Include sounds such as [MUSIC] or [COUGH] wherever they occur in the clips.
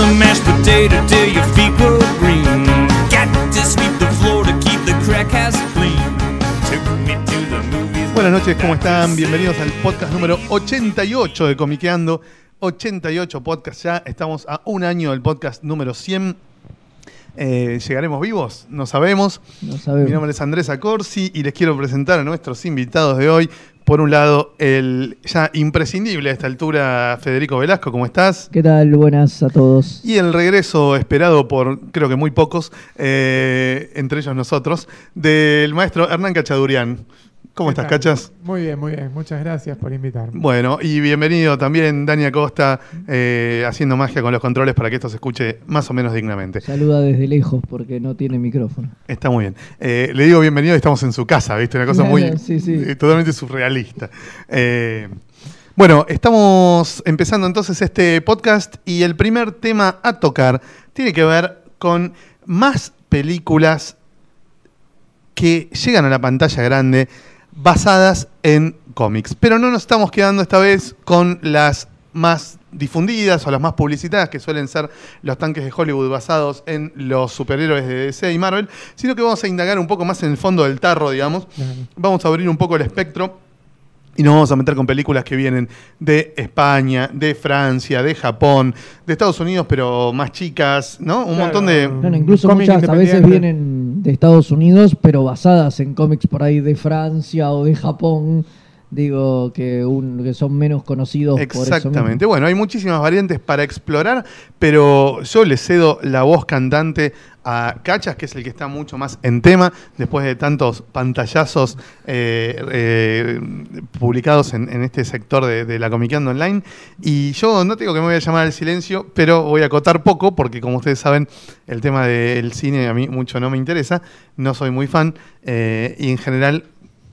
The mashed potato till your feet go green. Got to sweep the floor to keep the crack ass clean. Took me to the movies. Buenas noches, ¿cómo están? Bienvenidos al podcast número 88 de Comiqueando. 88 podcast ya, estamos a un año del podcast número 100. Eh, ¿Llegaremos vivos? No sabemos. No Mi sabemos. nombre es Andrés Acorsi y les quiero presentar a nuestros invitados de hoy. Por un lado, el ya imprescindible a esta altura, Federico Velasco, ¿cómo estás? ¿Qué tal? Buenas a todos. Y el regreso esperado por, creo que muy pocos, eh, entre ellos nosotros, del maestro Hernán Cachadurian. ¿Cómo ¿Qué estás, tal? Cachas? Muy bien, muy bien. Muchas gracias por invitarme. Bueno, y bienvenido también Dani Acosta, eh, haciendo magia con los controles para que esto se escuche más o menos dignamente. Saluda desde lejos porque no tiene micrófono. Está muy bien. Eh, le digo bienvenido y estamos en su casa, ¿viste? Una cosa muy [LAUGHS] Sí, sí. eh, totalmente surrealista. Eh, bueno, estamos empezando entonces este podcast y el primer tema a tocar tiene que ver con más películas que llegan a la pantalla grande basadas en cómics. Pero no nos estamos quedando esta vez con las más difundidas o las más publicitadas, que suelen ser los tanques de Hollywood basados en los superhéroes de DC y Marvel, sino que vamos a indagar un poco más en el fondo del tarro, digamos. Vamos a abrir un poco el espectro y nos vamos a meter con películas que vienen de España, de Francia, de Japón, de Estados Unidos, pero más chicas, ¿no? Un Claro. montón de... No, no, incluso muchas a veces vienen de Estados Unidos, pero basadas en cómics por ahí de Francia o de Japón. Digo que, son menos conocidos por eso. Exactamente. Bueno, hay muchísimas variantes para explorar, pero yo le cedo la voz cantante a Cachas, que es el que está mucho más en tema, después de tantos pantallazos eh, eh, publicados en, en este sector de, de la Comiqueando Online. Y yo no tengo que me voy a llamar al silencio, pero voy a acotar poco, porque como ustedes saben, el tema del cine a mí mucho no me interesa, no soy muy fan, eh, y en general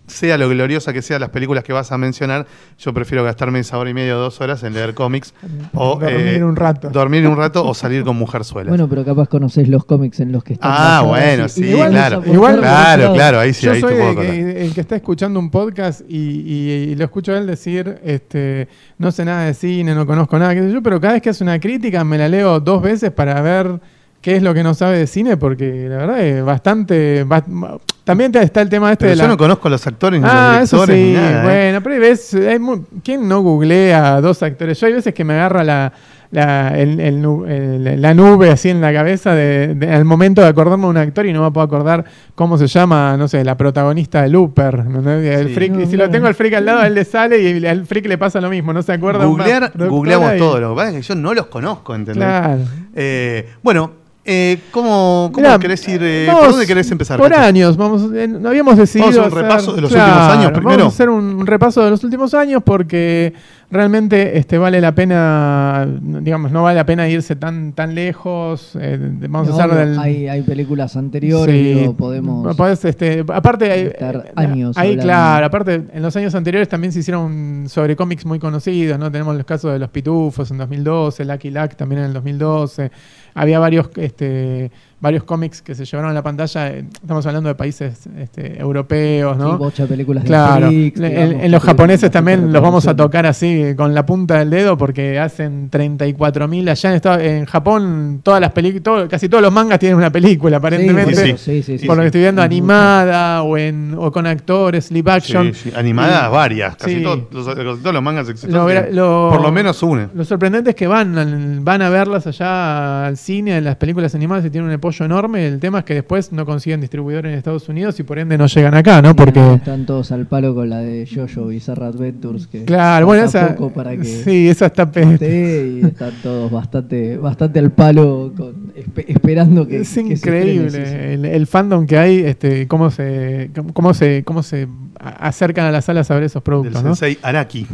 sea lo gloriosa que sean las películas que vas a mencionar, yo prefiero gastarme esa hora y media o dos horas en leer cómics o Dormir eh, un rato. dormir un rato o salir con mujerzuelas. Bueno, pero capaz conocés los cómics en los que están. ah, bueno, sí, igual claro. Igual- claro, claro, ahí sí, Yo ahí soy el que, el que está escuchando un podcast y, y- y lo escucho a él decir, este, no sé nada de cine, no conozco nada, qué sé yo, pero cada vez que hace una crítica me la leo dos veces para ver qué es lo que no sabe de cine, porque la verdad es bastante... bast- también te- está el tema este Pero de yo la... no conozco a los actores ni Ah, los eso directores sí, ni nada. ¿eh? bueno, pero hay veces, hay mu- ¿quién no googlea a dos actores? Yo hay veces que me agarra la, la, el- el nu- el- la nube así en la cabeza de, de- al momento de acordarme de un actor y no me puedo acordar cómo se llama, no sé, la protagonista de Looper. Sí. freak- No, y si lo tengo al freak al lado, él le sale y al freak le pasa lo mismo, no se acuerda. Googlear, googleamos y- todo. Lo que pasa es que yo no los conozco, ¿entendés? Claro. Eh, bueno, eh, ¿cómo, cómo Mirá, querés ir? eh, ¿Por dónde querés empezar? Por años, vamos, eh, no habíamos decidido. Vamos a un hacer- repaso de los Claro, últimos años primero. Vamos a hacer un, un repaso de los últimos años porque realmente este, vale la pena, digamos, no vale la pena irse tan, tan lejos. eh, vamos No, a hacer del. hay, hay películas anteriores, Sí. digo, podemos. Podés, este, aparte, hay- eh, años ahí, hablando. claro, aparte, en los años anteriores también se hicieron sobre cómics muy conocidos, ¿no? Tenemos los casos de Los Pitufos en 2012, Lucky Luck también en el 2012. Había varios, este, varios cómics que se llevaron a la pantalla. eh, Estamos hablando de países este, europeos, ¿no? Sí, bocha de películas de Claro, freaks, en, digamos, en los japoneses también los vamos a tocar así con la punta del dedo porque hacen 34.000 allá en, Estados- en Japón todas las películas, casi todos los mangas tienen una película aparentemente. Sí, Sí, por, sí, sí, sí, por lo que estoy viendo animada o en o con actores, live action. Sí, sí, Animadas Y- varias, casi sí. todos, los, casi todos los mangas exitosos. Lo lo- por lo menos una. Lo sorprendente es que van, van a verlas allá al cine, en las películas animadas y tienen un apoyo enorme. El tema es que después no consiguen distribuidor en Estados Unidos y por ende no llegan acá, ¿no? Porque Están todos al palo con la de Jojo Bizarre Adventures. Que Claro, bueno, esa poco para que [LAUGHS] Sí, esa está y están todos bastante, bastante al palo con- esperando que es que increíble. El, el fandom que hay, este, cómo se, cómo se, cómo se acercan a las salas a ver esos Del productos, ¿no? sensei Araki.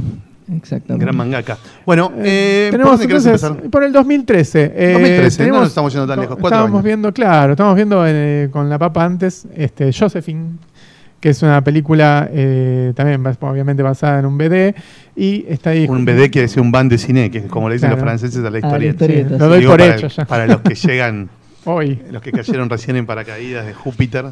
Exactamente. Gran mangaka. Bueno, Eh, eh, ¿por tenemos querés entonces, empezar? por el 2013. eh, 2013, no nos estamos yendo tan lejos, Estábamos años. viendo, claro, estamos viendo eh, con la papa antes, este, Josephine, que es una película eh, también obviamente basada en un BD y está ahí. Un BD quiere decir un ban de cine, que es como le dicen Claro. los franceses a la Ah, historieta. historieta, Lo sí. doy Digo, por para, hecho ya. para los que llegan, [LAUGHS] Hoy. los que cayeron recién en paracaídas de Júpiter.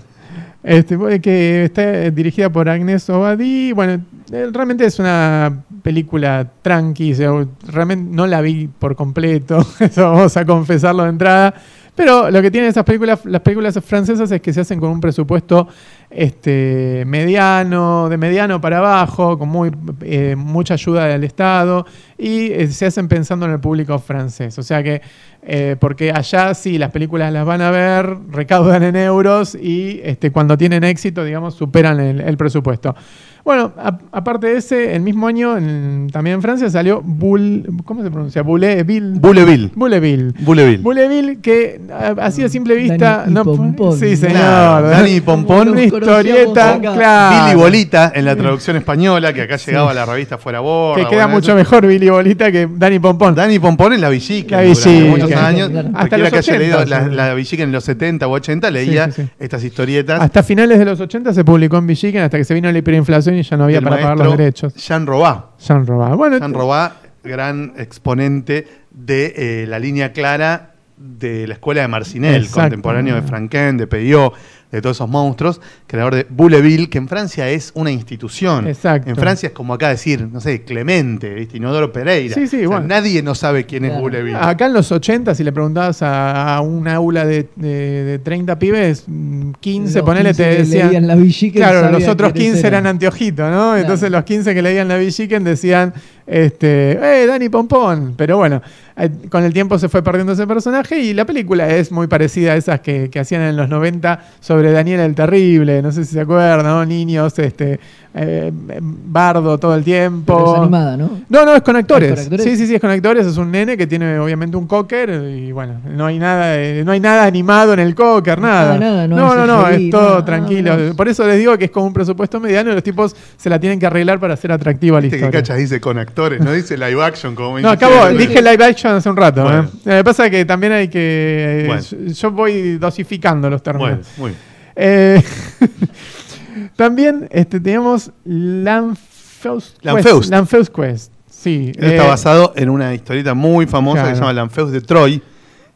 Este, que está dirigida por Agnes Obadi. Bueno, eh, realmente es una película tranqui. realmente no la vi por completo. [LAUGHS] Eso vamos a confesarlo de entrada. Pero lo que tienen esas películas, las películas francesas, es que se hacen con un presupuesto este, mediano, de mediano para abajo, con muy, eh, mucha ayuda del Estado, y eh, se hacen pensando en el público francés. O sea que, eh, porque allá sí, las películas las van a ver, recaudan en euros y este, cuando tienen éxito, digamos, superan el, el presupuesto. Bueno, a- aparte de ese, el mismo año, en- también en Francia salió Bull, ¿cómo se pronuncia? Bouleville. Bouleville. Bouleville. Bouleville. Bouleville, que así a simple vista. Dani y Pompón. sí, señor. Claro, Dani y Pompón. Una historieta, claro. Billy Bolita en la traducción española, que acá llegaba la revista Fuera Borda. Que queda bueno, mucho eso. mejor Billy Bolita que Dani Pompón. Dani Pompón en la Villiquen. La durante Villiquen. muchos años. Claro. Hasta Cualquiera los que haya 80, leído la, sí. la Villiquen en los 70 u 80 leía Sí, sí, sí. estas historietas. Hasta finales de los 80 se publicó en Villiquen hasta que se vino la hiperinflación y ya no había para pagar los derechos. Jean Robá. Jean Robá. Bueno, Jean Robá, gran exponente de eh, la línea clara de la escuela de Marcinel, contemporáneo de Franquin, de Peyo, de todos esos monstruos, creador de Bouleville, que en Francia es una institución. Exacto. En Francia es como acá decir, no sé, Clemente, ¿viste? Inodoro Pereira. Sí, sí, O sea, bueno. Nadie no sabe quién es Claro. Bouleville. Acá en los 80, si le preguntabas a, a un aula de, de- de 30 pibes, mm, 15, Los ponele, 15 te que decían. leían la Villiquen Claro, sabían los otros quiénes 15 eran eran. anteojito, ¿no? Entonces los 15 que leían la Villiquen decían, este, ¡eh, Dani Pompón! Pero bueno, eh, con el tiempo se fue perdiendo ese personaje y la película es muy parecida a esas que, que hacían en los 90 sobre Daniel el Terrible, no sé si se acuerdan, ¿no? Niños, este, eh, bardo todo el tiempo. Pero es animada, ¿no? No, no, es con actores. ¿Es con actores? Sí, sí, sí, es con actores. Es un nene que tiene obviamente un cocker y bueno, no hay nada, eh, no hay nada animado en el cocker, nada. Nada, nada, no no, no, no, es todo tranquilo. Por eso les digo que es como un presupuesto mediano y los tipos se la tienen que arreglar para hacer atractiva la Viste que historia. Cachas dice con actores, no dice live action como No, acabo, dije live action hace un rato. Bueno. ¿eh? Lo que pasa es que también hay que. Bueno. yo, yo voy dosificando los términos. Bueno, muy bien. Eh, [LAUGHS] también este, tenemos Lanfeust Quest. Lanfeust Quest. Sí. Está eh, basado en una historieta muy famosa que se llama L'Enfeust de Troy,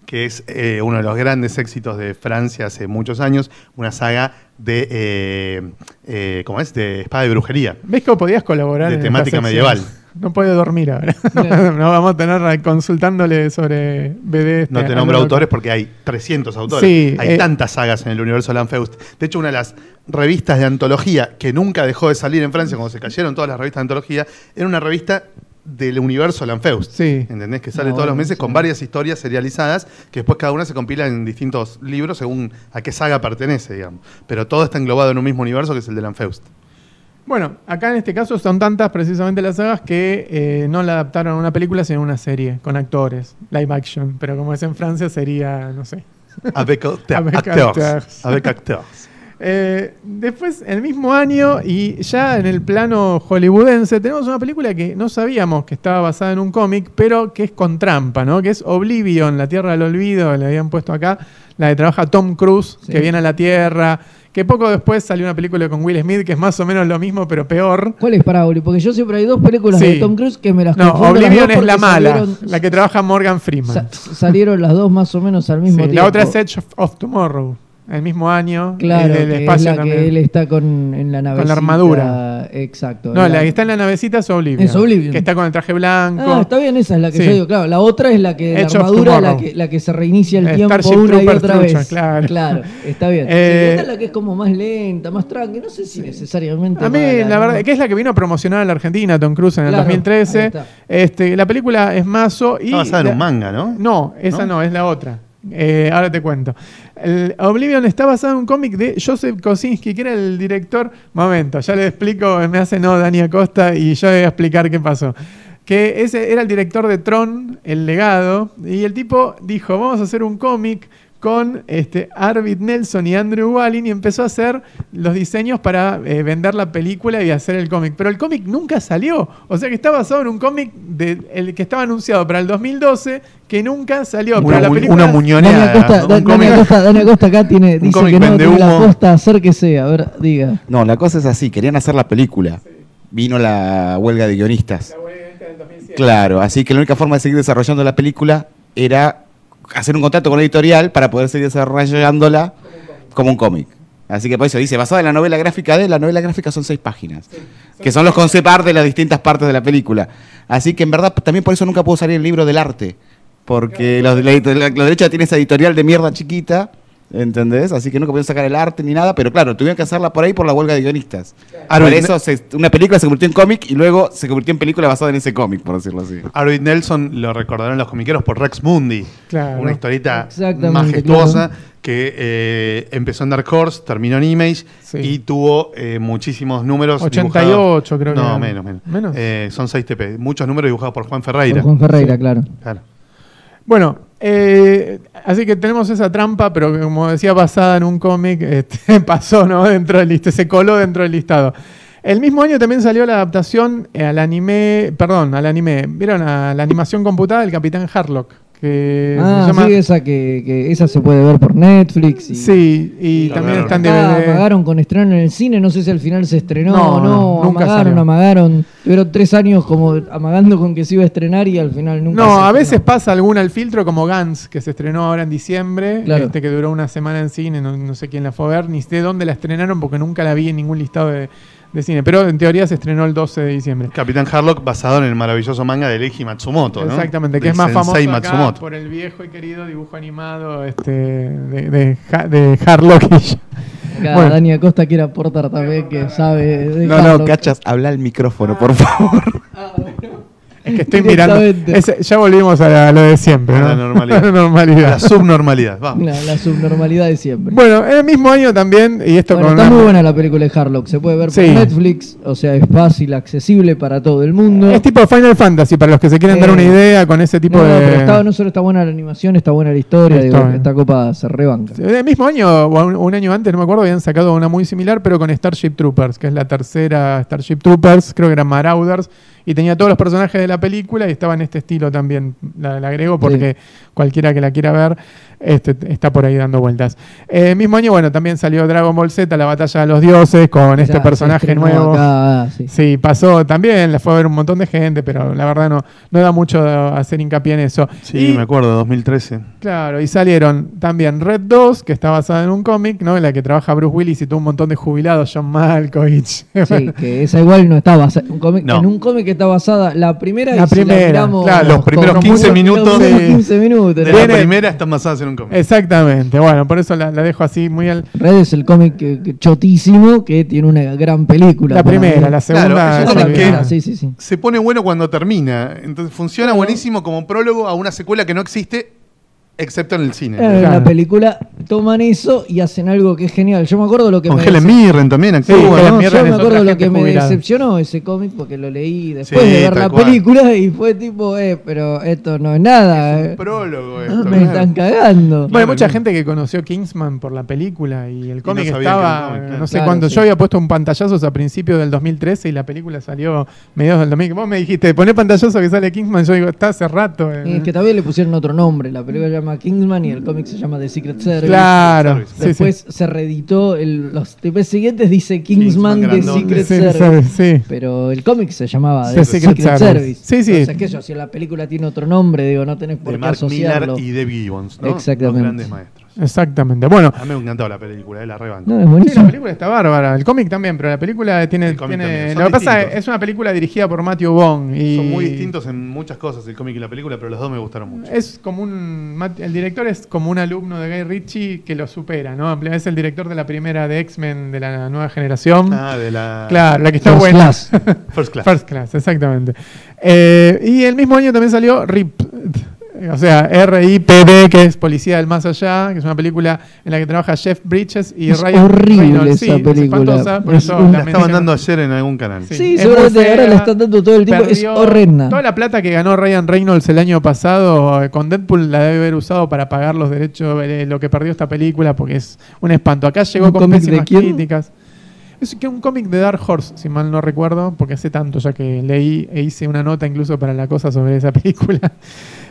que es eh, uno de los grandes éxitos de Francia hace muchos años, una saga de, eh, eh, ¿cómo es? De espada y brujería. ¿Ves que podías colaborar? De en temática medieval. No puede dormir ahora. [LAUGHS] No vamos a tener consultándole sobre BD. No este, te nombro autores porque hay 300 autores. Sí, hay eh, tantas sagas en el universo de L'Enfeust. De hecho, una de las revistas de antología que nunca dejó de salir en Francia cuando se cayeron todas las revistas de antología, era una revista del universo L'Enfeust. Sí. ¿Entendés? Que sale No, todos los meses sí. con varias historias serializadas que después cada una se compila en distintos libros según a qué saga pertenece, digamos. Pero todo está englobado en un mismo universo que es el de L'Enfeust. Bueno, acá en este caso son tantas precisamente las sagas que eh, no la adaptaron a una película, sino a una serie con actores, live action. Pero como es en Francia, sería, no sé. Avec, [LAUGHS] acteurs. Avec acteurs. acteurs. Avec acteurs. [LAUGHS] Eh, después, el mismo año, y ya en el plano hollywoodense, tenemos una película que no sabíamos que estaba basada en un cómic, pero que es con trampa, ¿no? Que es Oblivion, La Tierra del Olvido, le habían puesto acá, la que trabaja Tom Cruise, Sí. que viene a la Tierra, que poco después salió una película con Will Smith, que es más o menos lo mismo, pero peor. ¿Cuál es para Oli? Porque yo siempre hay dos películas Sí. de Tom Cruise que me las No, las Oblivion es la mala, salieron- la que trabaja Morgan Freeman. sa- salieron las dos más o menos al mismo Sí, tiempo. la otra es Edge of, of Tomorrow, el mismo año, Claro, el que es espacio la también. que él está con, en la nave. la armadura. Exacto. No, la que está en la navecita es Oblivion. Es Oblivion. Que está con el traje blanco. Ah, está bien, esa es la que Sí. yo digo. Claro, la otra es la que la Edge armadura, la que, la que se reinicia el Eh, tiempo Starship una y otra trucha, vez. [LAUGHS] claro. está bien. [LAUGHS] Eh, Sí, esta es la que es como más lenta, más tranqui. No sé si necesariamente. A mí, la verdad, que es la que vino a promocionar a la Argentina, Tom Cruise, en el Claro, ahí 2013. está. Este, la película es mazo y. Está basada en la- un manga, ¿no? No, esa no, es la otra. Eh, ahora te cuento. El Oblivion está basado en un cómic de Joseph Kosinski, que era el director. Momento, ya le explico, me hace no Dani Acosta y yo voy a explicar qué pasó. Que ese era el director de Tron, El Legado, y el tipo dijo: Vamos a hacer un cómic con este, Arvid Nelson y Andrew Wallin y empezó a hacer los diseños para eh, vender la película y hacer el cómic. Pero el cómic nunca salió. O sea que está basado en un cómic de, el que estaba anunciado para el 2012 que nunca salió. Una, pero la película- una Dani muñoneada. Acosta, ¿no? Dani Acosta- Dani Acosta acá tiene, dice cómic que no, vende que la humo. costa acérquese, a ver, diga. No, la cosa es así, querían hacer la película. Vino la huelga de guionistas. Claro, así que la única forma de seguir desarrollando la película era hacer un contrato con la editorial para poder seguir desarrollándola como un cómic. Así que por eso dice, basada en la novela gráfica de, la novela gráfica son seis páginas, que son los concept art de las distintas partes de la película. Así que en verdad también por eso nunca pudo salir el libro del arte, porque los, la, la- la derecha tiene esa editorial de mierda chiquita, ¿entendés? Así que nunca pudieron sacar el arte ni nada, pero claro, tuvieron que hacerla por ahí por la huelga de guionistas. Arvid por eso se- una película se convirtió en cómic y luego se convirtió en película basada en ese cómic, por decirlo así. Arvid Nelson lo recordarán los comiqueros por Rex Mundi. Claro. Una historieta Exactamente, majestuosa claro. que eh, empezó en Dark Horse, terminó en Image Sí. y tuvo eh, muchísimos números. 88 dibujados- creo que No, eran. menos, menos. ¿Menos? Eh, son 6 TP. Muchos números dibujados por Juan Ferreira. Por Juan Ferreira, claro. Claro. Bueno, eh, así que tenemos esa trampa, pero como decía, basada en un cómic, este, [LAUGHS] pasó ¿no? dentro del listado, se coló dentro del listado. El mismo año también salió la adaptación al anime, perdón, al anime, ¿vieron? A la animación computada del Capitán Harlock, que Ah, se llama... sí, esa que, que esa se puede ver por Netflix. Y Sí, y Y también está en Ah, DVD. amagaron con estreno en el cine, no sé si al final se estrenó No, o no. no, nunca amagaron, salió. amagaron. Tuvieron tres años como amagando con que se iba a estrenar y al final nunca No, se a veces pasa alguna al filtro como Gans, que se estrenó ahora en diciembre, Claro. este que duró una semana en cine, no, no sé quién la fue a ver, ni sé dónde la estrenaron porque nunca la vi en ningún listado de, de cine, pero en teoría se estrenó el 12 de diciembre. Capitán Harlock basado en el maravilloso manga de Leiji Matsumoto, ¿no? Exactamente, que es más famoso Sensei acá Matsumoto. por el viejo y querido dibujo animado este, de, de, Ha- de Harlock y yo. Acá Bueno. Dani Acosta quiere aportar también que sabe de No, no, Harlock. cachas, habla al micrófono, por favor. Es que estoy mirando. Ya volvimos a, la- a lo de siempre, A ¿no? la normalidad. [LAUGHS] La normalidad. La subnormalidad. Vamos. La, la subnormalidad de siempre. Bueno, en el mismo año también, y esto Bueno, con está una- muy buena la película de Harlock, se puede ver Sí. por Netflix, o sea, es fácil, accesible para todo el mundo. Es tipo Final Fantasy, para los que se quieren dar Eh, una idea con ese tipo no, de. pero está- no solo está buena la animación, está buena la historia, digo, esta copa se rebanca. En el mismo año, o un, un año antes, no me acuerdo, habían sacado una muy similar, pero con Starship Troopers, que es la tercera Starship Troopers, creo que eran Marauders, y tenía todos los personajes de la película y estaba en este estilo también. La, la agrego porque cualquiera que la quiera ver este, está por ahí dando vueltas. Eh, el mismo año, bueno, también salió Dragon Ball Z, la batalla de los dioses, con este Ya, personaje estrenó nuevo. acá, ah, sí. Sí, pasó también, la fue a ver un montón de gente, pero la verdad no, no da mucho hacer hincapié en eso. Sí, Y- me acuerdo, 2013. Claro, y salieron también Red 2, que está basada en un cómic, ¿no? En la que trabaja Bruce Willis y tuvo un montón de jubilados, John Malkovich. Sí, que esa igual no está basada. un cómic- No. En un cómic está basada la primera La y si primera, miramos claro, los primeros con 15 mucho- minutos de- 15 minutos. De la primera están basadas en un cómic. Exactamente, bueno, por eso la, la dejo así muy al... Red es el cómic que- que chotísimo que tiene una gran película. La primera, la segunda... Claro, es un cómic que- Sí, sí, sí. Se pone bueno cuando termina. Entonces funciona buenísimo como prólogo a una secuela que no existe, excepto en el cine. Eh, Claro. La película toman eso y hacen algo que es genial. Yo me acuerdo lo que Con me Helen Mirren también actúa. Sí, ¿no? Helen No, Mirren yo es me acuerdo lo que me jubilada. decepcionó decepcionó ese cómic porque lo leí después Sí, de ver la cual. película y fue [LAUGHS] tipo, eh, pero esto no es nada. Un eh. prólogo esto, me claro. están cagando. Bueno, hay mucha gente que conoció Kingsman por la película y el cómic un estaba, no sé sí. Yo había puesto un pantallazos a principios del 2013 y la película salió mediados del 2000. Vos me dijiste, poné pantallazo que sale Kingsman. Yo digo, está hace rato. eh. Y es que también le pusieron otro nombre. La película se llama Kingsman y el cómic se llama The Secret Service. Claro, Service. sí, sí. Después se reeditó, el- los TP siguientes dice Kingsman Kingsman, The. Secret Sí, Service. sí. Pero el cómic se llamaba The The Secret Secret, Service. Service. Sí, sí. O sea, que yo, si la película tiene otro nombre, digo, no tenés por De qué Mark Millar asociarlo. y Dave Gibbons, ¿no? Exactamente. Dos grandes maestros. Exactamente. Bueno, A mí me encantó la película, eh, la. No, es Sí, la película está bárbara. El cómic también, pero la película tiene. Lo que pasa es es una película dirigida por Matthew Vaughn. Y Son muy distintos en muchas cosas el cómic y la película, pero los dos me gustaron mucho. Es como un. El director es como un alumno de Guy Ritchie que lo supera, ¿no? Es el director de la primera de X-Men de la nueva generación. Ah, de la Claro, la que está First buena. Class. [LAUGHS] First Class. First Class, exactamente. Eh, y el mismo año también salió Rip. O sea, R.I.P.D., que es Policía del Más Allá, que es una película en la que trabaja Jeff Bridges y Es Ryan horrible Reynolds. esa Sí, película. Es espantosa, por Es eso un- la La estaban menciono. dando ayer en algún canal. Sí. Sí, Es seguramente ahora la están dando todo el tiempo. es horrenda. Toda la plata que ganó Ryan Reynolds el año pasado eh, con Deadpool la debe haber usado para pagar los derechos, eh, lo que perdió esta película, porque es un espanto. Acá llegó ¿Un con de pésimas quién? críticas. Es que un cómic de Dark Horse, si mal no recuerdo, porque hace tanto ya que leí e hice una nota incluso para la cosa sobre esa [LAUGHS] película.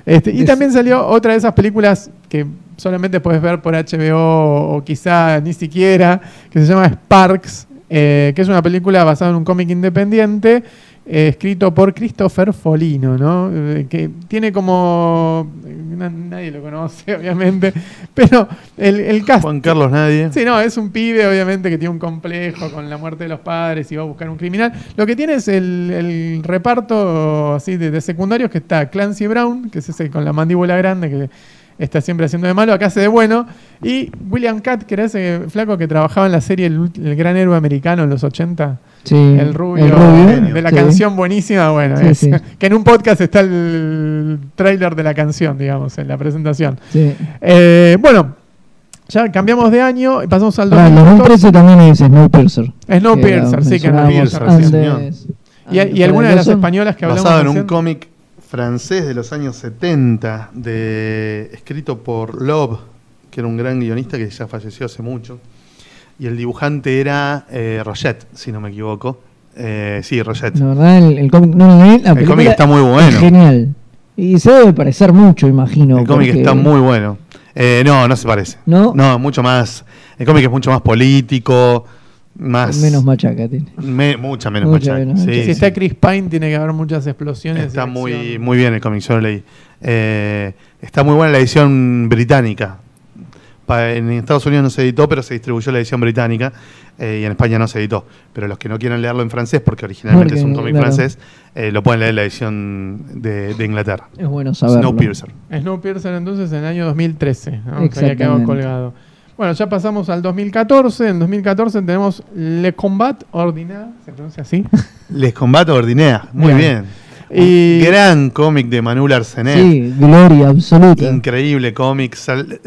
Este, y Es- también salió otra de esas películas que solamente puedes ver por HBO o quizá ni siquiera, que se llama Sparks, eh, que es una película basada en un cómic independiente eh, escrito por Christopher Folino, ¿no? Eh, que tiene como... na- nadie lo conoce, [LAUGHS] obviamente, pero el, el cast... Juan Carlos Nadie. Sí, no, es un pibe, obviamente, que tiene un complejo con la muerte de los padres y va a buscar un criminal. Lo que tiene es el, el reparto así de, de secundarios que está Clancy Brown, que es ese con la mandíbula grande que está siempre haciendo de malo, acá hace de bueno, y William Catt, que era ese flaco que trabajaba en la serie El, Gran Héroe Americano en los 80, Sí, el rubio, rubio, de la sí. canción buenísima, bueno, Sí, es- sí. [LAUGHS] que en un podcast está el tráiler de la canción, digamos, en la presentación. Sí. Eh, bueno, ya cambiamos de año y pasamos al Para el 2014. 2013 también es Snowpiercer. Snowpiercer, sí, que Snowpiercer, sí, señor. Y, y alguna de las españolas que hablamos Basado en un cómic francés de los años 70, de, escrito por Love, que era un gran guionista que ya falleció hace mucho. Y el dibujante era eh, Roget, si no me equivoco. Eh, sí, Roget. La verdad, el, el cómic no lo leí, la El película cómic está muy es bueno. Genial. Y se debe parecer mucho, imagino. el cómic porque- está muy bueno. Eh, no, no se parece. ¿No? No, mucho más. El cómic es mucho más político, más. Menos machaca tiene. me- mucha menos Mucha machaca. menos Sí, machaca. Si sí. está Chris Pine, tiene que haber muchas explosiones. Está muy, muy bien el cómic, yo lo leí. Eh, está muy buena la edición británica. Pa- en Estados Unidos no se editó, pero se distribuyó la edición británica eh, y en España no se editó. Pero los que no quieran leerlo en francés, porque originalmente Porque, es un cómic claro. francés, eh, lo pueden leer en la edición de, de Inglaterra. Es bueno saberlo. Snowpiercer. Snowpiercer entonces en el año 2013, ¿no? había Exactamente. quedado colgado. Bueno, ya pasamos al 2014. En 2014 tenemos Le Combat Ordinaire, ¿se pronuncia así? Les Combato Ordinea, muy Bien. bien. Y- Un gran cómic de Manuel Arsenet. Sí, gloria absoluta. Increíble cómic,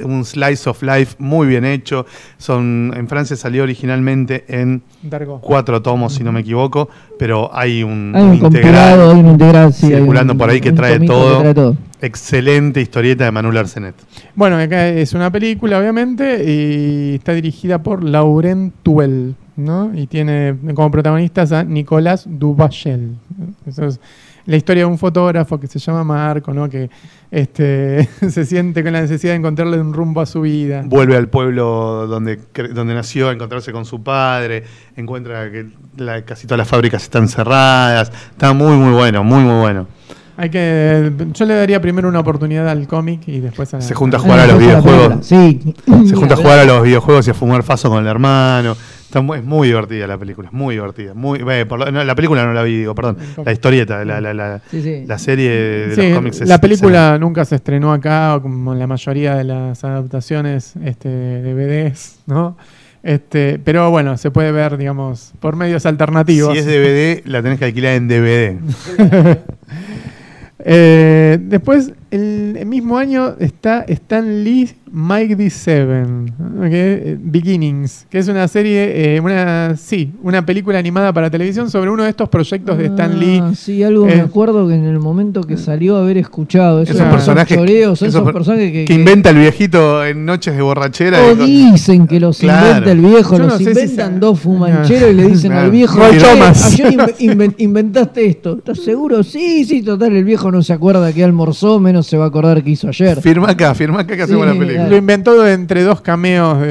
un slice of life muy bien hecho. Son en Francia salió originalmente en Dargo. cuatro tomos, si no me equivoco, pero hay un, Hay un integral, compilado, hay un integral, sí, hay circulando un- por ahí que trae que todo. trae todo. Excelente historieta de Manuel Arsenet. Bueno, acá es una película, obviamente, y está dirigida por Laurent Tuel, ¿no? Y tiene como protagonistas a Nicolas Duvachel. Eso es la historia de un fotógrafo que se llama Marco, ¿no? Que este, [LAUGHS] se siente con la necesidad de encontrarle un rumbo a su vida. Vuelve al pueblo donde, donde nació a encontrarse con su padre, encuentra que la- casi todas las fábricas están cerradas. Está muy, muy bueno, muy, muy bueno. Hay que, yo le daría primero una oportunidad al cómic y después a la, Se junta a jugar a los videojuegos. Sí. Se junta a jugar a los videojuegos y a fumar faso con el hermano. Está mu- es muy divertida la película, es muy divertida. Muy, eh, por lo- no, la película no la vi, digo, perdón. La historieta, la, la, la, Sí, sí. la serie de Sí, los cómics. es la película nunca se estrenó acá, como la mayoría de las adaptaciones este, DVDs, ¿no? Este, pero bueno, se puede ver, digamos, por medios alternativos. Si es DVD, la tenés que alquilar en DVD. [LAUGHS] Eh, después, el, el mismo año está Stan Lee Mike D7, ¿no? que, eh, Beginnings, que es una serie, eh, una sí, una película animada para televisión sobre uno de estos proyectos de Stan Lee. Ah, sí, algo Eh, me acuerdo que en el momento que salió haber escuchado. Esos, Esos personajes, choreos, esos, esos per- personajes que, que inventa el viejito en noches de borrachera. O dicen que los Claro. inventa el viejo, Yo no los si inventan dos fumancheros y le dicen al viejo, ayer [LAUGHS] inve- inven- inventaste esto. ¿Estás seguro? Sí, sí, total, el viejo no se acuerda que almorzó, menos se va a acordar que hizo ayer. Firma acá, firma acá que hacemos Sí, la película. Lo inventó entre dos cameos de,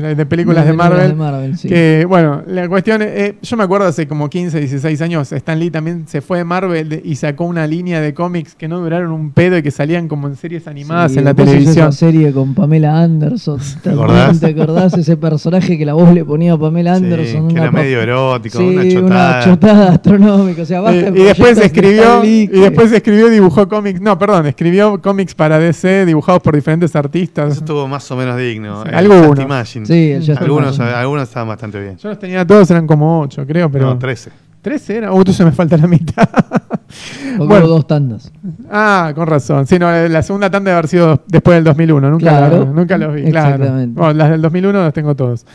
de- de películas de, Marvel. de Marvel, sí. Que bueno, la cuestión, eh, yo me acuerdo hace como 15, 16 años, Stan Lee también se fue de Marvel y sacó una línea de cómics que no duraron un pedo y que salían como en series animadas Sí, en la hizo televisión. Esa serie con Pamela Anderson. ¿Te acordás? ¿Te acordás ese personaje que la voz le ponía a Pamela Anderson? Sí, que Una era medio erótico, Sí, una chotada. chotada astronómica. O sea, basta Eh, y después escribió y después escribió y dibujó cómics no perdón escribió cómics para DC dibujados por diferentes artistas Eso estuvo más o menos digno. Sí, Eh, algunos. Imagine. Sí, algunos, algunos estaban bastante bien. yo los tenía todos eran como 8 creo pero no, 13. ¿13 era? Uh, entonces me falta la mitad. O Bueno. dos tandas. Ah, con razón. Sí, no, la segunda tanda debe haber sido después del 2001. Nunca, Claro. la- nunca los vi. Claro. Exactamente. Bueno, las del 2001 las tengo todos.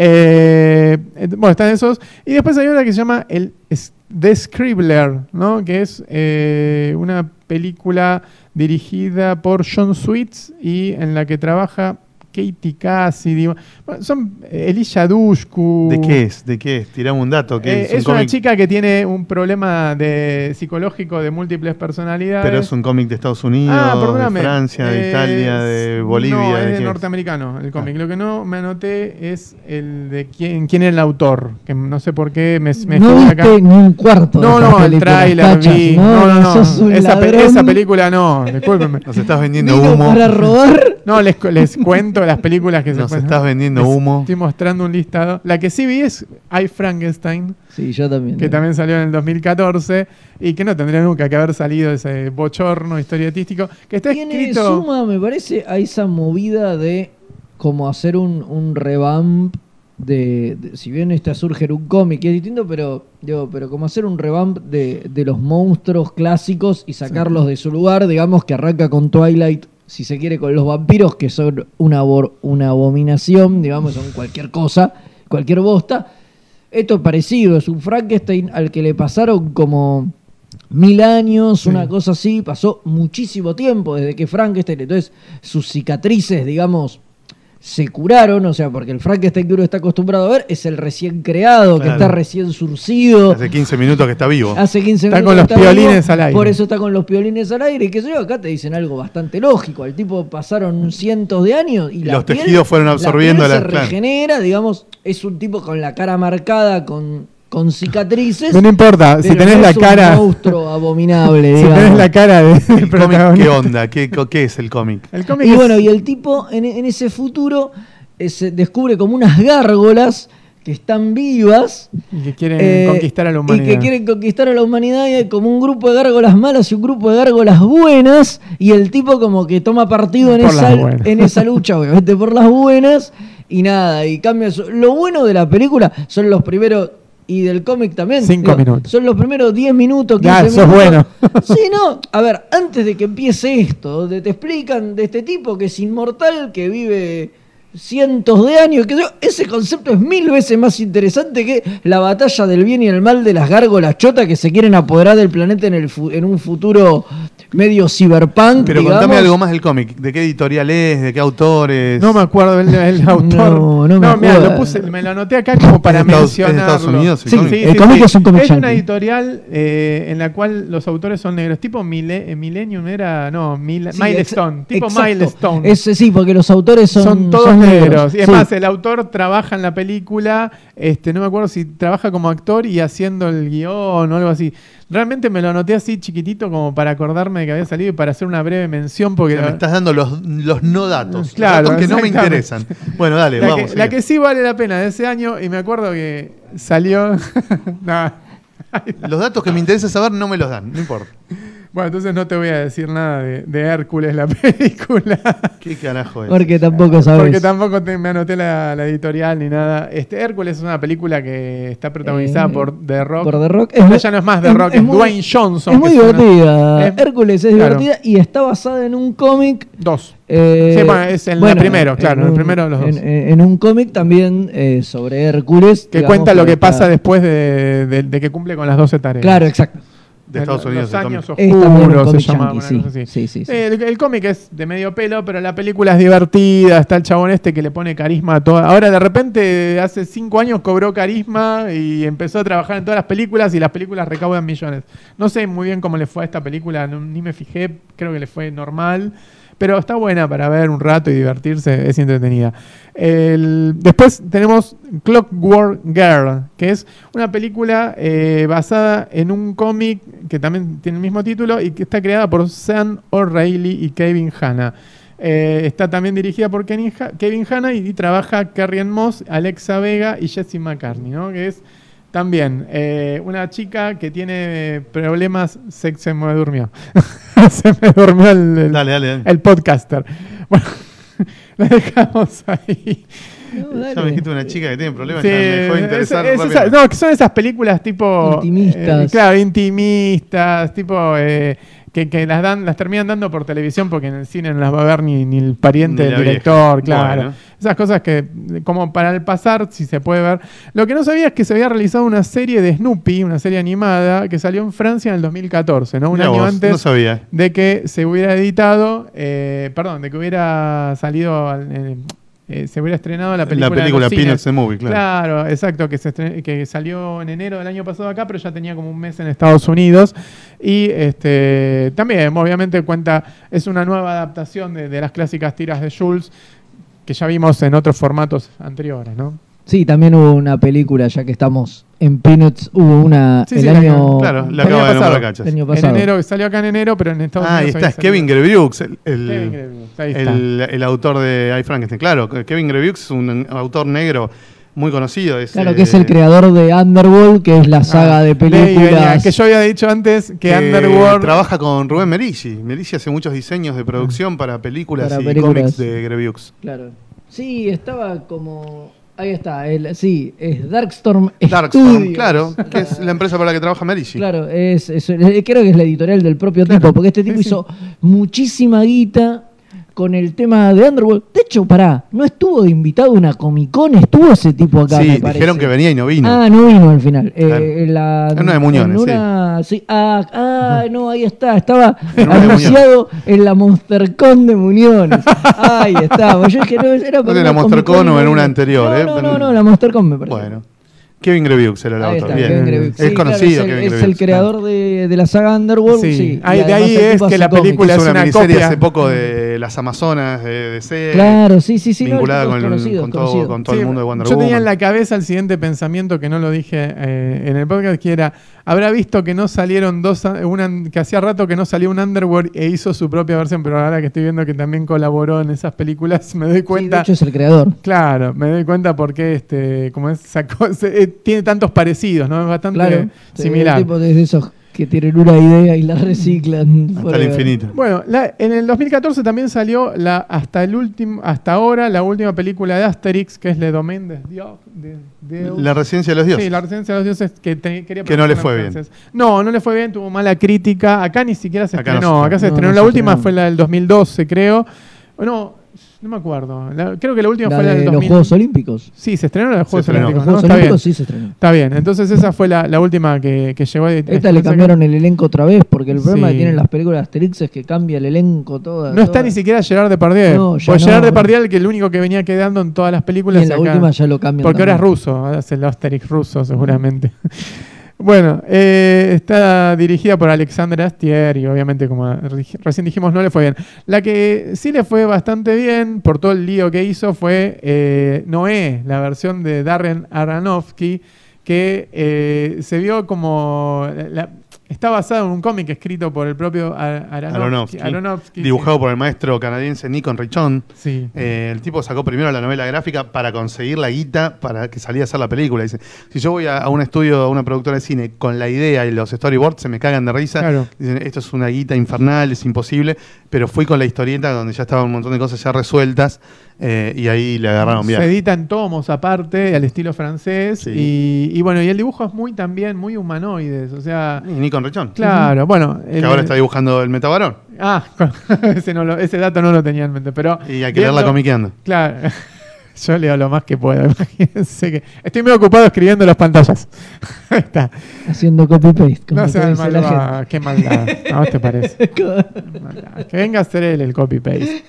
Eh, eh, bueno, están esos. Y después hay otra que se llama el The Scribbler, ¿no? Que es eh, una película dirigida por John Sweets y en la que trabaja Katie Cassidy. Bueno, son eh, Elisha Dushku. ¿De qué es? ¿De qué es? Tirame un dato. ¿qué Eh, es? ¿Un es una chica que tiene un problema de psicológico de múltiples personalidades. Pero es un cómic de Estados Unidos, Ah, de perdóname. Francia, de Eh, Italia, de Bolivia. No, ¿de es de es? norteamericano el cómic. Ah. Lo que no me anoté es el de quién, quién es el autor. Que no sé por qué me, me no viste ni un cuarto. No, no, el cachas, vi. No, no, no. Esa, pe- ladrón. esa película no, discúlpeme. Nos estás vendiendo humo. para robar. No, les cuento las películas que se Nos pueden- estás vendiendo Les humo. Estoy mostrando un listado. La que sí vi es I Frankenstein. Sí, yo también. que también salió en el 2014 y que no tendría nunca que haber salido ese bochorno historietístico que está Tiene escrito suma, me parece, a esa movida de como hacer un, un revamp de, de- si bien esta surge en un cómic y es distinto, pero digo, pero como hacer un revamp de, de los monstruos clásicos y sacarlos de su lugar, digamos que arranca con Twilight, si se quiere, con los vampiros, que son una, una abominación, digamos, son cualquier cosa, cualquier bosta. Esto es parecido, es un Frankenstein al que le pasaron como mil años, Sí. una cosa así, pasó muchísimo tiempo desde que Frankenstein, entonces sus cicatrices, digamos, se curaron, o sea, porque el Frankenstein que uno está acostumbrado a ver es el recién creado, que está recién surcido. Hace 15 minutos que está vivo. Hace 15 Está minutos con que los piolines vivo, al aire. Por eso está con los piolines al aire. Y que sé yo, acá te dicen algo bastante lógico. Al tipo pasaron cientos de años y, la Los piel- tejidos fueron absorbiendo la. la- piel se claro. regenera, digamos, es un tipo con la cara marcada, con, con cicatrices. no importa si tenés no la es un cara monstruo abominable, [LAUGHS] si digamos. tenés la cara de, del ¿El cómic protagonista. qué onda? ¿Qué, es el cómic? el cómic Y es- bueno, y el tipo en, en ese futuro eh, se descubre como unas gárgolas que están vivas y que quieren eh, conquistar a la Y humanidad que quieren conquistar a la humanidad y hay como un grupo de gárgolas malas y un grupo de gárgolas buenas. Y el tipo como que toma partido en esa, en esa lucha, obviamente por las buenas. Y nada, y cambia su- Lo bueno de la película son los primeros... Y del cómic también. Cinco minutos. Son los primeros 10 minutos, 15 Ya, minutos. sos bueno. [LAUGHS] Sí, no. A ver, antes de que empiece esto, donde te explican de este tipo que es inmortal, que vive cientos de años, que ese concepto es mil veces más interesante que la batalla del bien y el mal de las gárgolas chotas que se quieren apoderar del planeta en, el fu- en un futuro medio cyberpunk. Pero digamos. contame algo más del cómic. ¿De qué editorial es? ¿De qué autores? no me acuerdo el, el [LAUGHS] autor No, no me mirá, acuerdo. lo puse me lo anoté acá como para ¿Es de Estados- es Unidos el Sí, cómic? el cómic es un cómic es una editorial eh, en la cual los autores son negros tipo Mile- eh, Millennium era no Mil- Sí, Milestone tipo exacto. Milestone Ese sí, porque los autores son, son, todos son negros. Y es Sí. más, el autor trabaja en la película, este, no me acuerdo si trabaja como actor y haciendo el guion o algo así. Realmente me lo anoté así chiquitito como para acordarme de que había salido y para hacer una breve mención porque Me estás dando los, los no datos. Claro, los datos que no me interesan. Bueno, dale, la, vamos. que, la que sí vale la pena de ese año y me acuerdo que salió... [LAUGHS] Nah. Los datos que me interesa saber no me los dan, no importa. Bueno, entonces no te voy a decir nada de, de Hércules, la [LAUGHS] película. ¿Qué carajo es? Porque tampoco sabes. Porque tampoco te- me anoté la, la editorial ni nada. Este Hércules es una película que está protagonizada Eh, por The Rock. Por The Rock. Ahora ya no es más The Rock, es, muy- Dwayne Johnson. Es muy divertida. es- Hércules es claro. divertida y está basada en un cómic. Dos. eh, Sí, bueno, es el primero, claro, el primero de los dos. En, en un cómic también eh, sobre Hércules. Que digamos, cuenta lo que pasa después de, de- de que cumple con las 12 tareas. Claro, exacto. De Estados Unidos. Los años oscuros se cómic llama. yankee, una sí. sí. El, el cómic es de medio pelo, pero la película es divertida. Está el chabón este que le pone carisma a todas. Ahora de repente, hace cinco años cobró carisma y empezó a trabajar en todas las películas y las películas recaudan millones. No sé muy bien cómo le fue a esta película, no- ni me fijé, creo que le fue normal. Pero está buena para ver un rato y divertirse, es entretenida. Después tenemos Clockwork Girl, que es una película eh, basada en un cómic que también tiene el mismo título y que está creada por Sam O'Reilly y Kevin Hanna. Eh, está también dirigida por Kevin Hanna y, y trabaja Carrie Ann Moss, Alexa Vega y Jesse McCartney, ¿no? que es también eh, una chica que tiene problemas. Se, se me durmió. [LAUGHS] [LAUGHS] se me durmió el, el- Dale, dale, dale. el podcaster. Bueno, [LAUGHS] la dejamos ahí. No, Ya me dijiste una chica que tiene problemas, Sí, ya me dejó de es- interesar. es esa- no, que son esas películas tipo. Intimistas. eh, claro, intimistas, tipo. eh, que, que las dan las terminan dando por televisión porque en el cine no las va a ver ni, ni el pariente Ni del vieja. director, claro. Bueno. Esas cosas que, como para el pasar, si se puede ver. Lo que no sabía es que se había realizado una serie de Snoopy, una serie animada, que salió en Francia en el 2014, ¿no? Un año vos, antes No sabía. de que se hubiera editado, eh, perdón, de que hubiera salido, al- eh, eh, se hubiera estrenado la película. La película. Peanuts the Movie, claro. Claro, exacto, que, se estre- que salió en enero del año pasado acá, pero ya tenía como un mes en Estados Unidos. Y este también, obviamente, cuenta, es una nueva adaptación de, de las clásicas tiras de Jules que ya vimos en otros formatos anteriores, ¿no? Sí, también hubo una película, ya que estamos en Peanuts, hubo una Sí, el sí, año, Claro, la El año acaba de pasado. nombrar Cachas. el año En enero, salió acá en enero, pero en Estados Ah, ahí Unidos. está, había es Kevin Grevieux, el, el- Kevin Grevieux, ahí está. el, el autor de I Frankenstein. Claro, Kevin Grevieux es un autor negro muy conocido. Es, Claro, eh, que es el creador de Underworld, que es la saga Ah, de leí, venía, películas. que yo había dicho antes que que Underworld. trabaja con Rubén Merigi. Merigi hace muchos diseños de producción para películas Para y películas. cómics de Grevieux. Claro. Sí, estaba como. Ahí está, el, sí, es Darkstorm Darkstorm, Studios. claro, que es la empresa para la que trabaja Merigi. Claro, es, es- eh, creo que es la editorial del propio tipo, porque este tipo Sí, sí. hizo muchísima guita con el tema de Underworld. De hecho, pará, no estuvo de invitado una Comic Con, estuvo ese tipo acá. sí, me dijeron que venía y no vino. Ah, no vino al final. Eh, Claro. en la, En una de Muñones, en una- sí. Ah, ah, no, ahí está. Estaba En anunciado en la MonsterCon de Muñones. Ahí estaba. Yo dije, no, era ¿No en la MonsterCon o en una anterior, No, eh? no, no, no, la MonsterCon me parece. Bueno, Kevin Grevieux era el autor. Bien. Grevieux. Es Sí, conocido claro, es el, Kevin es el creador de, de la saga Underworld. Sí. Sí. Ahí- de ahí el es que la película es una una miniserie copia. hace poco de [LAUGHS] las Amazonas de DC. Claro, sí, sí, sí. no, el vinculada tipo con, el- conocido, con todo, conocido. con todo el Sí, mundo de Wonder yo tenía Woman. en la cabeza el siguiente pensamiento que no lo dije eh, en el podcast, que era, habrá visto que no salieron dos, una, que hacía rato que no salió un Underworld e hizo su propia versión, pero ahora que estoy viendo que también colaboró en esas películas, [LAUGHS] me doy Sí, de cuenta. hecho es el creador. Claro, me doy cuenta porque este, como es, sacó- [LAUGHS] se- eh, tiene tantos parecidos, ¿no? Es bastante Claro. similar. El tipo de esos que tienen una idea y la reciclan. Hasta el infinito. Bueno, la- en el 2014 también salió la hasta el último hasta ahora la última película de Asterix, que es Le Domaine des de- Deus. La residencia de los dioses. Sí, la residencia de los dioses que te- quería Que no le fue en bien. No, no le fue bien, tuvo mala crítica. Acá ni siquiera se Acá no estrenó. se Acá se estrenó. estrenó. No, la se última estrenó. fue la del 2012, creo. No, no me acuerdo. La- creo que la última La fue la del de 2000. los Juegos Olímpicos. Sí, se de los Juegos estrenó. Los Olímpicos. ¿no? Juegos Está bien. Olímpicos sí se estrenó. Está bien. Entonces esa fue la, la última que, que llegó. a- Esta le cambiaron el elenco otra vez, porque el problema Sí. que tienen las películas de Asterix es que cambia el elenco todo. No está ni siquiera Gerard Depardieu. No, ya Pues no. Gerard Depardieu el que el único que venía quedando en todas las Y películas. en la última ya lo cambian. Porque ahora es también. ruso, hace el Asterix ruso seguramente. Bueno, eh, está dirigida por Alexandre Astier y obviamente como re- recién dijimos no le fue bien. La que sí le fue bastante bien por todo el lío que hizo fue eh, Noé, la versión de Darren Aronofsky que eh, se vio como... la- está basado en un cómic escrito por el propio Ar- Aronofsky. Aronofsky. Aronofsky, Dibujado por el maestro canadiense Nikon Richon. Sí. Eh, el tipo sacó primero la novela gráfica para conseguir la guita para que salía a hacer la película. Dice, si yo voy a, a un estudio, a una productora de cine con la idea y los storyboards, se me cagan de risa. Claro. Dicen, esto es una guita infernal, es imposible. Pero fui con la historieta donde ya estaban un montón de cosas ya resueltas eh, y ahí le agarraron bien. Se edita en tomos aparte, al estilo francés. Sí. Y, y bueno, y el dibujo es muy también, muy humanoides. O sea, Y Nikon Richon. claro, bueno. Que el- ahora está dibujando el metabarón. Ah, [LAUGHS] ese, no lo- ese dato no lo tenía en mente, pero... Y hay que leerla comiqueando. Claro. [LAUGHS] Yo leo lo más que puedo, [LAUGHS] imagínense que... Estoy muy ocupado escribiendo las pantallas. Ahí está. Haciendo copy-paste. No sean malvados, qué maldad. ¿A vos te parece? Que venga a hacer él el copy-paste.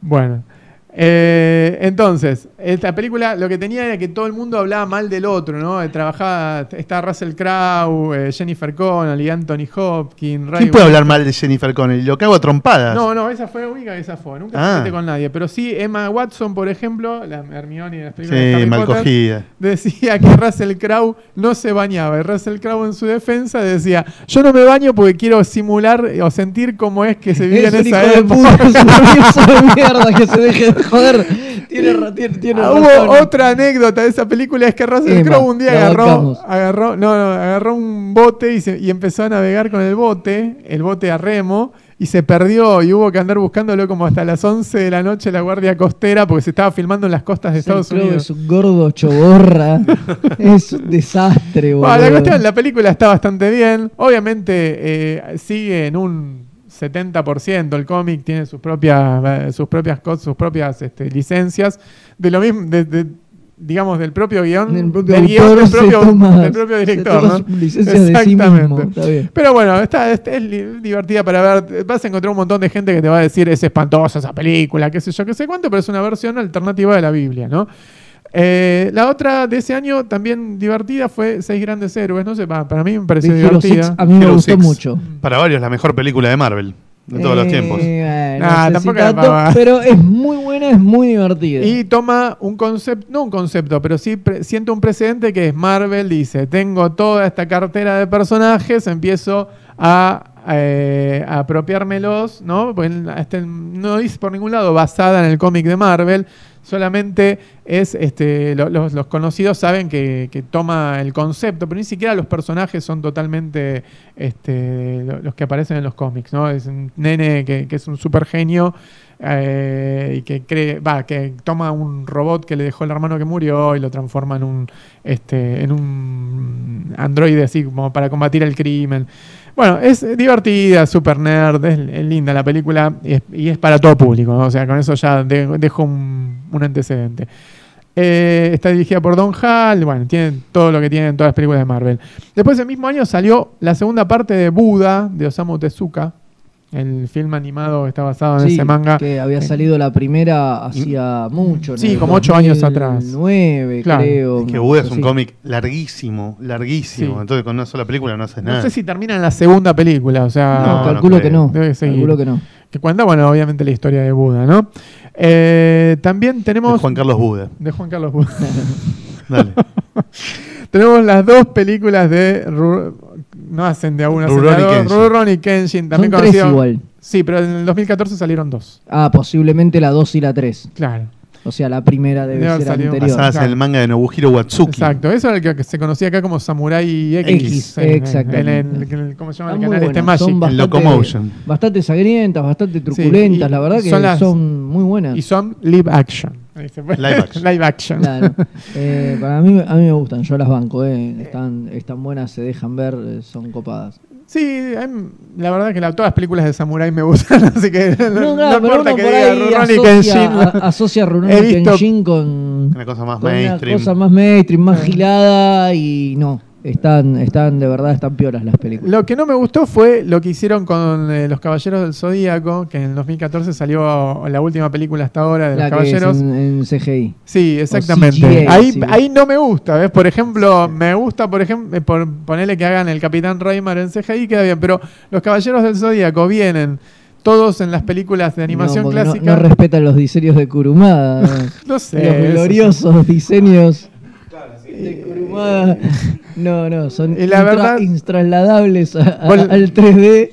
Bueno. Eh, entonces, esta película lo que tenía era que todo el mundo hablaba mal del otro, ¿no? Eh, Trabajaba, está Russell Crowe, eh, Jennifer Connelly, Anthony Hopkins, Ray ¿Quién puede hablar mal de Jennifer Connelly? Lo cago a trompadas. No, no, esa fue la única que esa fue. Nunca Ah. se con nadie. Pero sí, Emma Watson, por ejemplo, la Hermione de las películas de sí, Harry mal Potter, cogida. decía que Russell Crowe no se bañaba. Y Russell Crowe en su defensa decía, yo no me baño porque quiero simular o sentir cómo es que se vive Es en esa de época. es de mierda que se deje de [LAUGHS] joder. Tiene, tiene, tiene Ah, razón. Hubo otra anécdota de esa película, es que Russell Crowe un día agarró, agarró, no, no, agarró un bote y, se- y empezó a navegar con el bote, el bote a remo, y se perdió y hubo que andar buscándolo como hasta las 11 de la noche la Guardia Costera porque se estaba filmando en las costas de Estados Unidos. Es un gordo choborra. [LAUGHS] es un desastre. Bueno, la cuestión, la película está bastante bien. Obviamente eh, sigue en un 70%. El cómic tiene sus propias, eh, sus propias sus propias este, licencias. De lo mismo, de- de- digamos, del propio guion. El propio del guion del propio, toma- del propio director. ¿no? sí mismo, está bien. Pero bueno, está, es li- divertida para ver. Vas a encontrar un montón de gente que te va a decir es espantosa esa película, qué sé yo, qué sé cuánto, pero es una versión alternativa de la Biblia, ¿no? Eh, la otra de ese año también divertida fue Seis Grandes Héroes. No sé, pa- para mí me pareció divertida. 6 a mí me Hero gustó Six. mucho. Para varios, la mejor película de Marvel de todos los Eh, tiempos. bueno, Nah, no sé tampoco si tanto, pero es muy buena, es muy divertida. Y toma un concepto, no un concepto, pero sí siento un precedente que es Marvel dice, tengo toda esta cartera de personajes, empiezo a, eh, apropiármelos, ¿no? Porque este, no dice por ningún lado basada en el cómic de Marvel, solamente es, este, lo- los, los conocidos saben que, toma el concepto, pero ni siquiera los personajes son totalmente este, lo- los que aparecen en los cómics, ¿no? Es un nene que, que es un super genio eh, y que cree, va, que toma un robot que le dejó el hermano que murió y lo transforma en un, este, en un androide así como para combatir el crimen. Bueno, es divertida, super nerd, es, linda la película y es, para todo público, ¿no? o sea, con eso ya de- dejo un, antecedente. Eh, está dirigida por Don Hall, bueno, tiene todo lo que tienen todas las películas de Marvel. Después, el mismo año salió la segunda parte de Buda, de Osamu Tezuka, el film animado que está basado en Sí, ese manga. que había salido la primera hacía mucho. en Sí, como ocho años atrás. 2009, Claro. creo. Es que Buda es un cómic larguísimo, larguísimo. Sí. Entonces con una sola película no haces nada. No sé si termina en la segunda película, o sea, No, No, calculo no que no. Debe seguir. Calculo que no. que cuenta, bueno, obviamente la historia de Buda, ¿no? Eh, también De tenemos... Juan Carlos Buda. de Juan Carlos Buda. [LAUGHS] Dale. [LAUGHS] tenemos las dos películas de... No hacen de a a Rurouni dos. Kenshin. Rurouni Kenshin, también Son tres conocido- igual. Sí, pero en el 2014 salieron dos. Ah, posiblemente la 2 y la 3. Claro. O sea, la primera debe Debe haber ser salido anterior. Basadas en el manga de Nobuhiro Watsuki. Exacto, eso era el que, se conocía acá como Samurai X. X, en- en- exactamente. en el- en el- ¿Cómo se llama Están el muy canal este buenas, Magic? son bastante, Locomotion. bastante sangrientas, bastante truculentas, y la verdad que son las- son muy buenas. Y son live action. Live action. [LAUGHS] Live action. Claro. Eh, para mí, a mí me gustan, yo las banco, eh. están, están buenas, se dejan ver, eh, son copadas. Sí, la verdad que la- todas las películas de Samurai me gustan, [LAUGHS] así que no, No, no importa que por diga Rurouni asocia, Kenshin. a- asocia a Rurouni Kenshin con, Una cosa más con una cosa más mainstream, más gilada y no, están, están de verdad, están pioras las películas. Lo que no me gustó fue lo que hicieron con eh, Los Caballeros del Zodíaco, que en el 2014 salió la última película hasta ahora de La Los Caballeros. en, en CGI. Sí, exactamente. CGI, ahí, sí. ahí no me gusta, ¿ves? Por ejemplo, me gusta, por ejemplo, eh, por ponerle que hagan el Capitán Raymar en CGI, queda bien, pero los Caballeros del Zodíaco vienen todos en las películas de animación no, porque no- clásica. No, respetan los diseños de Kurumada. [LAUGHS] No sé, los gloriosos diseños de Kurumada. No, no, son Y la verdad- intrasladables a- a- Vos- al 3D.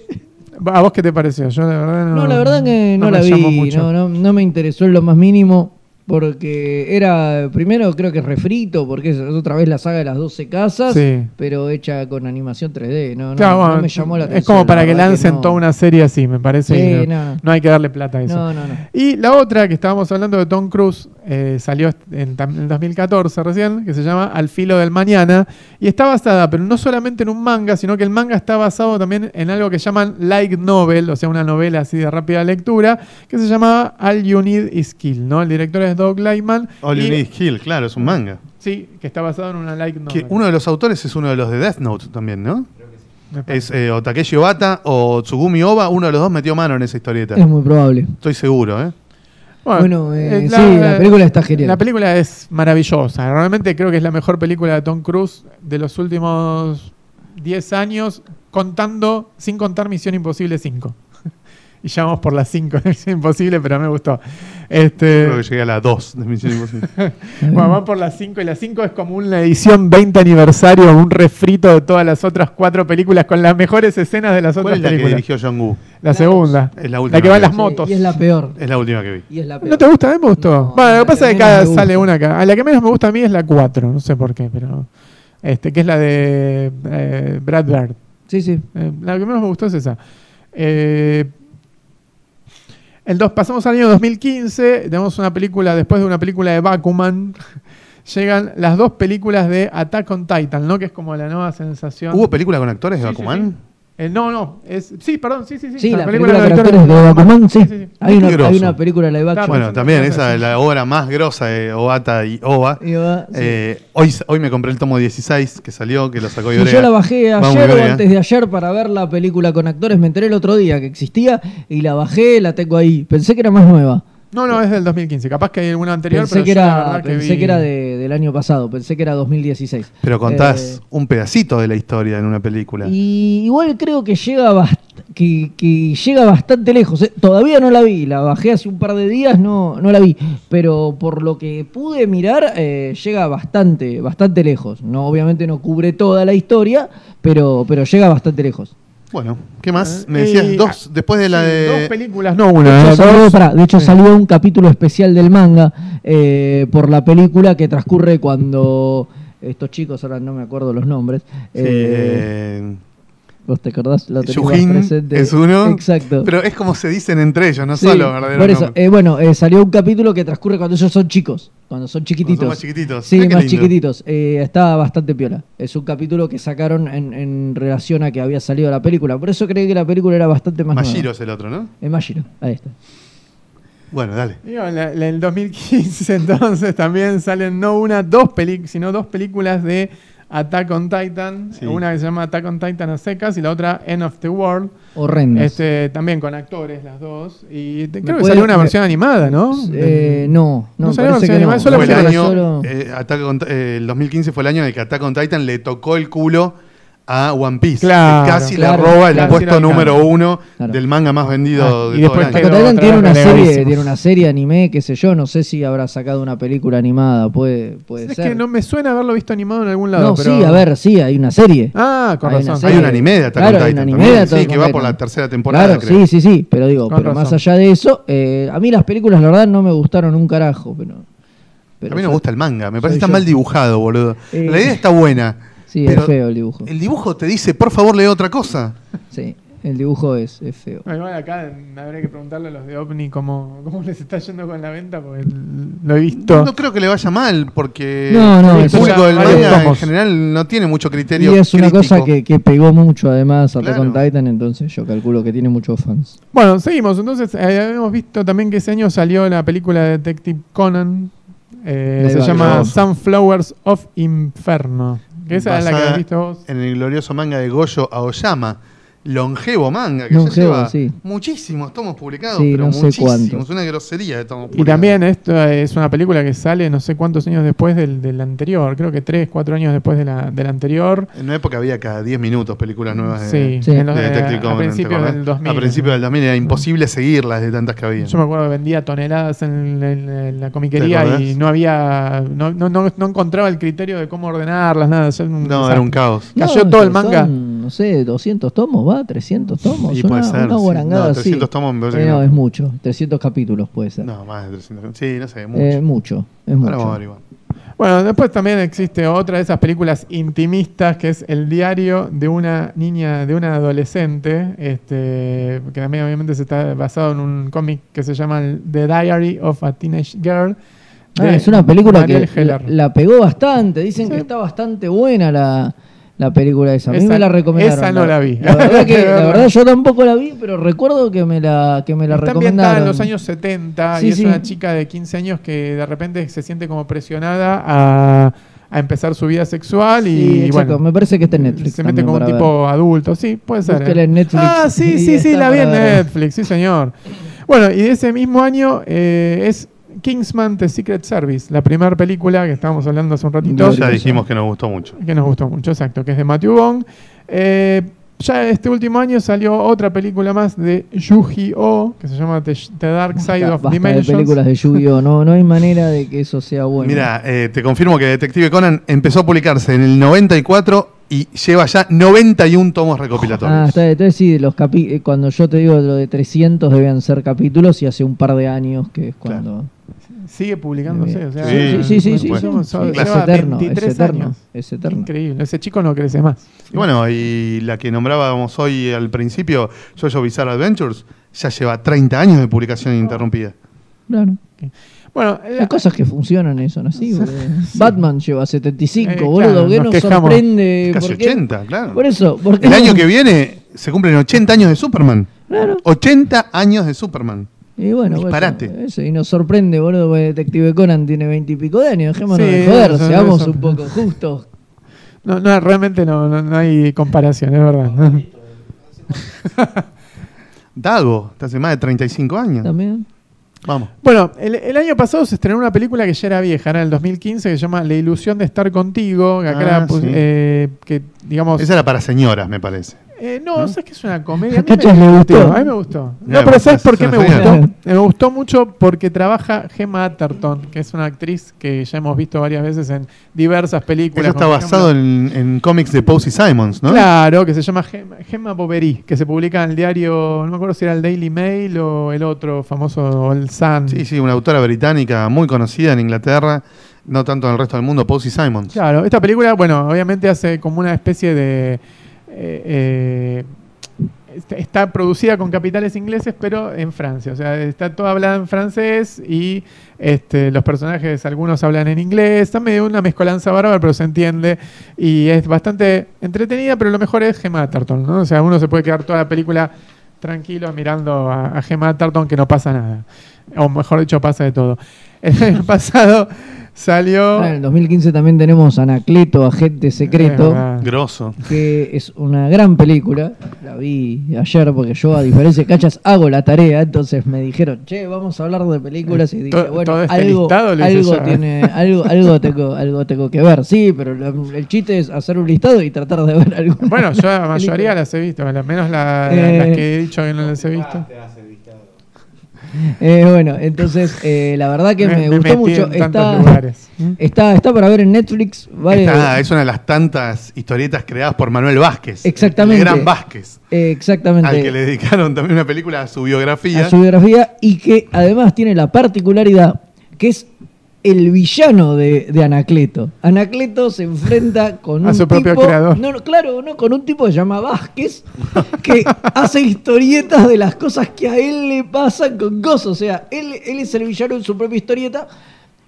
¿A vos qué te pareció? Yo la verdad no, No, la verdad que no, la vi, no, no me interesó en lo más mínimo. Porque era, primero creo que refrito, porque es otra vez la saga de las 12 casas, Sí. pero hecha con animación 3D. No, no, Claro, no bueno, me llamó la atención. Es como la para que lancen no. toda una serie así, me parece. Sí, no, no. no hay que darle plata a eso. No, no, no. Y la otra que estábamos hablando de Tom Cruise, eh, salió en, en 2014 recién, que se llama Al filo del mañana, y está basada, pero no solamente en un manga, sino que el manga está basado también en algo que llaman light novel, o sea, una novela así de rápida lectura, que se llama All You Need Is Kill, ¿no? El director es Doug Lyman. All You Need Kill, claro, es un manga. Sí, que está basado en una light novel. Que uno de los autores es uno de los de Death Note también, ¿no? Me parece. Es eh, o Takeshi Obata o Tsugumi Oba, uno de los dos metió mano en esa historieta. Es muy probable. Estoy seguro, ¿eh? Bueno, eh, sí, la película está genial. La película es maravillosa. Realmente creo que es la mejor película de Tom Cruise de los últimos 10 años, contando, sin contar Misión Imposible 5. Y ya vamos por las 5 de Misión Imposible, pero me gustó. Este, Creo que llegué a la 2 de Misión Imposible. [LAUGHS] bueno, vamos por las 5 y la 5 es como una edición 20 aniversario, un refrito de todas las otras cuatro películas con las mejores escenas de las ¿Cuál otras es la que películas. dirigió John Woo? La segunda. Es la última La que va en que las motos. Sí, y es la peor. Es la última que vi. Y es la peor. ¿No te gusta? A mí me gustó. No, bueno, la lo que pasa que es que cada sale una acá. A la que menos me gusta a mí es la 4. No sé por qué, pero. Este, que es la de eh, Brad Bird. Sí, sí. Eh, la que menos me gustó es esa. Eh, El dos, pasamos al año 2015, tenemos una película, después de una película de Bakuman, [LAUGHS] llegan las dos películas de Attack on Titan, ¿no? Que es como la nueva sensación. ¿Hubo película con actores de Sí, sí, Bakuman? Eh, no, no, es, sí, perdón, sí, sí, sí. Sí, la película película de actores actores de Bakuman, sí. Hay una, hay una película live action. Bueno, sí, también sí, esa sí. es la obra más grosa de Obata y Oba. Y sí. Eh, hoy, hoy me compré el tomo 16 que salió, que lo sacó Y Iorea. yo la bajé ayer o antes de ayer para ver la película con actores. Me enteré el otro día que existía y la bajé, la tengo ahí. Pensé que era más nueva. No, no, es del 2015. Capaz que hay alguna anterior, Pensé pero que era, que pensé vi- que era de- del año pasado. Pensé que era 2016. Pero contás Eh, un pedacito de la historia en una película. Y igual creo que llega bast- que, que llega bastante lejos. ¿eh? Todavía no la vi, la bajé hace un par de días, no, no la vi. Pero por lo que pude mirar, eh, llega bastante, bastante lejos. No, obviamente no cubre toda la historia, pero, pero llega bastante lejos. Bueno, ¿qué más? Eh, Me decías y- dos, después de la Sí, de... Dos películas, no De una. hecho, eh, salió, dos. pará, de hecho Sí. salió un capítulo especial del manga eh, por la película que transcurre cuando estos chicos, ahora no me acuerdo los nombres, Sí, eh, eh, ¿vos te acordás? Lo Yujin presente. es uno. Exacto. Pero es como se dicen entre ellos, no Sí, solo verdadero por eso, eh, bueno, eh, salió un capítulo que transcurre cuando ellos son chicos, cuando son chiquititos. Cuando son más chiquititos. Sí, qué más lindo. chiquititos. Eh, está bastante piola. Es un capítulo que sacaron en, en relación a que había salido la película. Por eso creí que la película era bastante más Mashiro es el otro, ¿no? Es Mashiro, ahí está. Bueno, dale. Digo, en la- en el 2015 [LAUGHS] entonces también salen no una, dos películas, sino dos películas de Attack on Titan. Sí. Una que se llama Attack on Titan a secas y la otra End of the World. Horrendas. Este, también con actores las dos. Y te- ¿Me creo que salió una versión animada, ¿no? Eh, no, no, No salió parece versión no. animada, solo Fue el año, Solo- eh, Attack on- eh, el 2015 fue el año en el que Attack on Titan le tocó el culo a One Piece. Claro, que casi claro, le roba el claro, puesto número uno Claro. del manga más vendido Ah, de y todo el después año. tiene vez una serie, tiene una serie anime, qué sé yo, no sé si habrá sacado una película animada, puede, puede Es ser. que no me suena haberlo visto animado en algún lado. No, pero- sí, a ver, sí, hay una serie. Ah, con Hay una razón. serie. Hay un anime de Attack Claro, on hay Titan. anime de sí, que va por la tercera temporada, Claro, creo. sí, sí, sí, pero digo, Con pero razón. más allá de eso, eh, a mí las películas la verdad no me gustaron un carajo, pero... pero a mí me gusta el manga, me parece que está mal dibujado, boludo. Eh, la idea está buena. Sí, pero es feo el dibujo. El dibujo te dice, por favor, lee otra cosa. Sí, el dibujo es, es feo. Bueno, igual acá habría que preguntarle a los de OVNI cómo, cómo les está yendo con la venta, porque lo he visto. No creo que le vaya mal, porque No, no, el público del manga en general no tiene mucho criterio. Y es una crítico. cosa que, que pegó mucho además Attack Claro. Titan, entonces yo calculo que tiene muchos fans. Bueno, seguimos. Entonces, eh, habíamos visto también que ese año salió la película de Detective Conan. eh, se llama. Sunflowers of Inferno. Esa es la que has visto vos. En el glorioso manga de Goyo Aoyama. Longevo manga, que ya Longevo, lleva sí. muchísimos tomos publicados, Sí, pero no sé muchísimos. Una grosería de tomos Y publicados. también esto es una película que sale no sé cuántos años después del, del anterior. Creo que tres, cuatro años después de la, del anterior. En una época había cada 10 minutos películas nuevas de, Sí, de eh, Detective a Conan. ¿te principios del 2000. A principios del 2000 era imposible seguirlas de tantas que había. Yo me acuerdo que vendía toneladas en, en- en la comiquería y no había. No, no, no, no encontraba el criterio de cómo ordenarlas, nada. No, era un caos. Cayó No, todo el son, manga. No sé, 200 tomos, ¿va? 300 tomos. Y una, puede ser, una sí. guarangada No, así. 300 tomos me parece Eh, que no, no. es mucho. 300 capítulos puede ser. No, más de 300. Sí, no sé, mucho. Eh, mucho, es Ahora mucho. vamos a averiguar. Bueno, después también existe otra de esas películas intimistas que es El diario de una niña, de una adolescente, este, que también obviamente se está basado en un cómic que se llama The Diary of a Teenage Girl. Ah, es una película Mariel que la, pegó bastante. Dicen Sí. que está bastante buena la, la película esa. A mí Esa- me la recomendaron. esa no la vi. La verdad, [LAUGHS] que, la yo tampoco la vi, pero recuerdo que me la, que me la Está recomendaron. en los años 70 Sí, y es sí. una chica de 15 años que de repente se siente como presionada a, a empezar su vida sexual y, exacto. bueno. me parece que está en Netflix. Se mete como un tipo adulto, sí, puede ser. ¿eh? en Netflix Ah, sí, sí, sí, la vi en. Netflix, sí, señor. Bueno, y de ese mismo año eh, es Kingsman The Secret Service, la primera película que estábamos hablando hace un ratito. Ya dijimos que nos gustó mucho. que nos gustó mucho, exacto, que es de Matthew Vaughn. Eh, ya este último año salió otra película más de Yu-Gi-Oh! que se llama The, The Dark Side Basta- of basta de Dimensions. películas de Yu-Gi-Oh! No, no hay manera de que eso sea bueno. Mira, eh, te confirmo que Detective Conan empezó a publicarse en el 94 y lleva ya 91 tomos recopilatorios. Ah, está, entonces sí, los capi eh, cuando yo te digo lo de 300 debían ser capítulos y hace un par de años que es cuando... sigue publicándose. O sea, Sí, sí, sí, sí, bueno, sí, sí, es eterno, es 23 eterno, años. es eterno. Increíble. Ese chico no crece más. Y bueno, y la que nombrábamos hoy al principio, Jojo Bizarre Adventures, ya lleva 30 años de publicación ininterrumpida. Claro. Bueno, Hay cosas que funcionan eso, ¿no? Sí, boludo. Batman lleva 75, Eh, boludo, claro, ¿qué nos nos sorprende? Casi ¿Por qué? 80, claro. Por eso, porque El año que viene se cumplen 80 años de Superman. Claro. 80 años de Superman. Y bueno, Disparate. bueno, eso, y nos sorprende, boludo, porque Detective Conan tiene 20 y pico de años. Dejémonos Sí, de joder, eso- seamos eso- un poco justos. no, no, realmente no, no, no hay comparación, es verdad. Dago, te hace más de 35 años. También. Vamos. Bueno, el, el año pasado se estrenó una película que ya era vieja, era en el 2015, que se llama La ilusión de estar contigo. Que acá Ah, sí. eh, que digamos. Esa era para señoras, me parece. Eh, no, ¿No? ¿sabes que es una comedia? A mí Cachas le gustó. A mí me gustó. Mira, No, pero ¿sabes es por qué me gustó? Me gustó mucho porque trabaja Gemma Atherton, que es una actriz que ya hemos visto varias veces en diversas películas. Eso está basado en, en cómics de Posey Simons, ¿no? Claro, que se llama Gemma, Gemma Bovary, que se publica en el diario, no me acuerdo si era el Daily Mail o el otro famoso, o el Sun. Sí, sí, una autora británica muy conocida en Inglaterra, no tanto en el resto del mundo, Posey Simons. Claro, esta película, bueno, obviamente hace como una especie de... eh, eh, está- producida con capitales ingleses, pero en Francia. O sea, está toda hablada en francés y este, los personajes, algunos hablan en inglés. Está medio una mezcolanza bárbara, pero se entiende. Y es bastante entretenida, pero lo mejor es Gemma Tarton, ¿no? O sea, uno se puede quedar toda la película tranquilo mirando a, a Gemma que no pasa nada. O mejor dicho, pasa de todo. [LAUGHS] El pasado salió... En el 2015 también tenemos Anacleto, Agente Secreto. Grosso. que es una gran película. La vi ayer porque yo, a diferencia de Cachas, hago la tarea. Entonces me dijeron, che, vamos a hablar de películas. Y dije, To- bueno, todo este algo, listado lo hice algo, yo. tiene, algo, algo, tengo, algo tengo que ver. Sí, pero lo- el chiste es hacer un listado y tratar de ver algo. Bueno, yo la mayoría las he visto, al menos la- la- Eh. las que he dicho que no las he visto. Eh, bueno, entonces, eh, la verdad que me, gustó mucho. tantos Está, lugares. está, está para ver en Netflix. Vale, Está- es una de las tantas historietas creadas por Manuel Vázquez. Exactamente. El gran Vázquez. eh, exactamente. Al que le dedicaron también una película a su biografía. a su biografía y que además tiene la particularidad que es el villano de, de Anacleto. Anacleto se enfrenta con [LAUGHS] A un su propio tipo, creador. No, no, claro, no, con un tipo que se llama Vázquez, que hace historietas de las cosas que a él le pasan con cosas. O sea, él, él es el villano en su propia historieta.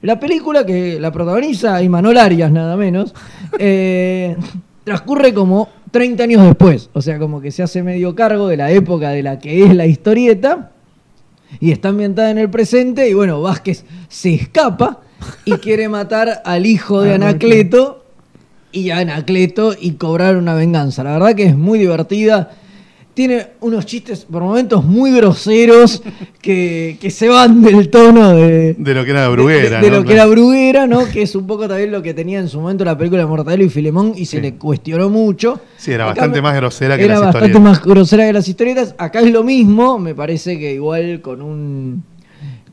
La película que la protagoniza Imanol Arias, nada menos, eh, [LAUGHS] transcurre como 30 años después. O sea, como que se hace medio cargo de la época de la que es la historieta y está ambientada en el presente y bueno, Vázquez se escapa y quiere matar al hijo de Anacleto y a Anacleto y cobrar una venganza. La verdad que es muy divertida. Tiene unos chistes por momentos muy groseros que, que se van del tono de, De lo que era Bruguera. de, de ¿no? lo que era Bruguera, ¿no? Que es un poco también lo que tenía en su momento la película Mortadelo y Filemón y se Sí. le cuestionó mucho. Sí, era bastante más grosera que Era las bastante historietas. más grosera que las historietas. Acá es lo mismo, me parece que igual con un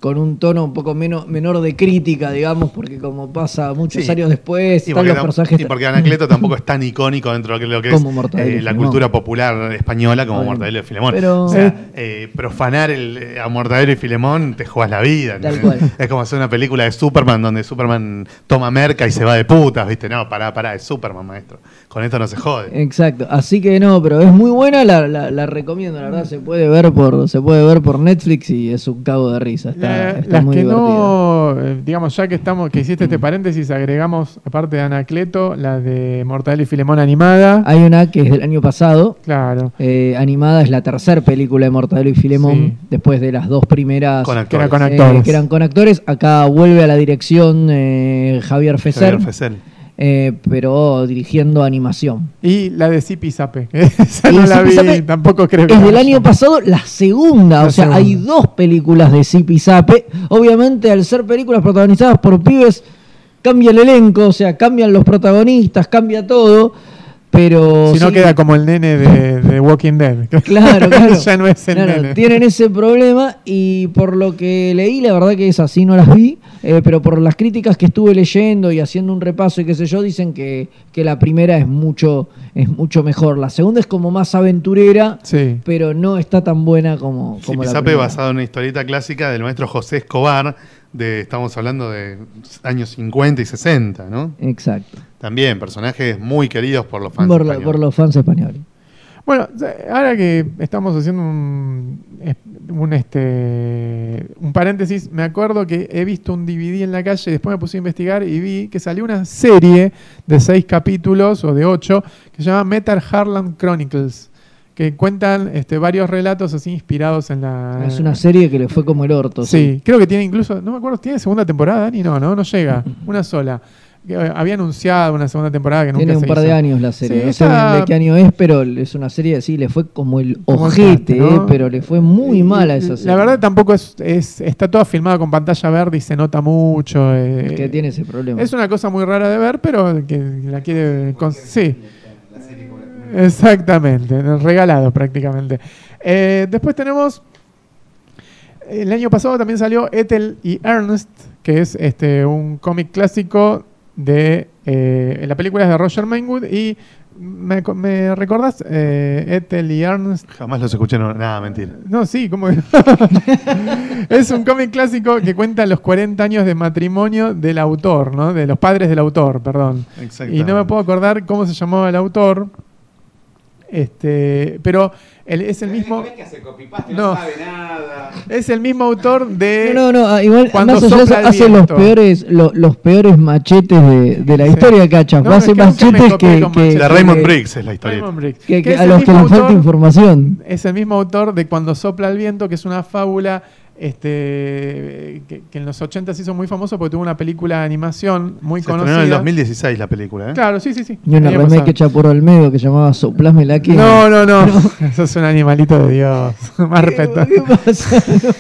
con un tono un poco menos, menor de crítica, digamos, porque como pasa muchos Sí. años después, Y están porque, los tam- personajes... y porque Anacleto [LAUGHS] tampoco es tan icónico dentro de lo que es eh, la cultura popular española como Bueno, Mortadelo y Filemón. pero- o sea, eh, profanar el, eh, a Mortadelo y Filemón te juegas la vida. Tal cual. [LAUGHS] Es como hacer una película de Superman donde Superman toma merca y se va de putas, ¿viste? No, pará, pará, es Superman, maestro. Con esto no se jode. Exacto, así que no, pero es muy buena, la, la- la recomiendo, la verdad, se puede ver por se puede ver por Netflix y es un cago de risa, está, Está las muy que no, eh, digamos, ya que estamos, que hiciste este paréntesis, agregamos, aparte de Anacleto, la de Mortadelo y Filemón animada. Hay una que es del año pasado, Claro. eh, animada, es la tercera película de Mortadelo y Filemón, Sí. después de las dos primeras Con Que era actores. con eh, actores. que eran con actores. Acá vuelve a la dirección eh, Javier Fesser, Javier Fesel. Eh, pero dirigiendo animación. Y la de Zipi Zape. que [LAUGHS] Esa no la vi, tampoco creo que Es del año pasado la segunda, La o sea, segunda. hay dos películas de Zipi Zape. Obviamente, al ser películas protagonizadas por pibes, cambia el elenco, o sea, cambian los protagonistas, cambia todo, pero... Si no sí, queda como el nene de, de Walking Dead. [LAUGHS] Claro, claro. [LAUGHS] ya no es el Claro, nene. Tienen ese problema y por lo que leí, la verdad que esas sí no las vi, eh, pero por las críticas que estuve leyendo y haciendo un repaso y qué sé yo, dicen que, que la primera es mucho, es mucho mejor. La segunda es como más aventurera, Sí. pero no está tan buena como, como la primera. basado en una historieta clásica del maestro José Escobar de, estamos hablando de años 50 y 60, ¿no? Exacto. También personajes muy queridos por los fans. Por, españoles. por los fans españoles. Bueno, ahora que estamos haciendo un, un, este, un paréntesis, me acuerdo que he visto un DVD en la calle, después me puse a investigar y vi que salió una serie de seis capítulos o de ocho que se llama Metal Harlan Chronicles, que cuentan este, varios relatos así inspirados en la... Es una serie que le fue como el orto. Sí, creo que tiene incluso, no me acuerdo, ¿tiene segunda temporada, Dani? No, no, no llega, [LAUGHS] una sola. Eh, Había anunciado una segunda temporada que nunca Tiene un se par de años la serie. Sí, no sé de qué año es, pero es una serie así, le fue como el Como ojete, eh, pero le fue muy mala esa serie. La verdad tampoco es, es- está toda filmada con pantalla verde y se nota mucho. eh, que tiene ese problema. Es una cosa muy rara de ver, pero que la quiere... sí. Exactamente, regalado prácticamente. Eh, después tenemos... El año pasado también salió Ethel y Ernest, que es este un cómic clásico de... eh, la película es de Roger Mainwood y... ¿Me, me recordás eh, Ethel y Ernest? Jamás los escuché, no, nada, mentira. No, sí, como [LAUGHS] es un cómic clásico que cuenta los 40 años de matrimonio del autor, ¿no? De los padres del autor, perdón. Y no me puedo acordar cómo se llamaba el autor. Este, pero el- es el mismo No. es el mismo autor de No, no, no, ah, igual Cuando sopla hace los peores, lo- los peores machetes de, de la Sí. historia, Cacha. No, hace es que machetes que, que- machetes. La Raymond Briggs es la historia. Raymond Briggs, que- que que es a los que les falta información. es el mismo autor de Cuando sopla el viento, que es una fábula este, que, que en los 80 se hizo muy famoso porque tuvo una película de animación muy Se conocida. en el 2016 la película, ¿eh? Claro, sí, sí, sí. Y una remake hecha por Olmedo que llamaba Soplasmela que. No, no, [LAUGHS] no. Eso es un animalito de Dios. [LAUGHS] Más respeto. ¿Qué pasa? [LAUGHS]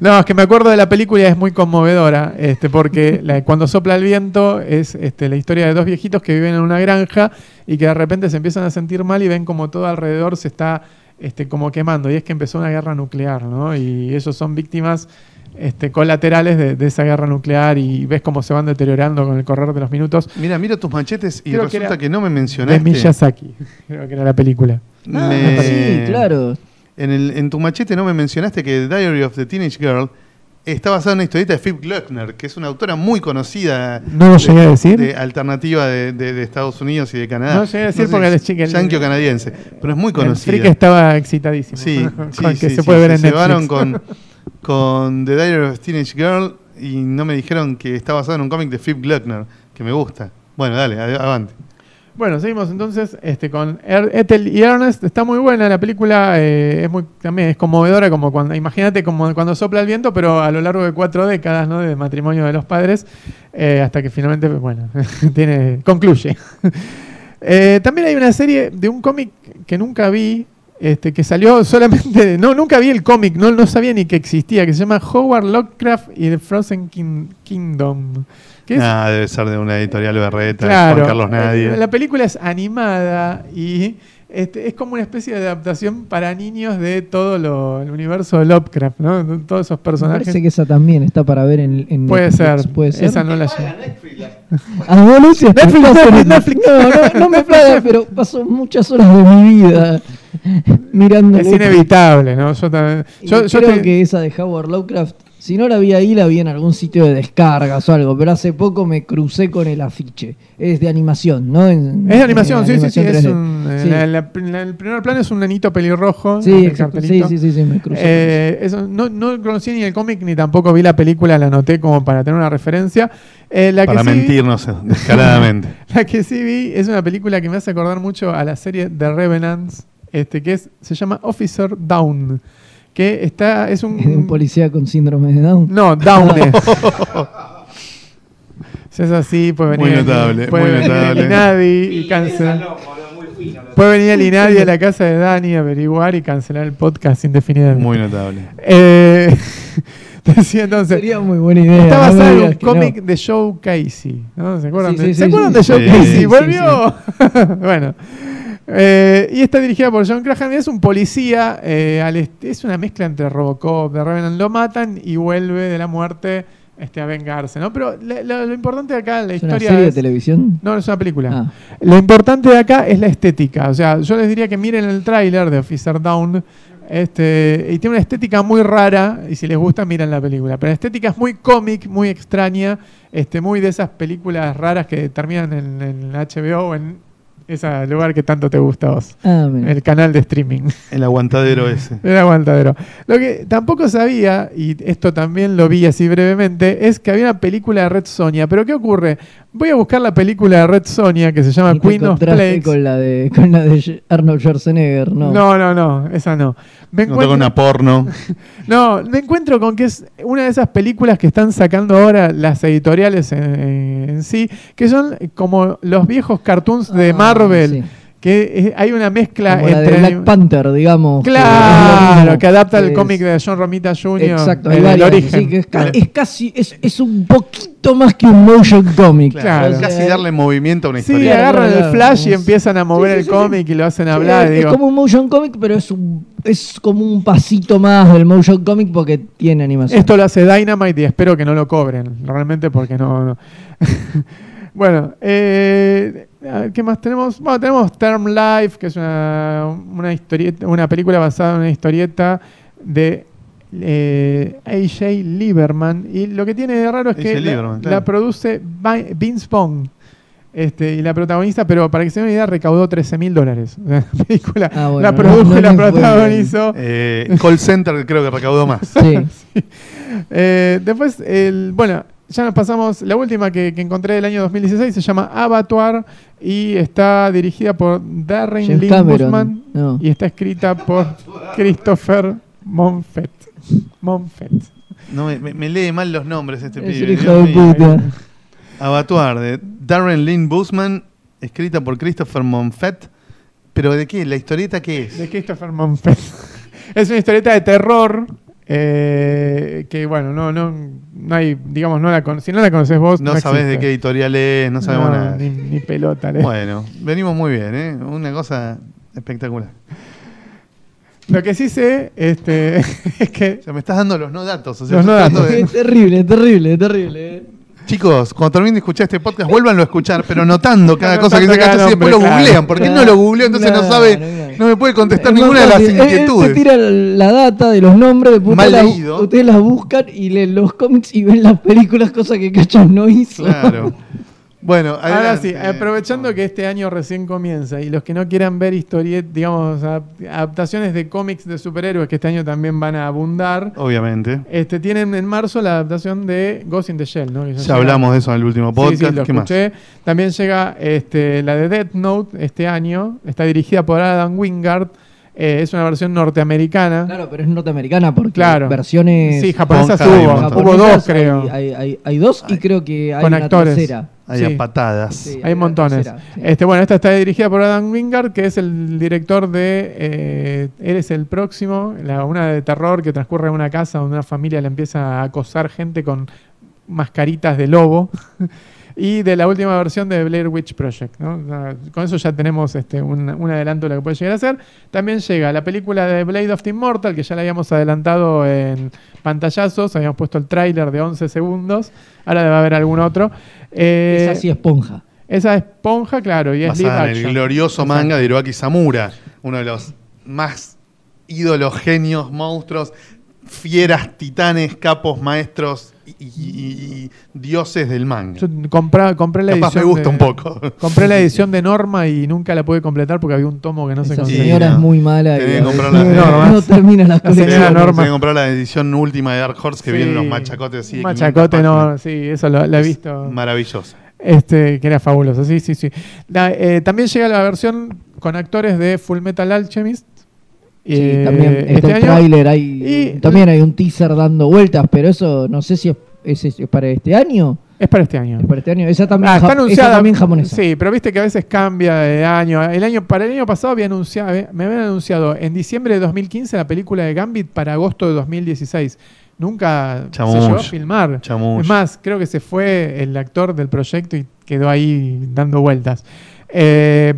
No, es que me acuerdo de la película y es muy conmovedora, este, porque la- cuando sopla el viento es este, la historia de dos viejitos que viven en una granja y que de repente se empiezan a sentir mal y ven como todo alrededor se está este, como quemando. Y es que empezó una guerra nuclear, ¿no? Y ellos son víctimas este, colaterales de, de esa guerra nuclear y ves cómo se van deteriorando con el correr de los minutos. Mira, mira tus machetes y Creo resulta que, no me De mencionaste. Miyazaki, [LAUGHS] creo que era la película. Ah, Me- sí, claro. En, el, en tu machete no me mencionaste que Diary of the Teenage Girl está basada en una historieta de Philip Gluckner, que es una autora muy conocida. ¿No lo de- llegué a decir? De alternativa de, de- Estados Unidos y de Canadá. No llegué a decir sé porque el chico- el- yankee o canadiense, pero es muy El conocida. freak estaba excitadísimo. Sí, con sí, que sí, se sí, puede ver en se llevaron Netflix. con, [LAUGHS] con The Diary of a Teenage Girl y no me dijeron que está basado en un cómic de Philip Gluckner, que me gusta. Bueno, dale, ad- avante. Bueno, seguimos entonces este, con Er- Ethel y Ernest. Está muy buena la película, eh, es muy, también es conmovedora, como cuando, imagínate como cuando sopla el viento, pero a lo largo de cuatro décadas ¿no? de matrimonio de los padres, eh, hasta que finalmente, bueno, [LAUGHS] tiene, concluye. [LAUGHS] Eh, también hay una serie de un cómic que nunca vi, este, que salió solamente, no, nunca vi el cómic, no, no sabía ni que existía, que se llama Howard Lovecraft y The Frozen King- Kingdom. Es- Ah, debe ser de una editorial berreta, Claro. Juan Carlos Nadie. Eh, La película es animada y este, es como una especie de adaptación para niños de todo lo- el universo de Lovecraft, ¿no? De Todos esos Me personajes. parece que esa también está para ver en, en Puede Netflix, ser. Puede ser. Esa no la llevo. Ah, Netflix, Netflix, Netflix. No, no, me plaga, pero paso muchas horas de mi vida [LAUGHS] mirando. Es inevitable, ¿no? Yo también. Yo, yo creo te- que esa de Howard Lovecraft, si no la vi ahí, la vi en algún sitio de descargas o algo, pero hace poco me crucé con el afiche. Es de animación, ¿no? En- Es de animación, en sí, sí, sí. Es 3D. un, eh, Sí. la- la- la- el primer plano es un nenito pelirrojo. Sí, exacto. sí, sí, sí, sí, me crucé. Eh, eso, no, no conocí ni el cómic ni tampoco vi la película, la anoté como para tener una referencia. Eh, la que Para sí vi- mentirnos descaradamente. [LAUGHS] La que sí vi es una película que me hace acordar mucho a la serie The Revenants, este, que es, se llama Officer Down, que está, es un... Es [LAUGHS] de un policía con síndrome de Down. No, Down es. [LAUGHS] [LAUGHS] Si es así, puede venir, Muy notable, puede muy venir notable. el Inadi y cancelar. Puede venir el Inadi a la casa de Dani a averiguar y cancelar el podcast indefinidamente. Muy notable. Eh, decía entonces, Sería muy buena idea. Está no me basada en un no. cómic de Joe Casey. ¿no? ¿Se acuerdan, Sí, de, sí, ¿se sí, acuerdan sí. de Joe Sí, Casey? sí, sí, ¡Volvió! bueno. Eh, y está dirigida por John Craham y es un policía. eh, al es una mezcla entre Robocop, de Revenant. Lo matan y vuelve de la muerte este, a vengarse. ¿no? Pero la- la- lo importante de acá, la ¿Es una historia. serie de televisión? no, es una película. Ah. Lo importante de acá es la estética. O sea, yo les diría que miren el tráiler de Officer Down. Este, y tiene una estética muy rara, y si les gusta, miran la película. Pero la estética es muy cómic, muy extraña, este, muy de esas películas raras que terminan en, en HBO o en ese lugar que tanto te gusta a vos. Ah. El canal de streaming. El aguantadero ese. El aguantadero. Lo que tampoco sabía, y esto también lo vi así brevemente, es que había una película de Red Sonia. Pero ¿qué ocurre? Voy a buscar la película de Red Sonia que se llama Y Queen of Plagues. con la de con la de Arnold Schwarzenegger, ¿no? No, no, no, esa no. Me No toca encuentro- una porno. [LAUGHS] No, me encuentro con que es una de esas películas que están sacando ahora las editoriales en, en sí, que son como los viejos cartoons de Ah, Marvel, sí. Que eh, hay una mezcla Como la de entre... Black Panther, digamos. que Claro, mismo. que adapta el cómic de John Romita Jr. Exacto, el, origen. sí, que es, ca- es casi, es, es un poquito más que un motion comic. Claro. O sea, Casi darle movimiento a una Sí, historia. Claro, agarran claro, el claro. flash y empiezan a mover Sí, sí, el sí, cómic y lo hacen sí, hablar. es, como un motion comic, pero es un es como un pasito más del motion comic porque tiene animación. Esto lo hace Dynamite y espero que no lo cobren, realmente porque no... no. [LAUGHS] bueno, eh, a ver, ¿qué más tenemos? Bueno, tenemos Term Life, que es una, una, historieta, una película basada en una historieta de eh, A.J. Lieberman. Y lo que tiene de raro es que A.J. la, Lieberman, la claro. produce Vi- Vince Vaughn. Este, y la protagonista, pero para que se den una idea, recaudó 13 mil dólares. [LAUGHS] La película Ah, bueno, la produjo no y la protagonizó. Eh, call center creo que recaudó más. Sí. [LAUGHS] Eh, después, el, bueno, ya nos pasamos. La última que, que encontré del año 2016 se llama Abattoir y está dirigida por Darren James Lynn. Bousman No. y está escrita por Christopher Monfett. Monfett. No, me, me- lee mal los nombres este Es pibe. el hijo de puta. Abattoir de Darren Lynn Bousman, escrita por Christopher Monfett. ¿Pero de qué? ¿La historieta qué es? De Christopher Monfett. [LAUGHS] es una historieta de terror. Eh, que bueno, no, no, no hay, digamos, no la con- si no la conoces vos, No, no, sabés de qué editorial es, no sabemos No, nada. Ni, ni pelota. Bueno, venimos muy bien, ¿eh? Una cosa espectacular. Lo que sí sé este, [LAUGHS] es que O sea, me estás dando los no datos. O sea, Los no datos. de- Es terrible, terrible, terrible. Chicos, cuando terminen de escuchar este podcast, vuélvanlo a escuchar, pero notando cada cosa que cada Cacho y después lo googlean. Porque él no lo googleó, entonces no sabe, no me puede contestar Es ninguna de las. Él- inquietudes. te tira la data de los nombres, después Mal la- leído. ustedes las buscan y leen los cómics y ven las películas, cosa que Cachas no hizo. Claro. [LAUGHS] Bueno, Ahora sí, aprovechando que este año recién comienza y los que no quieran ver historietas, digamos, adap- adaptaciones de cómics de superhéroes que este año también van a abundar, Obviamente. este, tienen en marzo la adaptación de Ghost in the Shell, ¿no? Que Ya hablamos de eso en el último Sí, podcast. sí, lo ¿Qué más? escuché. También llega este, la de Death Note este año, está dirigida por Adam Wingard, eh, es una versión norteamericana. Claro, pero es norteamericana porque Claro. versiones Sí, japonesas hubo, hubo dos creo. Hay, hay- hay- hay dos y creo que hay Con una actores. tercera. Hay Sí. patadas. Sí. Hay montones. tercera, sí. Este, bueno, esta está dirigida por Adam Wingard, que es el director de eh, Eres el próximo, la, una de terror que transcurre en una casa donde una familia le empieza a acosar gente con mascaritas de lobo. [LAUGHS] y de la última versión de Blair Witch Project. ¿no? O sea, con eso ya tenemos este, un, un adelanto de lo que puede llegar a ser. También llega la película de Blade of the Immortal, que ya la habíamos adelantado en pantallazos, habíamos puesto el tráiler de 11 segundos, ahora debe haber algún otro. Eh, Esa sí esponja. esa esponja, claro, y es Basada en el glorioso manga de Hiroaki Samura, uno de los más ídolos, genios, monstruos, fieras, titanes, capos, maestros y, y- y dioses del manga. Yo compré, compré la Capaz me edición. gusta de- un poco. Compré la [LAUGHS] edición de Norma y nunca la pude completar porque había un tomo que no se Esa conseguía. señora no. es muy mala y [LAUGHS] Tenés que a comprarla veces de- no, No, no termina las la señora. Norma. Tenés que comprar la edición última de Dark Horse que Sí. vienen los machacotes así. de Un 500 machacote, no, sí, eso lo, la he Es visto. Maravillosa. Este, que era fabuloso, sí, sí, sí. La- eh, también llega la versión con actores de Full Metal Alchemist. Sí, Eh, también este está el año. tráiler, hay, Y- también hay un teaser dando vueltas, pero eso no sé si es, es- es para este año. Es para este año. Es para este año. Esa también, Ah, está ja- esa anunciada. también japonesa. Sí, pero viste que a veces cambia de año. El año para el año pasado había anunciado, había- me habían anunciado en diciembre de 2015 la película de Gambit para agosto de 2016. Nunca se llegó a filmar. Es más, creo que se fue el actor del proyecto y quedó ahí dando vueltas. Eh,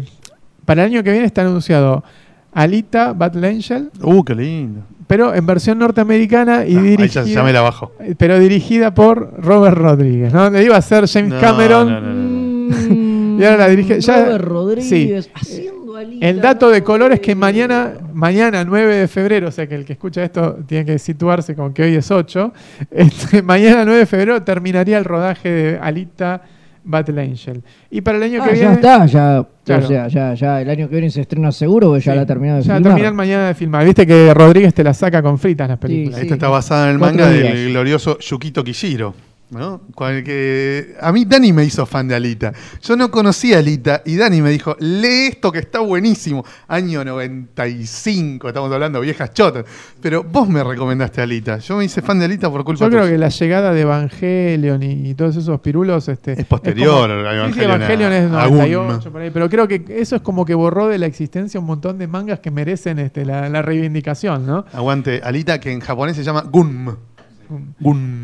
para el año que viene está anunciado Alita Battle Angel, Uh, qué lindo. pero en versión norteamericana y Ah, ahí dirigida, ya, ya me la bajo. pero dirigida por Robert Rodríguez. ¿no? Le iba a ser James No, Cameron. no, no, no, no. [LAUGHS] Y ahora la dirige- ya- Robert Rodríguez haciendo Alita, El dato de color es que eh, mañana, mañana 9 de febrero, o sea que el que escucha esto tiene que situarse con que hoy es 8, [LAUGHS] este, mañana 9 de febrero terminaría el rodaje de Alita Battle Angel. Y para el año Ah, que ya viene... está, ya, Claro. o sea, ya, ya el año que viene se estrena seguro, porque ya Sí, la ha terminado de ya filmar. terminan mañana de filmar. Viste que Rodríguez te la saca con fritas las películas. Sí. Esta está basada en el Cuatro manga días. del glorioso Yukito Kishiro. ¿No? Que a mí Dani me hizo fan de Alita. Yo no conocía a Alita y Dani me dijo, lee esto que está buenísimo. Año 95, estamos hablando viejas chotas. Pero vos me recomendaste a Alita. Yo me hice fan de Alita por culpa Yo creo tuya. que la llegada de Evangelion y, y todos esos pirulos este, Es posterior como- a Sí, sí, Evangelion, Evangelion a- es a 98 Gun. por ahí, pero creo que eso es como que borró de la existencia un montón de mangas que merecen este, la, la reivindicación, ¿no? Aguante, Alita, que en japonés se llama Gunm.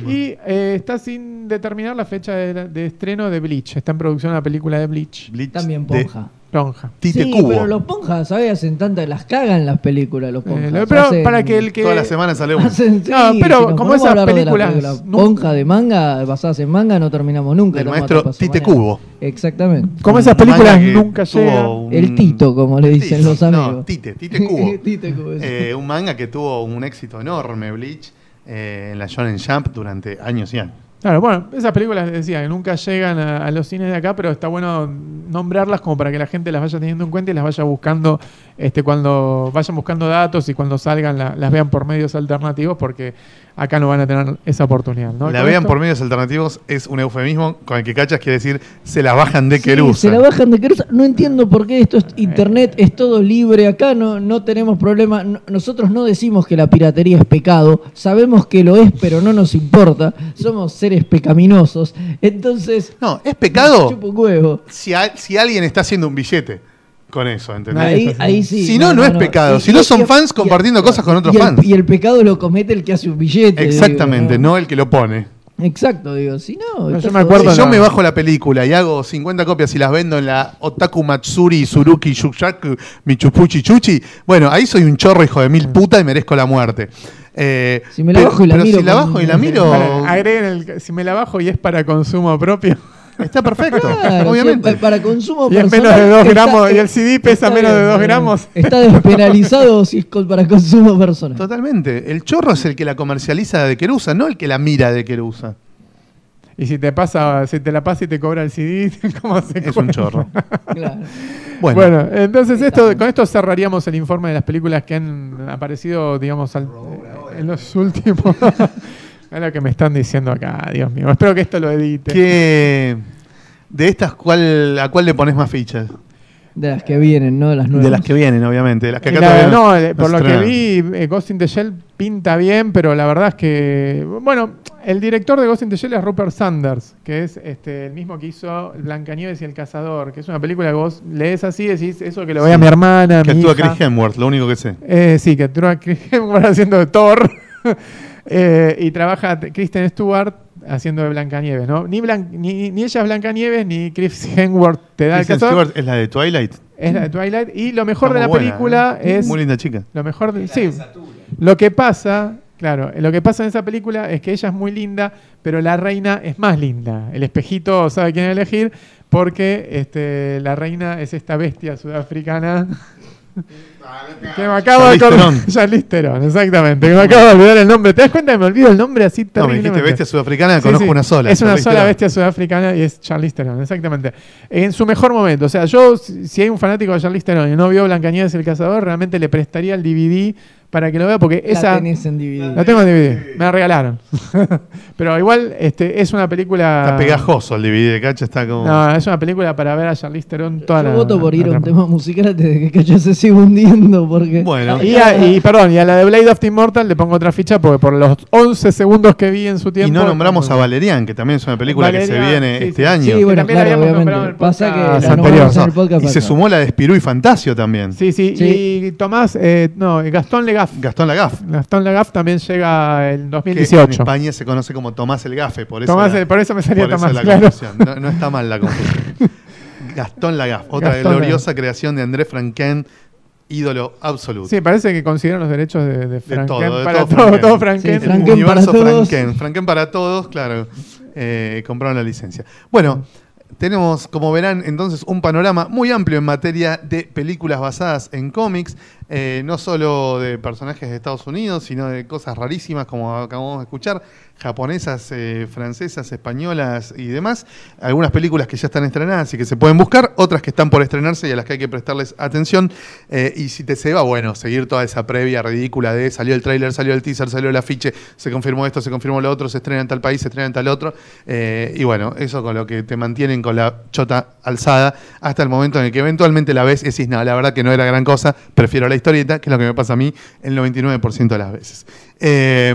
Y eh, está sin determinar la fecha de, de estreno de Bleach. Está en producción la película de Bleach. Bleach También de Ponja. Lonja. Tite sí, Kubo. pero los ponjas, ¿sabes? Hacen tantas, las cagan las películas, los ponjas. Eh, lo- pero Hacen- para que el que. Toda la semana sale uno. hacen- sí, No, pero si como esas de la películas película no- ponja de manga, basadas en manga, no terminamos nunca. Toma, maestro Tite mañana. Kubo. Exactamente. Como esas películas nunca llegan. un- El Tito, como le dicen los amigos. No, Tite, Tite Kubo. [LAUGHS] Tite Kubo, sí. Eh, un manga que tuvo un éxito enorme, Bleach, eh, en la Shonen Jump durante años y años. Claro, bueno, esas películas decía que nunca llegan a, los cines de acá, pero está bueno nombrarlas como para que la gente las vaya teniendo en cuenta y las vaya buscando este cuando vayan buscando datos y cuando salgan la- las vean por medios alternativos porque acá no van a tener esa oportunidad. ¿no? La vean esto- por medios alternativos es un eufemismo con el que cachas quiere decir se la bajan de Sí, Querusa. se la bajan de Querusa. No entiendo por qué esto es internet, es todo libre. Acá no, no tenemos problema. No- nosotros no decimos que la piratería es pecado. Sabemos que lo es, pero no nos importa. Somos seres pecaminosos. Entonces, No, es pecado chupa un huevo. si, a- si alguien está haciendo un billete con eso, ¿entendés? Ahí, ahí sí. Si no, no es pecado. Si no son fans compartiendo cosas con otros y el- fans. Y el pecado lo comete el que hace un billete. Exactamente, digo, no el que lo pone. Exacto, digo. Si no, yo me acuerdo. Si yo la- me bajo la película y hago 50 copias y las vendo en la Otaku Matsuri Suruki Shushaku Michupuchi Chuchi, bueno, ahí soy un chorro hijo de mil puta y merezco la muerte. Eh, Si me la pero- bajo y la pero miro si la bajo y la miro, Para- agreguen el- si me la bajo y es para consumo propio está perfecto, Claro, obviamente. sí, para consumo y es personal, menos de 2 está- gramos y el CD pesa menos de bien, 2 eh, gramos. Está despenalizado [LAUGHS] si es para consumo personal. Totalmente. El chorro es el que la comercializa de Querusa, no el que la mira de Querusa. Y si te pasa, si te la pasa y te cobra el CD, [LAUGHS] ¿cómo se Es un chorro. Claro. Bueno, Bueno, entonces esto, con esto cerraríamos el informe de las películas que han aparecido, digamos, al- en los últimos. Es lo que me están diciendo acá, Dios mío. Espero que esto lo edite. ¿qué- de estas, ¿cuál, ¿a cuál le pones más fichas? De las que vienen, no de las nuevas. De las que vienen, obviamente. de Las que acá La- todavía no, por lo que vi, eh, Ghost in the Shell pinta bien, pero la verdad es que. Bueno, el director de Ghost in the Shell es Rupert Sanders, que es este, el mismo que hizo Blancanieves y el Cazador, que es una película que vos lees así y decís eso que lo vea Sí. mi hermana. Que mi actúa hija. Chris Hemsworth, lo único que sé. Eh, sí, que actúa Chris Hemsworth haciendo de Thor. [LAUGHS] Eh, y trabaja Kristen Stewart haciendo de Blancanieves, ¿no? Ni, Blan- ni, ni ella es Blancanieves, ni Chris Hemsworth te da el Kristen cazador. Stewart es la de Twilight. Es la de Twilight. Y lo mejor Está de la buena, película ¿eh? es. Muy linda chica. Lo mejor de, sí. Lo que pasa, claro, lo que pasa en esa película es que ella es muy linda, pero la reina es más linda. El espejito sabe quién elegir porque este, la reina es esta bestia sudafricana. [LAUGHS] que me acabo de Theron, [LAUGHS] exactamente. Que me acabo de olvidar el nombre. ¿Te das cuenta que me olvido el nombre así No, me dijiste bestia sudafricana, Sí, conozco sí. una sola. Es una sola bestia sudafricana y es Charlize Theron, exactamente. En su mejor momento. O sea, yo, si hay un fanático de Charlize Theron y no vio Blancanieves y el Cazador, realmente le prestaría el DVD para que lo vea porque La esa... tenés en DVD. La tengo en DVD, me la regalaron. [LAUGHS] Pero igual este, es una película... Está pegajoso el DVD de Cacha, está como. No, es una película para ver a Charlize Theron toda Yo la... voto por ir a un tema musical antes de que Cacho se siga Porque Bueno. Y, a- y, perdón, y a la de Blade of the Immortal le pongo otra ficha porque por los 11 segundos que vi en su tiempo... y no nombramos a Valerian, que también es una película que se viene sí, este sí. año. Sí, bueno, también la claro, habíamos nombrado en Pasa que podcast la anterior. nombramos en el podcast y se sumó la de Spirú y Fantasio también. Sí, sí, Sí. y Tomás, eh, no, Gastón Legaf. Gastón Lagaf. Gastón Legaf también llega en Que en 2018. España se conoce como Tomás el Gafe, por eso, Tomás, la- por eso me salía por eso Tomás, la claro. confusión. No, no está mal la confusión. [LAUGHS] Gastón Lagaf, otra Gastón gloriosa creación de André Franquin, ídolo absoluto. Sí, parece que consideran los derechos de, de de Franken todo, de para todo todo, Franken. todo Franken. Sí, El Franken universo para todos. Franken. Franken para todos, claro. Eh, compraron la licencia. Bueno, Tenemos, como verán, entonces un panorama muy amplio en materia de películas basadas en cómics, eh, no solo de personajes de Estados Unidos, sino de cosas rarísimas como acabamos de escuchar, japonesas, eh, francesas, españolas y demás. Algunas películas que ya están estrenadas y que se pueden buscar, otras que están por estrenarse y a las que hay que prestarles atención. Eh, y si te se va, bueno, seguir toda esa previa ridícula de salió el tráiler, salió el teaser, salió el afiche, se confirmó esto, se confirmó lo otro, se estrena en tal país, se estrena en tal otro. Y bueno, eso con lo que te mantienen con la chota alzada hasta el momento en el que eventualmente la ves y decís, no, la verdad que no era gran cosa, prefiero la historieta, que es lo que me pasa a mí el 99% de las veces. Eh,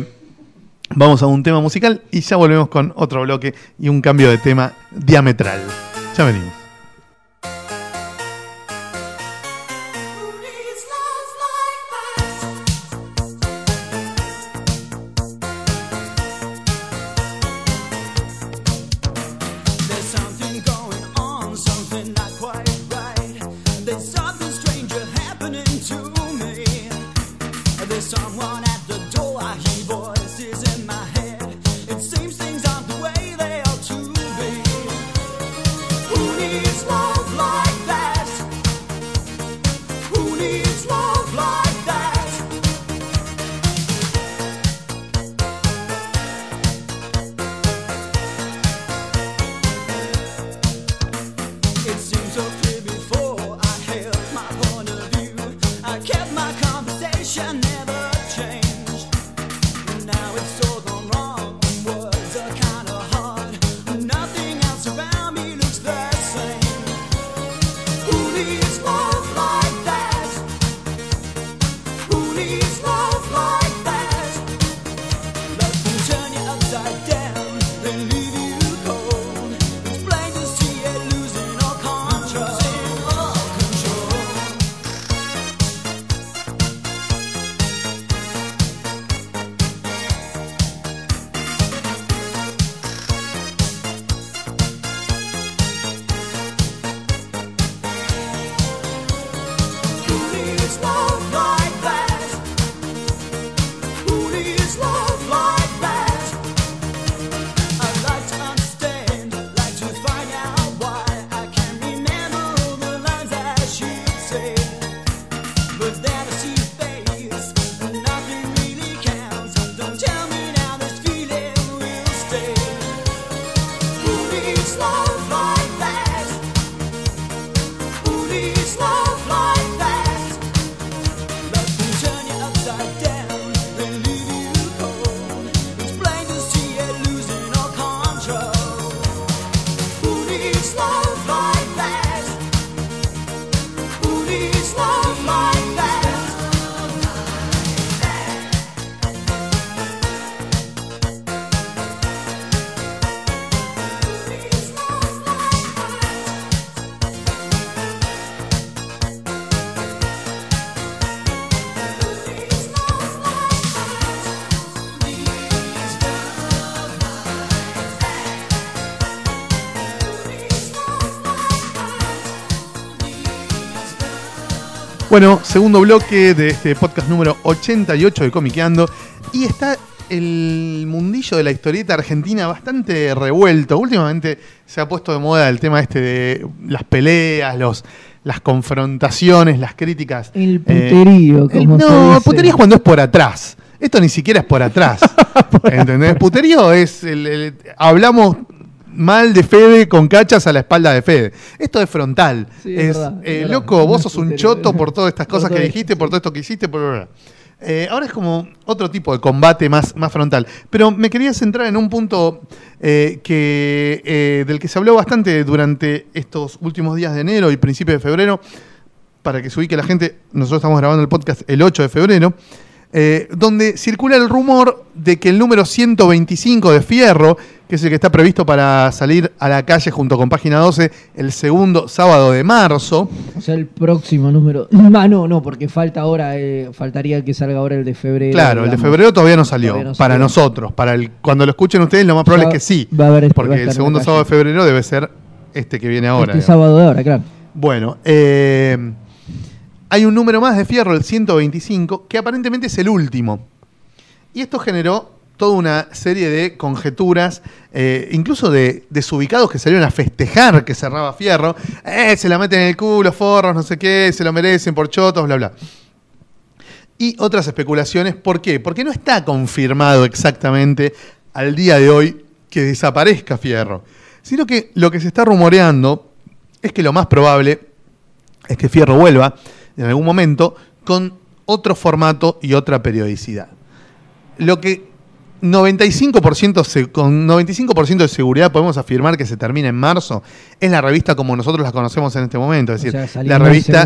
vamos a un tema musical y ya volvemos con otro bloque y un cambio de tema diametral. Ya venimos. Bueno, segundo bloque de este podcast número 88 de Comiqueando. Y está el mundillo de la historieta argentina bastante revuelto. Últimamente se ha puesto de moda el tema este de las peleas, los, las confrontaciones, las críticas. El Eh, puterío, el- como se no, dice. puterío es cuando es por atrás. Esto ni siquiera es por atrás. [LAUGHS] ¿Entendés? Puterío es. el- el- hablamos mal de Fede con cachas a la espalda de Fede. Esto es frontal. Sí, es es, verdad, eh, verdad. loco, vos sos un choto por todas estas [LAUGHS] cosas que dijiste, por todo esto que hiciste, por bla, bla. Eh, ahora es como otro tipo de combate más, más frontal. Pero me quería centrar en un punto eh, que, del que se habló bastante durante estos últimos días de enero y principios de febrero. Para que se ubique la gente, nosotros estamos grabando el podcast el 8 de febrero. Eh, donde circula el rumor de que el número 125 de Fierro, que es el que está previsto para salir a la calle junto con Página 12 el segundo sábado de marzo, O sea, el próximo número. [LAUGHS] Ah, no, no, porque falta ahora, eh, faltaría que salga ahora el de febrero. Claro, el de febrero todavía no salió. Todavía no para salió. nosotros, para el cuando lo escuchen ustedes, lo más probable es que sí. va a haber este- va a porque el segundo sábado de febrero debe ser este que viene ahora. Este digamos. sábado de ahora, claro. Bueno, eh, hay un número más de Fierro, el 125, que aparentemente es el último. Y esto generó toda una serie de conjeturas, eh, incluso de desubicados que salieron a festejar que cerraba Fierro. Eh, se la meten en el culo, forros, no sé qué, se lo merecen por chotos, bla, bla. Y otras especulaciones, ¿por qué? Porque no está confirmado exactamente al día de hoy que desaparezca Fierro, sino que lo que se está rumoreando es que lo más probable es que Fierro vuelva en algún momento con otro formato y otra periodicidad. Lo que 95% se- con 95% de seguridad podemos afirmar que se termina en marzo es la revista como nosotros la conocemos en este momento, es O decir, sea, la revista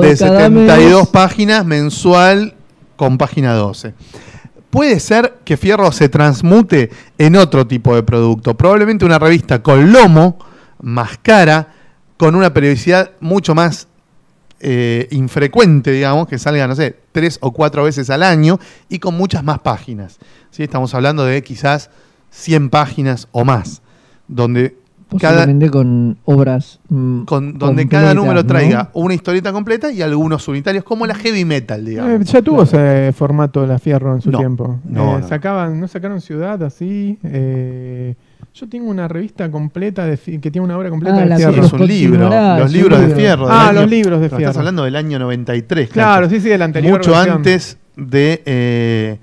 de, de cada 72 mes. páginas mensual con página 12. Puede ser que Fierro se transmute en otro tipo de producto, probablemente una revista con lomo, más cara, con una periodicidad mucho más eh, infrecuente, digamos, que salga, no sé, tres o cuatro veces al año y con muchas más páginas. ¿sí? Estamos hablando de quizás 100 páginas o más, donde cada, con obras. mm, con, donde cada número ¿no? traiga una historieta completa y algunos unitarios, como la heavy metal, Eh, digamos. ya tuvo ese formato la Fierro en su No, tiempo. no, Eh, no. Sacaban, ¿No sacaron Ciudad así? Eh, yo tengo una revista completa de que tiene una obra completa Ah, de Fierro. es un libro, continuará, los libros de fierro. del Ah, año- los libros de Fierro. Estás hablando del año 93. Claro, Cacho. sí, sí, de la anterior Mucho versión. antes de, eh,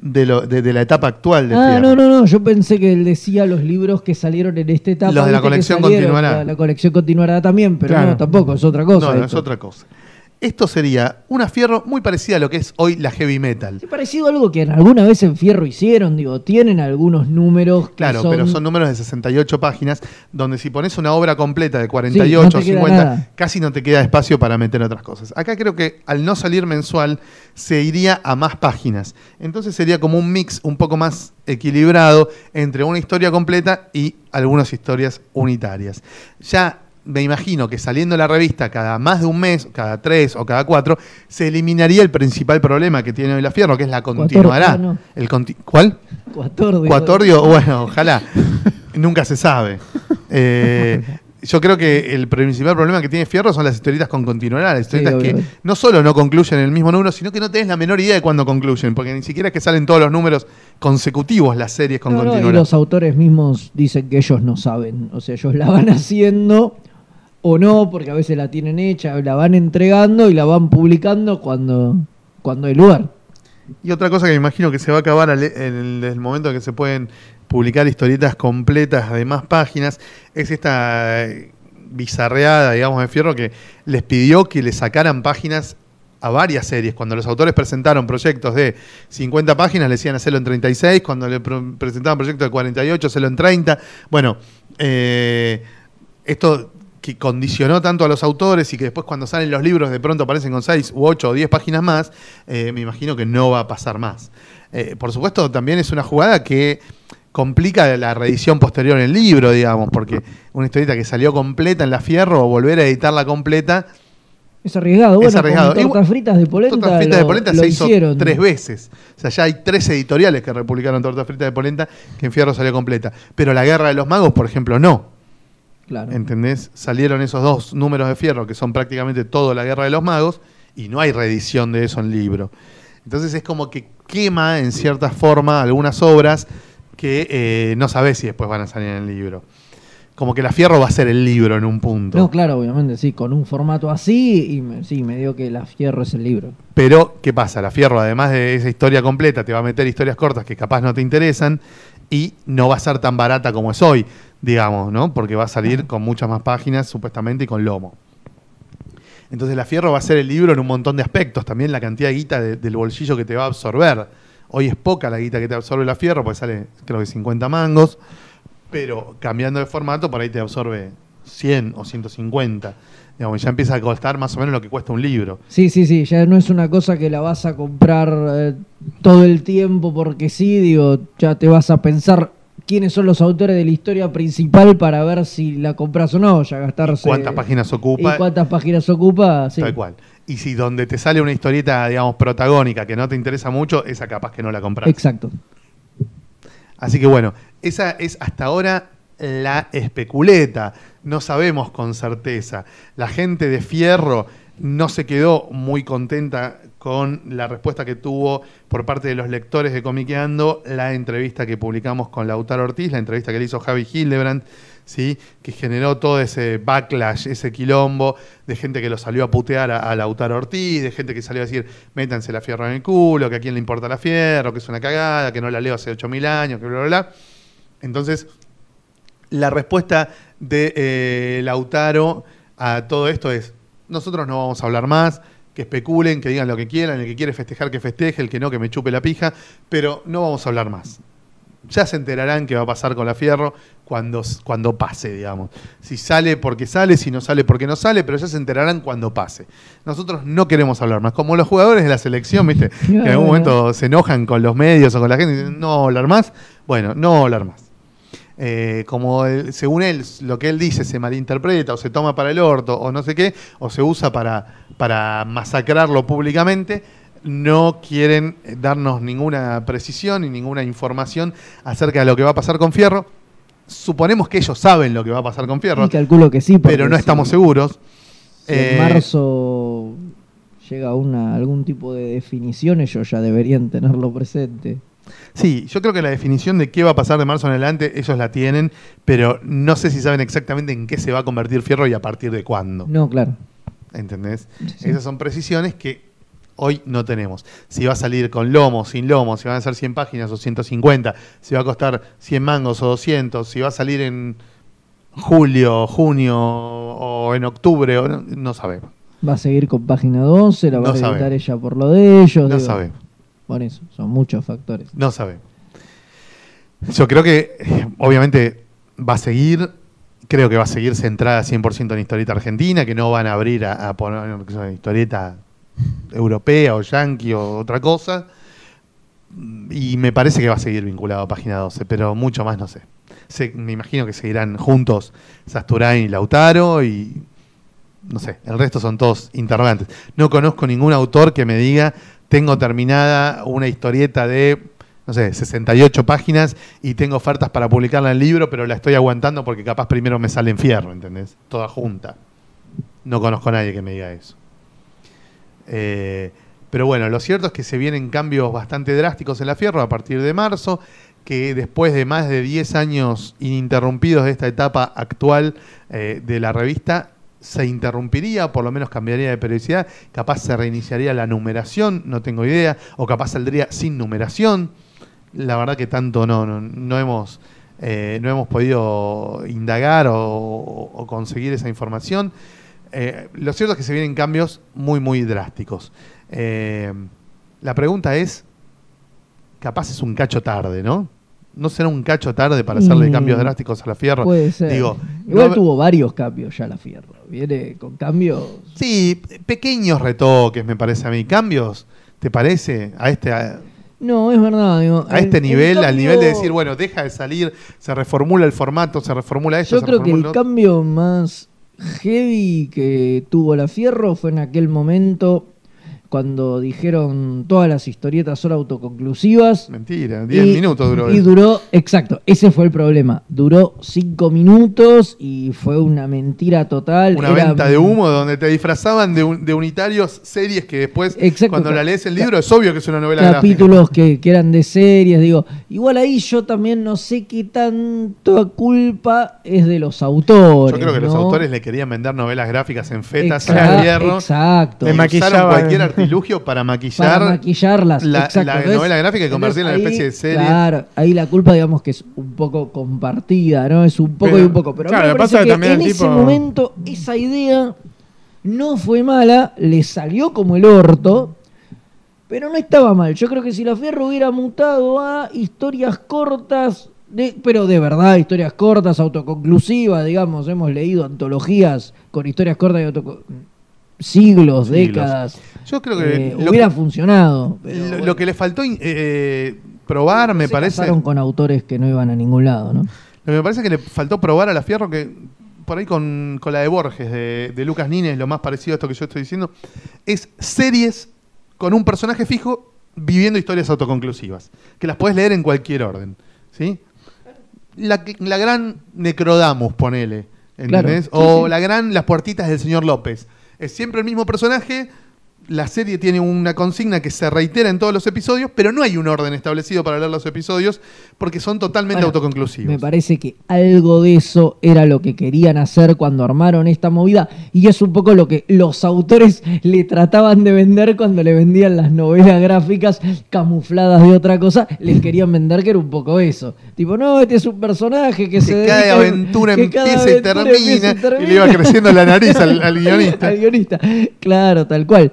de, lo- de- de la etapa actual de Ah, Fierro. no, no, no. Yo pensé que él decía los libros que salieron en esta etapa. Los de la colección salieron, continuará. La, la colección continuará también, pero Claro. no, tampoco, es otra cosa. No, no, es otra cosa. Esto sería una fierro muy parecida a lo que es hoy la heavy metal. Es parecido a algo que alguna vez en Fierro hicieron, digo, tienen algunos números que Claro, son... pero son números de 68 páginas, donde si pones una obra completa de Sí, 48 no o te queda 50, nada. casi no te queda espacio para meter otras cosas. Acá creo que al no salir mensual, se iría a más páginas. Entonces sería como un mix un poco más equilibrado entre una historia completa y algunas historias unitarias. Ya me imagino que saliendo la revista cada más de un mes, cada tres o cada cuatro, se eliminaría el principal problema que tiene hoy la Fierro, que es la continuará. ah, no. El conti- ¿Cuál? Cuatordio. Cuatordio, [LAUGHS] bueno, ojalá. Nunca se sabe. Eh, yo creo que el principal problema que tiene Fierro son las historietas con continuará, las historietas que no solo no concluyen en el mismo número, sino que no tenés la menor idea de cuándo concluyen, porque ni siquiera es que salen todos los números consecutivos las series con No, no, y continuará. los autores mismos dicen que ellos no saben. O sea, ellos la van haciendo o no, porque a veces la tienen hecha, la van entregando y la van publicando cuando, cuando hay lugar. Y otra cosa que me imagino que se va a acabar en el, en el momento en que se pueden publicar historietas completas de más páginas es esta eh, bizarreada, digamos, de Fierro que les pidió que le sacaran páginas a varias series. Cuando los autores presentaron proyectos de 50 páginas, le decían hacerlo en 36. Cuando le presentaban proyectos de 48, hacerlo en 30. Bueno, eh, esto que condicionó tanto a los autores y que después cuando salen los libros de pronto aparecen con 6 u 8 o 10 páginas más, eh, me imagino que no va a pasar más. Eh, por supuesto, también es una jugada que complica la reedición posterior en el libro, digamos, porque una historieta que salió completa en la Fierro, volver a editarla completa, Es arriesgado. Bueno, es arriesgado. con tortas fritas de polenta, Tortas fritas de polenta lo se hizo hicieron. tres veces. O sea, ya hay tres editoriales que republicaron Tortas fritas de polenta que en Fierro salió completa. Pero la Guerra de los Magos, por ejemplo, no. Claro. ¿Entendés? Salieron esos dos números de fierro que son prácticamente todo la guerra de los magos y no hay reedición de eso en libro. Entonces es como que quema en cierta forma algunas obras que eh, no sabés si después van a salir en el libro. Como que la fierro va a ser el libro en un punto. No, claro, obviamente, sí, con un formato así, y me- sí, me dio que la fierro es el libro. Pero, ¿qué pasa? La fierro, además de esa historia completa, te va a meter historias cortas que capaz no te interesan y no va a ser tan barata como es hoy, digamos, ¿no? Porque va a salir con muchas más páginas, supuestamente, y con lomo. Entonces la fierro va a ser el libro en un montón de aspectos, también la cantidad de guita de- del bolsillo que te va a absorber. Hoy es poca la guita que te absorbe la fierro, porque sale creo que 50 mangos, pero cambiando de formato por ahí te absorbe 100 o 150. Digamos, ya empieza a costar más o menos lo que cuesta un libro. Sí, sí, sí, ya no es una cosa que la vas a comprar eh, todo el tiempo porque sí, digo, ya te vas a pensar quiénes son los autores de la historia principal para ver si la compras o no, ya gastarse... ¿Cuántas páginas ocupa? ¿Y cuántas páginas ocupa? Sí. Tal cual. Y si donde te sale una historieta, digamos, protagónica que no te interesa mucho, esa capaz que no la compras. Exacto. Así que bueno, esa es hasta ahora la especuleta. No sabemos con certeza. La gente de Fierro no se quedó muy contenta con la respuesta que tuvo por parte de los lectores de Comiqueando la entrevista que publicamos con Lautaro Ortiz, la entrevista que le hizo Javi Hildebrand, ¿sí? que generó todo ese backlash, ese quilombo de gente que lo salió a putear a, Lautaro Ortiz, de gente que salió a decir, métanse la fierro en el culo, que a quién le importa la fierro, que es una cagada, que no la leo hace 8.000 años, que bla, bla, bla. Entonces, la respuesta de eh, Lautaro a todo esto es, nosotros no vamos a hablar más, que especulen, que digan lo que quieran, el que quiere festejar que festeje, el que no que me chupe la pija, pero no vamos a hablar más. Ya se enterarán qué va a pasar con la Fierro cuando, cuando pase, digamos. Si sale porque sale, si no sale porque no sale, pero ya se enterarán cuando pase. Nosotros no queremos hablar más. Como los jugadores de la selección, ¿viste? Que en algún momento se enojan con los medios o con la gente y dicen, no hablar más. Bueno, no hablar más. Eh, como según él, lo que él dice se malinterpreta o se toma para el orto o no sé qué, o se usa para, para masacrarlo públicamente, no quieren eh, darnos ninguna precisión y ninguna información acerca de lo que va a pasar con Fierro. Suponemos que ellos saben lo que va a pasar con Fierro, Y calculo que sí. pero no si- estamos seguros. si Eh, en marzo llega una, algún tipo de definición, ellos ya deberían tenerlo presente. Sí, yo creo que la definición de qué va a pasar de marzo en adelante, ellos la tienen, pero no sé si saben exactamente en qué se va a convertir Fierro y a partir de cuándo. No, claro. ¿Entendés? Sí. Esas son precisiones que hoy no tenemos. Si va a salir con lomo, sin lomo, si van a ser 100 páginas o 150, si va a costar 100 mangos o 200, si va a salir en julio, junio o en octubre, o no, no sabemos. Va a seguir con página 12, la va No a editar ella por lo de ellos. No digo, sabemos. Por eso, son muchos factores. No sabemos. Yo creo que, obviamente, va a seguir. Creo que va a seguir centrada 100% en historieta argentina, que no van a abrir a, a poner historieta europea o yankee o otra cosa. Y me parece que va a seguir vinculado a página 12, pero mucho más no sé. Sé- me imagino que seguirán juntos Sasturain y Lautaro y no sé, el resto son todos interrogantes. No conozco ningún autor que me diga, tengo terminada una historieta de, no sé, 68 páginas y tengo ofertas para publicarla en libro, pero la estoy aguantando porque capaz primero me sale en fierro, ¿entendés? Toda junta. No conozco a nadie que me diga eso. Eh, pero bueno, lo cierto es que se vienen cambios bastante drásticos en la Fierro a partir de marzo, que después de más de 10 años ininterrumpidos de esta etapa actual eh, de la revista, se interrumpiría, por lo menos cambiaría de periodicidad, capaz se reiniciaría la numeración, no tengo idea, o capaz saldría sin numeración. La verdad que tanto no, no, no hemos, eh, no hemos podido indagar o, o conseguir esa información. Eh, lo cierto es que se vienen cambios muy, muy drásticos. Eh, la pregunta es, capaz es un cacho tarde, ¿no? ¿No será un cacho tarde para hacerle Mm, cambios drásticos a la Fierro? Puede ser. Digo, Igual no- tuvo varios cambios ya la Fierro. Viene con cambios. Sí, pequeños retoques, me parece a mí. ¿Cambios? ¿Te parece? A este, a, No, es verdad. digo, a el- este el nivel, al nivel de decir, bueno, deja de salir, se reformula el formato, se reformula esto, Yo se creo que el cambio más heavy que tuvo la Fierro fue en aquel momento cuando dijeron todas las historietas son autoconclusivas. Mentira, 10 Y- minutos duró. Y eso. duró, exacto, ese fue el problema. Duró cinco minutos y fue una mentira total. Una Era- venta de humo donde te disfrazaban de, un- de unitarios series que después, Exacto. cuando la lees el libro, es obvio que es una novela gráfica. capítulos que, que eran de series, digo. Igual ahí yo también no sé qué tanta culpa es de los autores. Yo creo que los autores le querían vender novelas gráficas en fetas Exacto, a hierro. Exacto. Le maquillaban. cualquier [LAUGHS] artilugio para maquillar, para maquillarlas. la, exacto. la Entonces- novela gráfica y convertirla en una especie de serie. Claro, ahí la culpa digamos que es un poco compartida, ¿no? Es un poco Pero, y un poco. Pero claro, me pasa que que también en el ese momento esa idea no fue mala, le salió como el orto, pero no estaba mal. Yo creo que si la Fierro hubiera mutado a historias cortas, de, pero de verdad, historias cortas, autoconclusivas, digamos, hemos leído antologías con historias cortas y autoco- siglos, Siglos. décadas. Yo creo que Eh, hubiera que funcionado. pero lo- bueno, lo que le faltó in- eh, probar, me se parece. con autores que no iban a ningún lado, ¿no? Lo que me parece que le faltó probar a la Fierro que por ahí con, con la de Borges, de, de Lucas Nines, lo más parecido a esto que yo estoy diciendo, es series con un personaje fijo viviendo historias autoconclusivas, que las puedes leer en cualquier orden, ¿sí? La, la gran Necrodamus, ponele, ¿entendés? Claro, sí, o sí. la gran Las puertitas del señor López. Es siempre el mismo personaje la serie tiene una consigna que se reitera en todos los episodios, pero no hay un orden establecido para leer los episodios porque son totalmente Bueno, autoconclusivos. Me parece que algo de eso era lo que querían hacer cuando armaron esta movida y es un poco lo que los autores le trataban de vender cuando le vendían las novelas gráficas camufladas de otra cosa, les querían vender que era un poco eso. Tipo, no, este es un personaje que, se que cada dedica- aventura que cada empieza y termina, empieza y le iba creciendo la nariz al, al [LAUGHS] guionista. Al guionista. Claro, tal cual.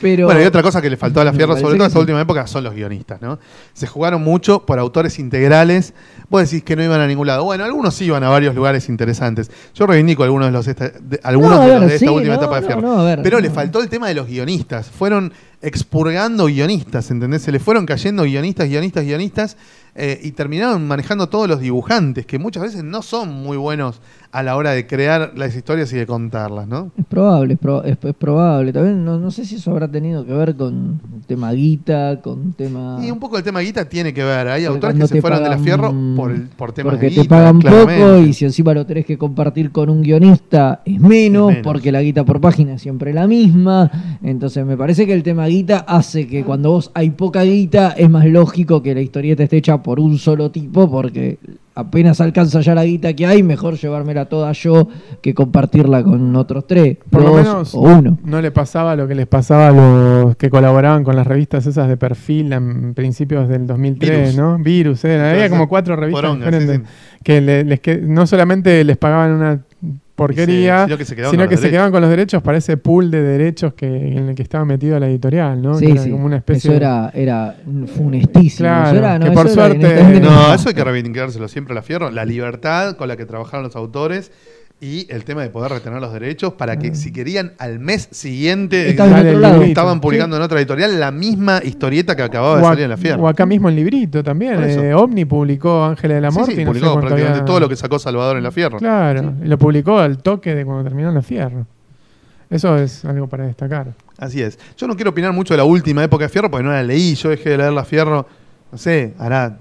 Pero Bueno, y otra cosa que le faltó a la Fierro, sobre todo en esta sí. última época, son los guionistas, ¿no? Se jugaron mucho por autores integrales. Vos decís que no iban a ningún lado. Bueno, algunos sí iban a varios lugares interesantes. Yo reivindico algunos de los esta, de, algunos No, de, los de esta última no, etapa de Fierro. no, a ver, Pero le faltó el tema de los guionistas. Fueron expurgando guionistas, ¿entendés? Se le fueron cayendo guionistas, guionistas, guionistas. eh, y terminaron manejando todos los dibujantes, que muchas veces no son muy buenos a la hora de crear las historias y de contarlas, ¿no? Es probable, es, es- es probable. También no, no sé si eso habrá tenido que ver con tema guita, con tema... Y un poco el tema guita tiene que ver. Hay Porque autores que se te fueron de la pagan- fierro por, el, por temas porque de te guita, pagan poco claramente. y si encima lo tenés que compartir con un guionista es menos, Es menos. porque la guita por página es siempre la misma. Entonces me parece que el tema guita hace que cuando vos hay poca guita es más lógico que la historieta esté hecha por un solo tipo porque apenas alcanza ya la guita que hay, mejor llevármela toda yo que compartirla con otros tres, Por lo menos o uno. no le pasaba lo que les pasaba a los que colaboraban con las revistas esas de perfil en principios del 2003, Virus. ¿no? Virus, era. Claro, Había como cuatro revistas Poronga, sí, diferentes sí. que le- les que no solamente les pagaban una porquería, sino que se quedaban sino con que los se derechos. quedaban con los derechos para ese pool de derechos que, en el que estaba metido la editorial, ¿no? Sí, Que era sí. como una especie Eso era, era funestísimo. Claro, Eso era- no, que por eso suerte- No, [LAUGHS] eso hay que reivindicárselo siempre a la fierro. La libertad con la que trabajaron los autores y el tema de poder retener los derechos para que si querían al mes siguiente en el lado. estaban publicando en otra editorial la misma historieta que acababa de a- salir en la fierro. o acá mismo en librito también. Eh, Omni publicó Ángeles de la Sí, sí, y no sé publicó prácticamente había- todo lo que sacó Salvador en la fierro. Claro, y lo publicó al toque de cuando terminó la fierro. Eso es algo para destacar. Así es. Yo no quiero opinar mucho de la última época de Fierro porque no la leí. Yo dejé de leer la Fierro, no sé, hará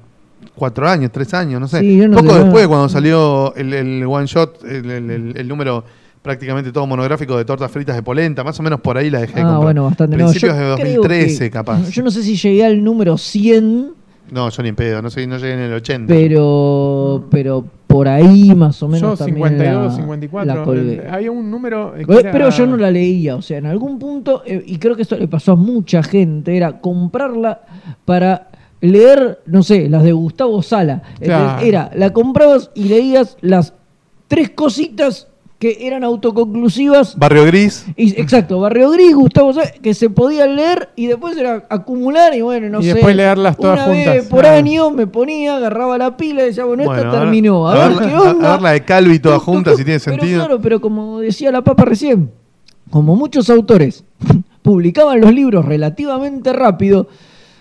cuatro años, tres años, no sé. Sí, no Poco después, no. cuando salió el, el one shot, el, el- el- el número prácticamente todo monográfico de tortas fritas de polenta, más o menos por ahí la dejé. de Ah, comprar. bueno, bastante. No, Principios yo de creo 2013, que- capaz. Yo no sé si llegué al número 100, No, yo ni en pedo, no sé, no llegué en el 80. pero, pero por ahí más o menos Yo también 52, la, 54. la había un número. que Eh, era- Pero yo no la leía, o sea, en algún punto, eh, y creo que esto le pasó a mucha gente, era comprarla para leer, no sé, las de Gustavo Sala. Claro. Era, la comprabas y leías las tres cositas que eran autoconclusivas Barrio Gris. Y, exacto, Barrio Gris, Gustavo Sa- que se podían leer y después era acumular y bueno, no Y sé. después leerlas todas una vez juntas. por Ah. año me ponía, agarraba la pila y decía, bueno, Bueno, esta a ver- terminó. A, a ver, ver- qué onda. [LAUGHS] a ver la de Calvi toda Tuc, tuc, junta, tuc. si tiene Pero sentido. claro, pero como decía la papa recién, como muchos autores [LAUGHS] publicaban los libros relativamente rápido,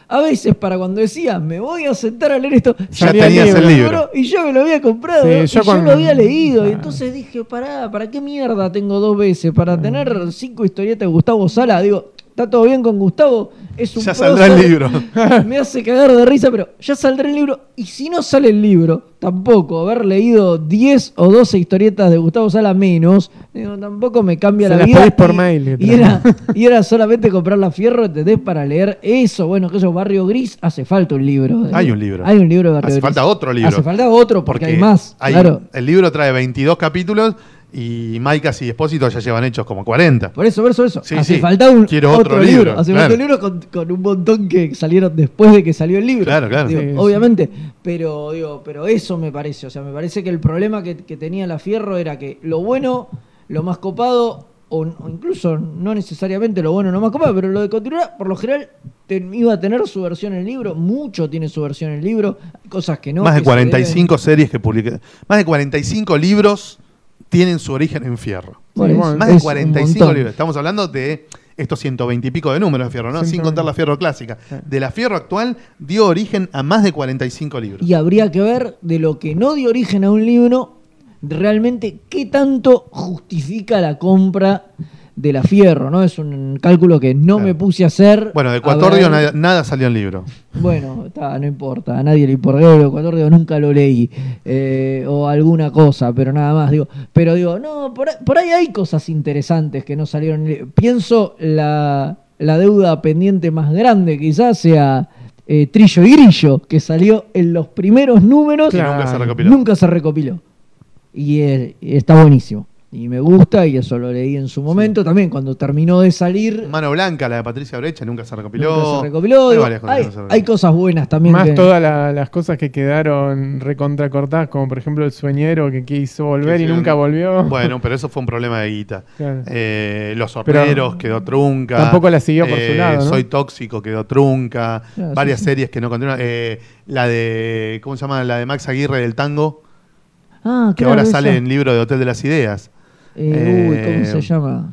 a veces para cuando decía, me voy a sentar a leer esto, Ya tenías el libro. y yo me lo había comprado, Sí, y yo yo, con- lo había leído. Y Ah. entonces dije, pará, ¿para qué mierda tengo dos veces? Para tener cinco historietas de Gustavo Sala, digo, está todo bien con Gustavo, es un Ya saldrá el libro. [LAUGHS] Me hace cagar de risa, pero ya saldrá el libro. Y si no sale el libro, tampoco haber leído 10 o 12 historietas de Gustavo Sala menos, digo, tampoco me cambia Se la vida. por y, mail, y era, y era solamente comprar la fierro, ¿entendés? Para leer eso. Bueno, que eso, Barrio Gris, hace falta un libro. Hay un libro. Hay un libro de Barrio Hace Gris. falta otro libro. Hace falta otro, porque, hay más. hay- claro. El libro trae 22 capítulos y Maicas y Espósito ya llevan hechos como 40. Por eso, por eso, eso. Sí, Hace sí. falta un Quiero otro, otro libro. libro, Hace claro. falta un libro con, con un montón que salieron después de que salió el libro. Claro, claro. Digo, Sí, sí. obviamente. Pero, digo, pero eso me parece. O sea, me parece que el problema que, que tenía la Fierro era que lo bueno, lo más copado, o, o incluso no necesariamente lo bueno, lo más copado, pero lo de continuidad, por lo general, ten- iba a tener su versión en el libro. Mucho tiene su versión en el libro. Cosas que no. más de que se 45 series que publiqué. Más de 45 libros tienen su origen en Fierro. bueno, Más de un 45 montón. libros. Estamos hablando de estos 120 y pico de números de Fierro, ¿no? Sin 120. contar la Fierro clásica. De la Fierro actual dio origen a más de 45 libros. Y habría que ver de lo que no dio origen a un libro, realmente qué tanto justifica la compra de la Fierro, ¿no? Es un cálculo que no Claro. me puse a hacer. Bueno, de A Cuatordio ver- nada, nada salió en libro. Bueno, está, no importa, a nadie le importa. Yo lo Cuatordio nunca lo leí. eh, o alguna cosa, pero nada más. Digo, pero digo, no, por ahí, por ahí hay cosas interesantes que no salieron. en Pienso la, la deuda pendiente más grande quizás sea eh, Trillo y Grillo, que salió en los primeros números. Y nunca se recopiló. Nunca se recopiló. Y, eh, y está buenísimo. Y me gusta, y eso lo leí en su momento también, cuando terminó de salir. Mano Blanca, la de Patricia Brecha, nunca se recopiló. nunca se recopiló. Hay varias cosas hay, que no se hay recopiló. cosas buenas también. Más que- todas la- las cosas que quedaron recontracortadas, como por ejemplo el sueñero que quiso volver y nunca volvió. Bueno, pero eso fue un problema de guita. Claro. Eh, los Pero horneros quedó trunca. Eh, tampoco la siguió por su lado, ¿no? Soy tóxico quedó trunca. Claro, varias sí. series que no continúan. Eh, la de. ¿Cómo se llama? La de Max Aguirre del tango. Ah, Que ahora sale en libro de Hotel de las Ideas. Eh, uy, ¿cómo se llama?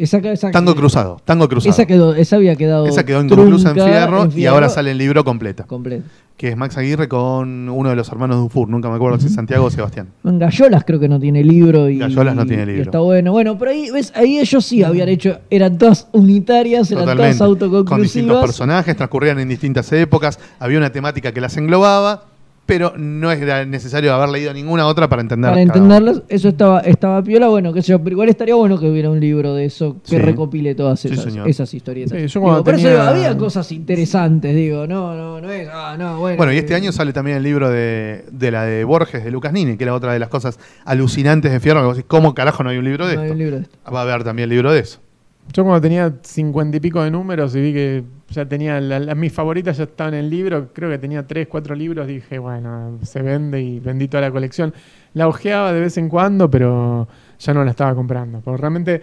Esa, esa, Tango Cruzado. Tango Cruzado. Esa, quedó, esa había quedado. Esa quedó inconclusa en fierro, en y ahora sale en libro completa. Completo. Que es Max Aguirre con uno de los hermanos Dufour. Nunca me acuerdo si es Santiago o Sebastián. En Gallolas creo que no tiene libro y, Gallolas no tiene libro. está bueno. Bueno, pero ahí, ¿ves? ahí ellos sí habían hecho, eran todas unitarias, eran Totalmente. todas Con distintos autoconclusivas. personajes, transcurrían en distintas épocas. Había una temática que las englobaba, pero no era necesario haber leído ninguna otra para entender. Para entenderlas, eso estaba, estaba piola, bueno, qué sé yo, pero igual estaría bueno que hubiera un libro de eso que Sí. recopile todas Sí, esas, señor. esas historietas. Sí, yo Digo, cuando por eso tenía- digo, había cosas interesantes, digo, no, no, no es, ah, no, bueno. Bueno, y este eh, año sale también el libro de, de la de Borges, de Lucas Nini, que era otra de las cosas alucinantes de Fierro. Que vos decís, ¿cómo carajo no hay un libro de no hay esto? un libro de esto. Va a haber también libro de eso. Yo cuando tenía cincuenta y pico de números y vi que ya tenía, la- la- mis favoritas ya estaban en el libro, creo que tenía tres, cuatro libros, dije, bueno, se vende y vendí toda la colección. La ojeaba de vez en cuando, pero ya no la estaba comprando, porque realmente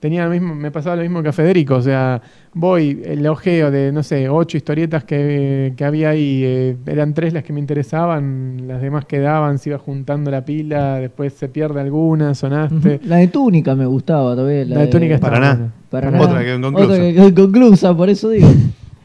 tenía lo mismo, me pasaba lo mismo que a Federico, o sea, voy, el ojeo de, no sé, ocho historietas que, que había ahí, eh, eran tres las que me interesaban, las demás quedaban, se iba juntando la pila, después se pierde alguna, sonaste. La de Túnica me gustaba todavía. La de Túnica está Para nada. buena. Para Otra nada. que inconclusa. Otra que inconclusa, por eso digo.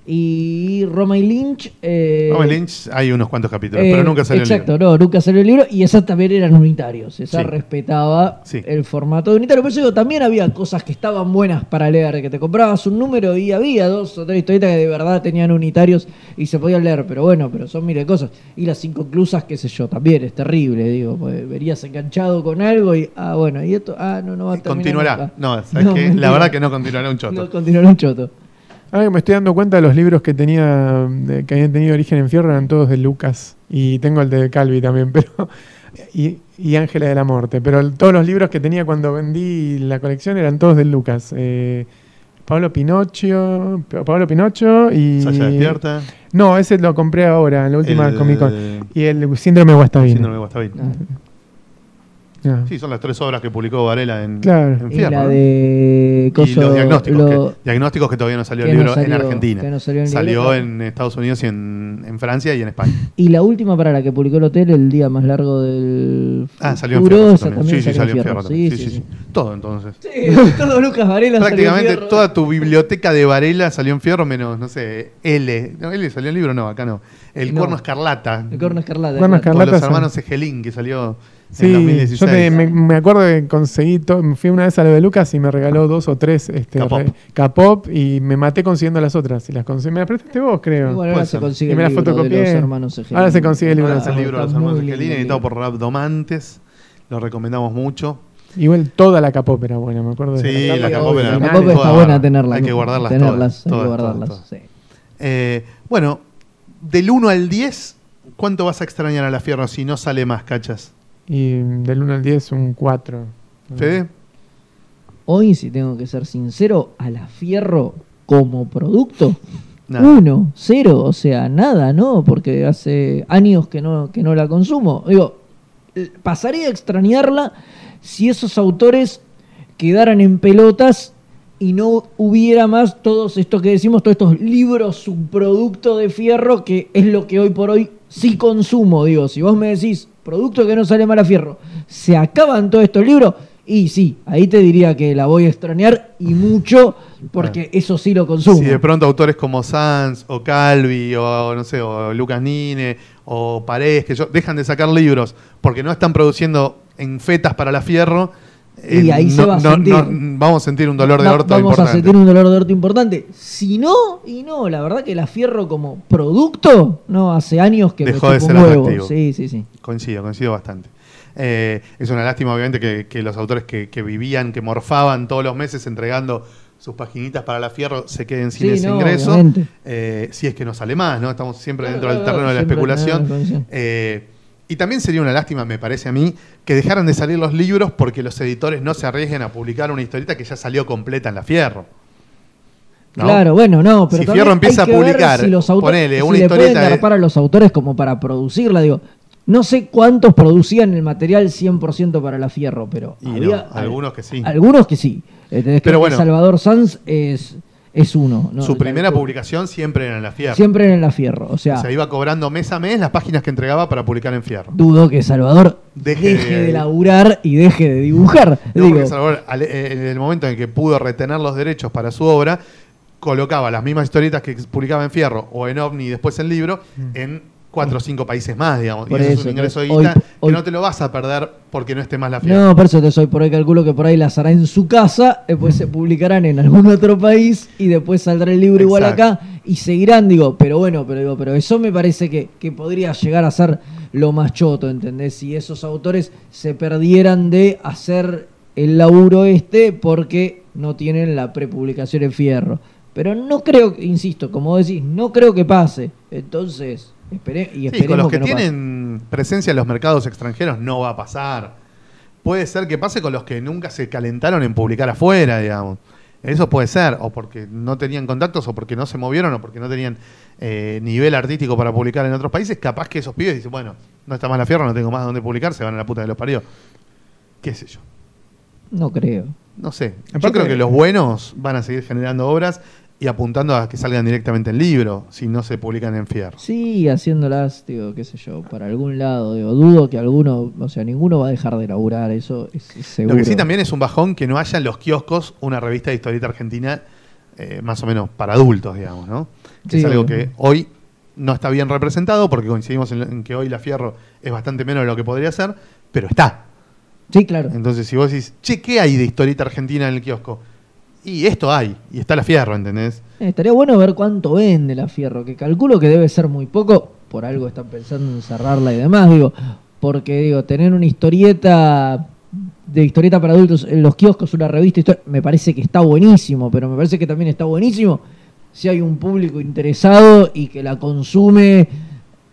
Y Roma y Lynch. Eh, Roma y Lynch hay unos cuantos capítulos, eh, pero nunca salió el Exacto, libro. no, nunca salió el libro. Y esas también eran unitarios. Esa Sí. respetaba Sí. el formato de unitario. Por eso digo, también había cosas que estaban buenas para leer. Que te comprabas un número y había dos o tres historietas que de verdad tenían unitarios y se podían leer. Pero bueno, pero son miles de cosas. Y las inconclusas, qué sé yo, también es terrible. Digo, verías enganchado con algo y, ah, bueno, y esto, ah, no, no va a terminar Continuará. nunca. No, ¿sabes No, mentira. La verdad que no continuará un choto. No continuará un choto. Ahora que me estoy dando cuenta de los libros que tenía, de- que habían tenido origen en fierro, eran todos de Lucas. Y tengo el de Calvi también, [LAUGHS] pero. Y, y Ángela de la Muerte. Pero todos los libros que tenía cuando vendí la colección eran todos de Lucas. Eh, Pablo Pinocho. Pablo Pinocho y. Sasha despierta. No, ese lo compré ahora, en la última El- Comic Con. Y el Síndrome de Guastavino. Síndrome de Guastavino. Ah. Ah. Sí, son las tres obras que publicó Varela en, Claro. en Y Fierro. la ¿no? de. Y los diagnósticos, lo- que, diagnósticos que todavía no salió el no libro salió- en Argentina. que no salió en salió libro. en Estados Unidos y en, en Francia y en España. Y la última para la que publicó el hotel, el día más largo del. Ah, salió en Fierro. también. Sí, sí, salió en Fierro. Fierro. también. Sí, Sí, sí, sí. Todo entonces. Sí, todo Lucas Varela salió en Prácticamente Fierro. toda tu biblioteca de Varela salió en Fierro, menos, no sé, L. No, L salió en libro, no, acá no. El No. Cuerno Escarlata. El Corno Escarlata. Cuerno claro. Con Escarlata los hermanos Egelín, que salió Sí, en 2016. yo te- me, me acuerdo que conseguí, to- me fui una vez a lo de Lucas y me regaló dos o tres este, Capop y me maté consiguiendo las otras. Y las conseguí, me las prestaste vos, creo. Bueno, ahora se consigue Y me el la libro de los hermanos Egelín. Ahora se consigue el libro de el los libro de los Está hermanos editado por Rabdomantes. Lo recomendamos mucho. Igual toda la Capop era buena, me acuerdo. de Sí, la la Capop Capop era- La original. Capop está buena tenerla. hay que guardarlas tenerlas, todas, Hay que todas, guardarlas, todas, sí. Eh, bueno, del 1 al 10, ¿cuánto vas a extrañar a la Fierro si no sale más, cachas? Y del 1 al 10, un 4. ¿Fede? Hoy, si tengo que ser sincero, a la Fierro como producto, Nada. uno, cero, o sea, nada, ¿no? Porque hace años que no, que no la consumo. Digo, pasaría a extrañarla si esos autores quedaran en pelotas y no hubiera más todos estos que decimos, todos estos libros subproducto de fierro, que es lo que hoy por hoy sí consumo. Digo, si vos me decís, producto que no sale mal a fierro, se acaban todos estos libros, y sí, ahí te diría que la voy a extrañar y mucho, porque eso sí lo consumo. Si de pronto autores como Sanz o Calvi o no sé, o Lucas Nine o Paredes, que yo, dejan de sacar libros porque no están produciendo en fetas para la Fierro, Y ahí se va a sentir. vamos a sentir un dolor de orto Vamos importante. a sentir un dolor de orto importante. Si no, y no, la verdad que la fierro como producto, no, hace años que Dejó me de ser huevo. atractivo. Sí, sí, sí. Coincido, coincido bastante. Eh, es una lástima, obviamente, que, que los autores que, que vivían, que morfaban todos los meses entregando sus paginitas para la Fierro se queden sin Sí, ese ingreso. Eh, si es que no sale más, ¿no? Estamos siempre Claro, dentro del terreno de la especulación. Y también sería una lástima, me parece a mí, que dejaran de salir los libros porque los editores no se arriesguen a publicar una historieta que ya salió completa en la Fierro. ¿no? Claro, bueno, no, pero Si Fierro empieza hay que a publicar, si los autores ponele, si una le historieta de- garpar a los autores como para producirla, digo. No sé cuántos producían el material 100% para la Fierro, pero Y no, había algunos que sí. Algunos que sí. ¿Entendés? Pero que bueno. Salvador Sanz es, es uno. ¿no? Su primera publicación siempre era en la Fierro. Siempre en la Fierro. O sea, Se iba cobrando mes a mes las páginas que entregaba para publicar en Fierro. dudo que Salvador Deje deje, de- de laburar y deje de dibujar. No, Digo, Salvador, al- eh, en el momento en que pudo retener los derechos para su obra, colocaba las mismas historietas que publicaba en Fierro o en OVNI y después en libro en cuatro o cinco países más, digamos. Por y eso, es un ingreso de guita hoy- que no te lo vas a perder porque no esté más la Fierro. No, por eso te soy, por ahí calculo que por ahí las hará en su casa, después se publicarán en algún otro país y después saldrá el libro igual acá y seguirán, digo, pero bueno, pero digo, pero eso me parece que, que podría llegar a ser lo más choto, ¿entendés? Si esos autores se perdieran de hacer el laburo este porque no tienen la prepublicación en fierro. Pero no creo, insisto, como decís, no creo que pase. Entonces, espere, y Sí, con los que, no pase. tienen presencia en los mercados extranjeros no va a pasar. Puede ser que pase con los que nunca se calentaron en publicar afuera, digamos. Eso puede ser, o porque no tenían contactos, o porque no se movieron, o porque no tenían eh, nivel artístico para publicar en otros países. Capaz que esos pibes dicen, bueno, no está más la fierro, no tengo más donde publicar, se van a la puta de los parió. ¿Qué sé yo? No creo. No sé. Yo creo que los buenos van a seguir generando obras y apuntando a que salgan directamente en libro, si no se publican en fierro. Sí, haciéndolas, digo, qué sé yo, para algún lado. Digo, dudo que alguno, o sea, ninguno va a dejar de laburar, eso es, es seguro. Lo que sí también es un bajón que no haya en los kioscos una revista de historieta argentina eh, más o menos para adultos, digamos, ¿no? Que Sí, es algo que hoy no está bien representado porque coincidimos en, en que hoy la Fierro es bastante menos de lo que podría ser, pero está. Sí, claro. Entonces, si vos decís, che, ¿qué hay de historieta argentina en el kiosco? Y esto hay, y está la Fierro, ¿entendés? Eh, estaría bueno ver cuánto vende la Fierro, que calculo que debe ser muy poco, por algo están pensando en cerrarla y demás, digo, porque digo, tener una historieta de historieta para adultos en los kioscos, una revista, me parece que está buenísimo, pero me parece que también está buenísimo si hay un público interesado y que la consume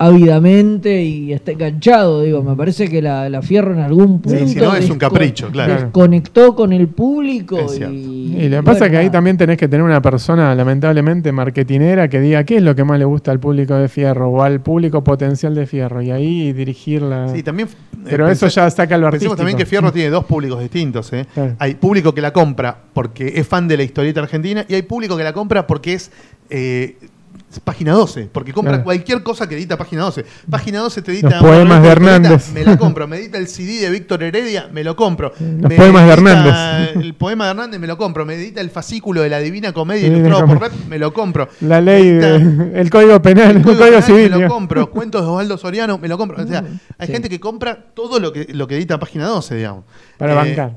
ávidamente y está enganchado, digo, me parece que la, la Fierro en algún punto Sí, si no es un capricho, claro. desconectó con el público y, Y lo que pasa es que ahí también tenés que tener una persona, lamentablemente, marketinera que diga qué es lo que más le gusta al público de Fierro o al público potencial de Fierro y ahí dirigirla. Sí, también. Pero eh, eso pensé- ya saca lo artístico. Pensemos también que Fierro tiene dos públicos distintos. ¿eh? Claro. Hay público que la compra porque es fan de la historieta argentina y hay público que la compra porque es. eh, es Página 12, porque compra Claro. cualquier cosa que edita Página 12. Página 12 te edita Los poemas de Hernández. Me la compro. Me edita el CD de Víctor Heredia, me lo compro. Los Me poemas de Hernández. El poema de Hernández, me lo compro. Me edita el fascículo de la Divina Comedia Divina ilustrado por. Rep, me lo compro. La ley de, el código penal, el el código, penal, civil. me lo compro. Cuentos de Osvaldo Soriano, me lo compro. O sea, hay Sí. gente que compra todo lo que, lo que edita Página 12, digamos. Para Eh, bancar.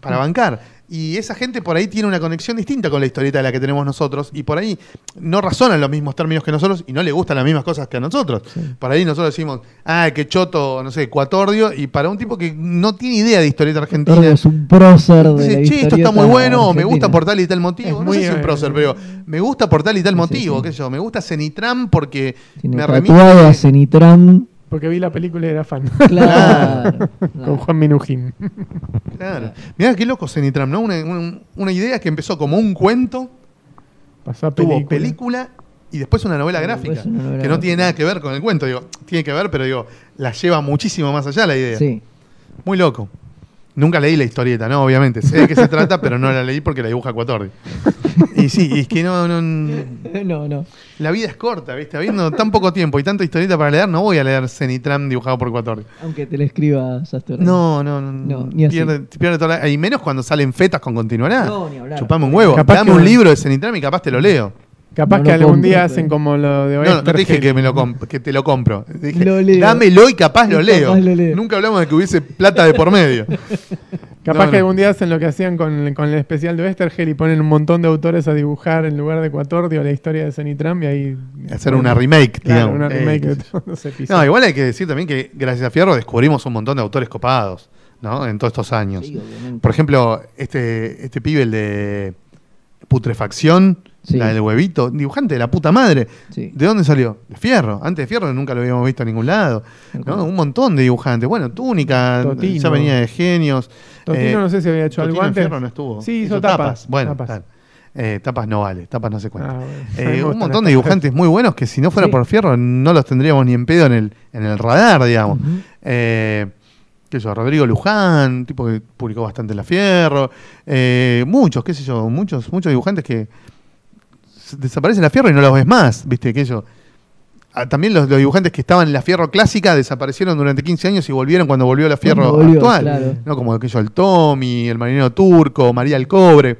Para bancar. Y esa gente por ahí tiene una conexión distinta con la historieta de la que tenemos nosotros. Y por ahí no razonan los mismos términos que nosotros y no le gustan las mismas cosas que a nosotros. Por ahí nosotros decimos, ah, qué choto, no sé, cuatordio. Y para un tipo que no tiene idea de historieta argentina. Tordo es un prócer de Dice, che, esto está muy bueno, me argentina". gusta por tal y tal motivo. Es no muy, sé si un prócer, pero me gusta por tal y tal Sí, sí, motivo, sí. qué sé yo. Me gusta Cenitram porque Tiene me tatuado a remite. Cenitram. Porque vi la película y era fan. [LAUGHS] Claro. [LAUGHS] Con Juan Minujín. Claro. Mirá qué loco Cenitram, ¿no? Una, una- una idea que empezó como un cuento, Pasó a tuvo película. película y después una novela gráfica. después una novela que no tiene nada que ver con el cuento, digo, tiene que ver, pero digo, la lleva muchísimo más allá la idea. Sí. Muy loco. Nunca leí la historieta, ¿no? Obviamente. Sé de qué se trata, pero no la leí porque la dibuja Cuatordi. [LAUGHS] Y sí, y es que no, no, No, no. La vida es corta, ¿viste? Habiendo tan poco tiempo y tanta historieta para leer, no voy a leer Cenitram dibujado por Cuatordi. Aunque te le escriba Sastre. No, no, no. No, ni así. pierde, pierde toda la- Y menos cuando salen fetas con continuará. No, ni hablar. Chupame un huevo. Capaz Dame que- un libro de Cenitram y capaz te lo leo. Capaz No que algún compro, día hacen como lo de No, no te dije que, me lo que te lo compro. Dije, Lo leo. dámelo y capaz lo leo. capaz lo leo. Nunca hablamos de que hubiese plata de por medio. [LAUGHS] Capaz No, que no. algún día hacen lo que hacían con, con el especial de Oestergel y ponen un montón de autores a dibujar en lugar de Cuatordio la historia de Cenitram y ahí... Hacer una remake, Claro, digamos. una remake Eh, de todos los episodios. No, igual hay que decir también que gracias a Fierro descubrimos un montón de autores copados, ¿no? En todos estos años. Sí. Por ejemplo, este, este pibe, el de Putrefacción, Sí. la del huevito, dibujante de la puta madre. Sí. ¿De dónde salió? De Fierro. Antes de Fierro nunca lo habíamos visto en ningún lado. ¿no? Un montón de dibujantes. Bueno, Túnica, Totino. ya venía de genios. Totino Eh, no sé si había hecho algo Totino en antes. Fierro no estuvo. Sí, hizo, tapas. Bueno, tapas. Eh, tapas no vale, tapas no se cuenta. Ah, bueno. Eh, [LAUGHS] un montón de dibujantes muy buenos que si no fuera Sí. por Fierro no los tendríamos ni en pedo en el, en el radar, digamos. Ujú. Eh, qué sé yo, Rodrigo Luján, tipo que publicó bastante en la Fierro. Eh, muchos, qué sé yo, muchos, muchos dibujantes que desaparecen en la Fierro y no los ves más, viste, que yo. Ah, También los, los dibujantes que estaban en la Fierro clásica desaparecieron durante 15 años y volvieron cuando volvió la Fierro volvió, actual. claro. ¿no? Como aquello el Tommy, el marinero turco, María el Cobre.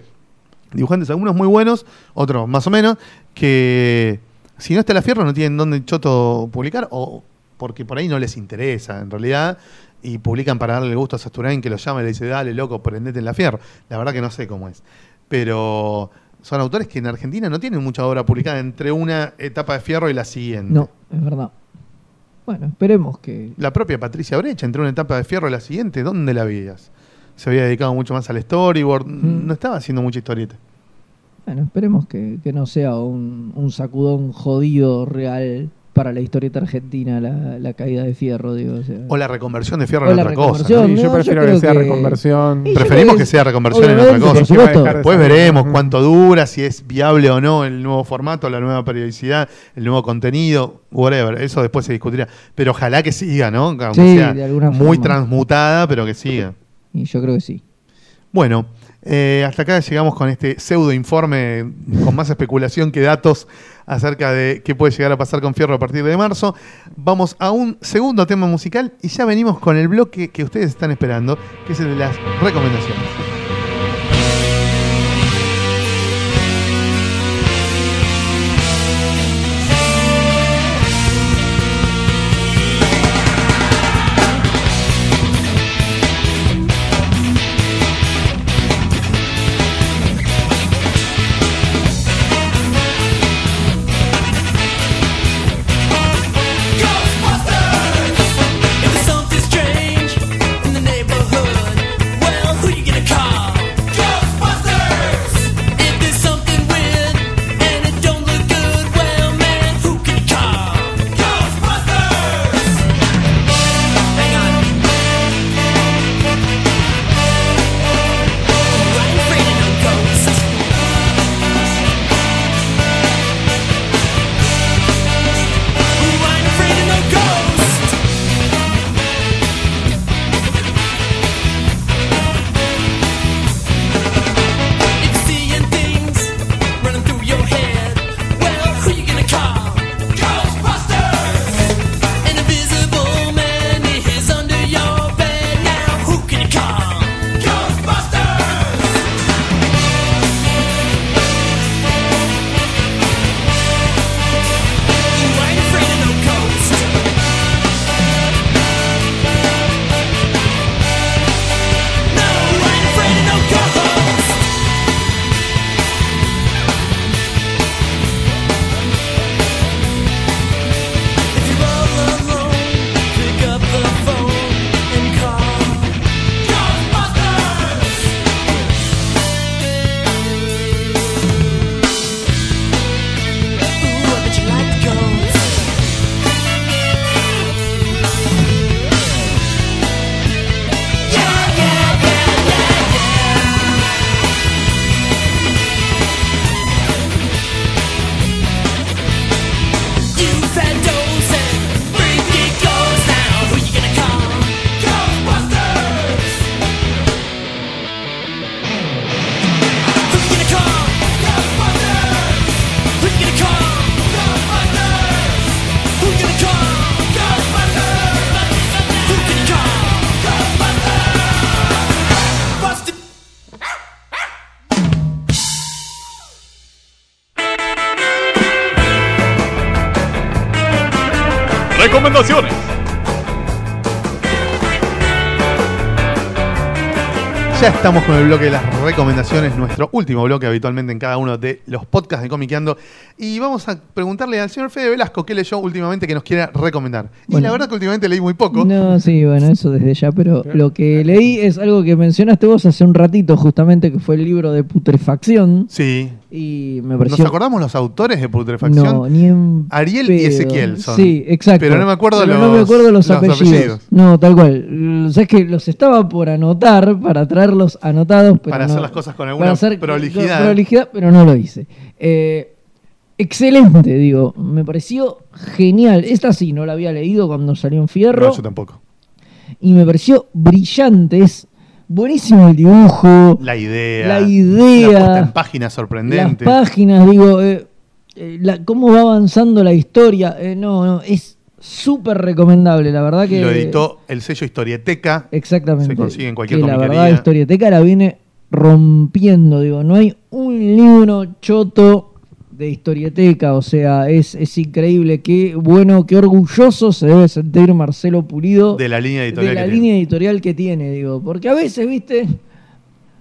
Dibujantes, algunos muy buenos, otros más o menos, que si no está la Fierro no tienen dónde choto publicar o porque por ahí no les interesa en realidad y publican para darle gusto a Sasturain que lo llama y le dice, dale loco, prendete en la Fierro. La verdad que no sé cómo es. Pero son autores que en Argentina no tienen mucha obra publicada entre una etapa de Fierro y la siguiente. No, es verdad. Bueno, esperemos que. La propia Patricia Brecha, entre una etapa de Fierro y la siguiente, ¿dónde la veías? Se había dedicado mucho más al storyboard, Mm. no estaba haciendo mucha historieta. Bueno, esperemos que, que no sea un, un sacudón jodido real para la historieta argentina, la, la caída de fierro, digo. o sea. O la reconversión de Fierro O en la otra cosa. reconversión. ¿no? Sí, yo No, prefiero yo que sea que- reconversión. Y Preferimos que sea reconversión en obviamente, otra cosa. por Después veremos cuánto dura, si es viable o no el nuevo formato, la nueva periodicidad, el nuevo contenido, whatever. Eso después se discutirá. Pero ojalá que siga, ¿no? Aunque Sí, sea de alguna muy forma. transmutada, pero que siga. Y yo creo que sí. Bueno, eh, hasta acá llegamos con este pseudo informe con más especulación que datos acerca de qué puede llegar a pasar con Fierro a partir de marzo. Vamos a un segundo tema musical y ya venimos con el bloque que ustedes están esperando, que es el de las recomendaciones. Estamos con el bloque de las recomendaciones, nuestro último bloque habitualmente en cada uno de los podcasts de Comiqueando. Y vamos a preguntarle al señor Fede Velasco qué leyó últimamente que nos quiera recomendar. Y la verdad que últimamente leí muy poco. No, sí, bueno, eso desde ya, pero lo que leí es algo que mencionaste vos hace un ratito, justamente, que fue el libro de putrefacción. Sí. Y me ¿Nos pareció. acordamos los autores de Putrefacción? No, ni en Ariel y. Ezequiel son. Sí, exacto. Pero no me acuerdo Pero los- no me acuerdo los, los apellidos. apellidos. No, tal cual. Sabes que los estaba por anotar para traerlos anotados, pero Para no- hacer las cosas con alguna para hacer- prolijidad. prolijidad, pero no lo hice. Eh, excelente, digo. Me pareció genial. Esta sí, no la había leído cuando salió en Fierro. No, yo tampoco. y me pareció brillante. Es buenísimo el dibujo. La idea. La idea. En página Las sorprendente. páginas, digo, eh, eh, la- cómo va avanzando la historia. Eh, no, no, es súper recomendable, la verdad que. Lo editó el sello Historieteca. Exactamente. Se consigue en cualquier que la verdad, Historieteca la viene rompiendo, digo, no hay un libro choto de historieteca, o sea, es, es increíble, qué bueno, qué orgulloso se debe sentir Marcelo Pulido De la línea editorial. de la que línea tiene. editorial que tiene, digo, porque a veces, viste,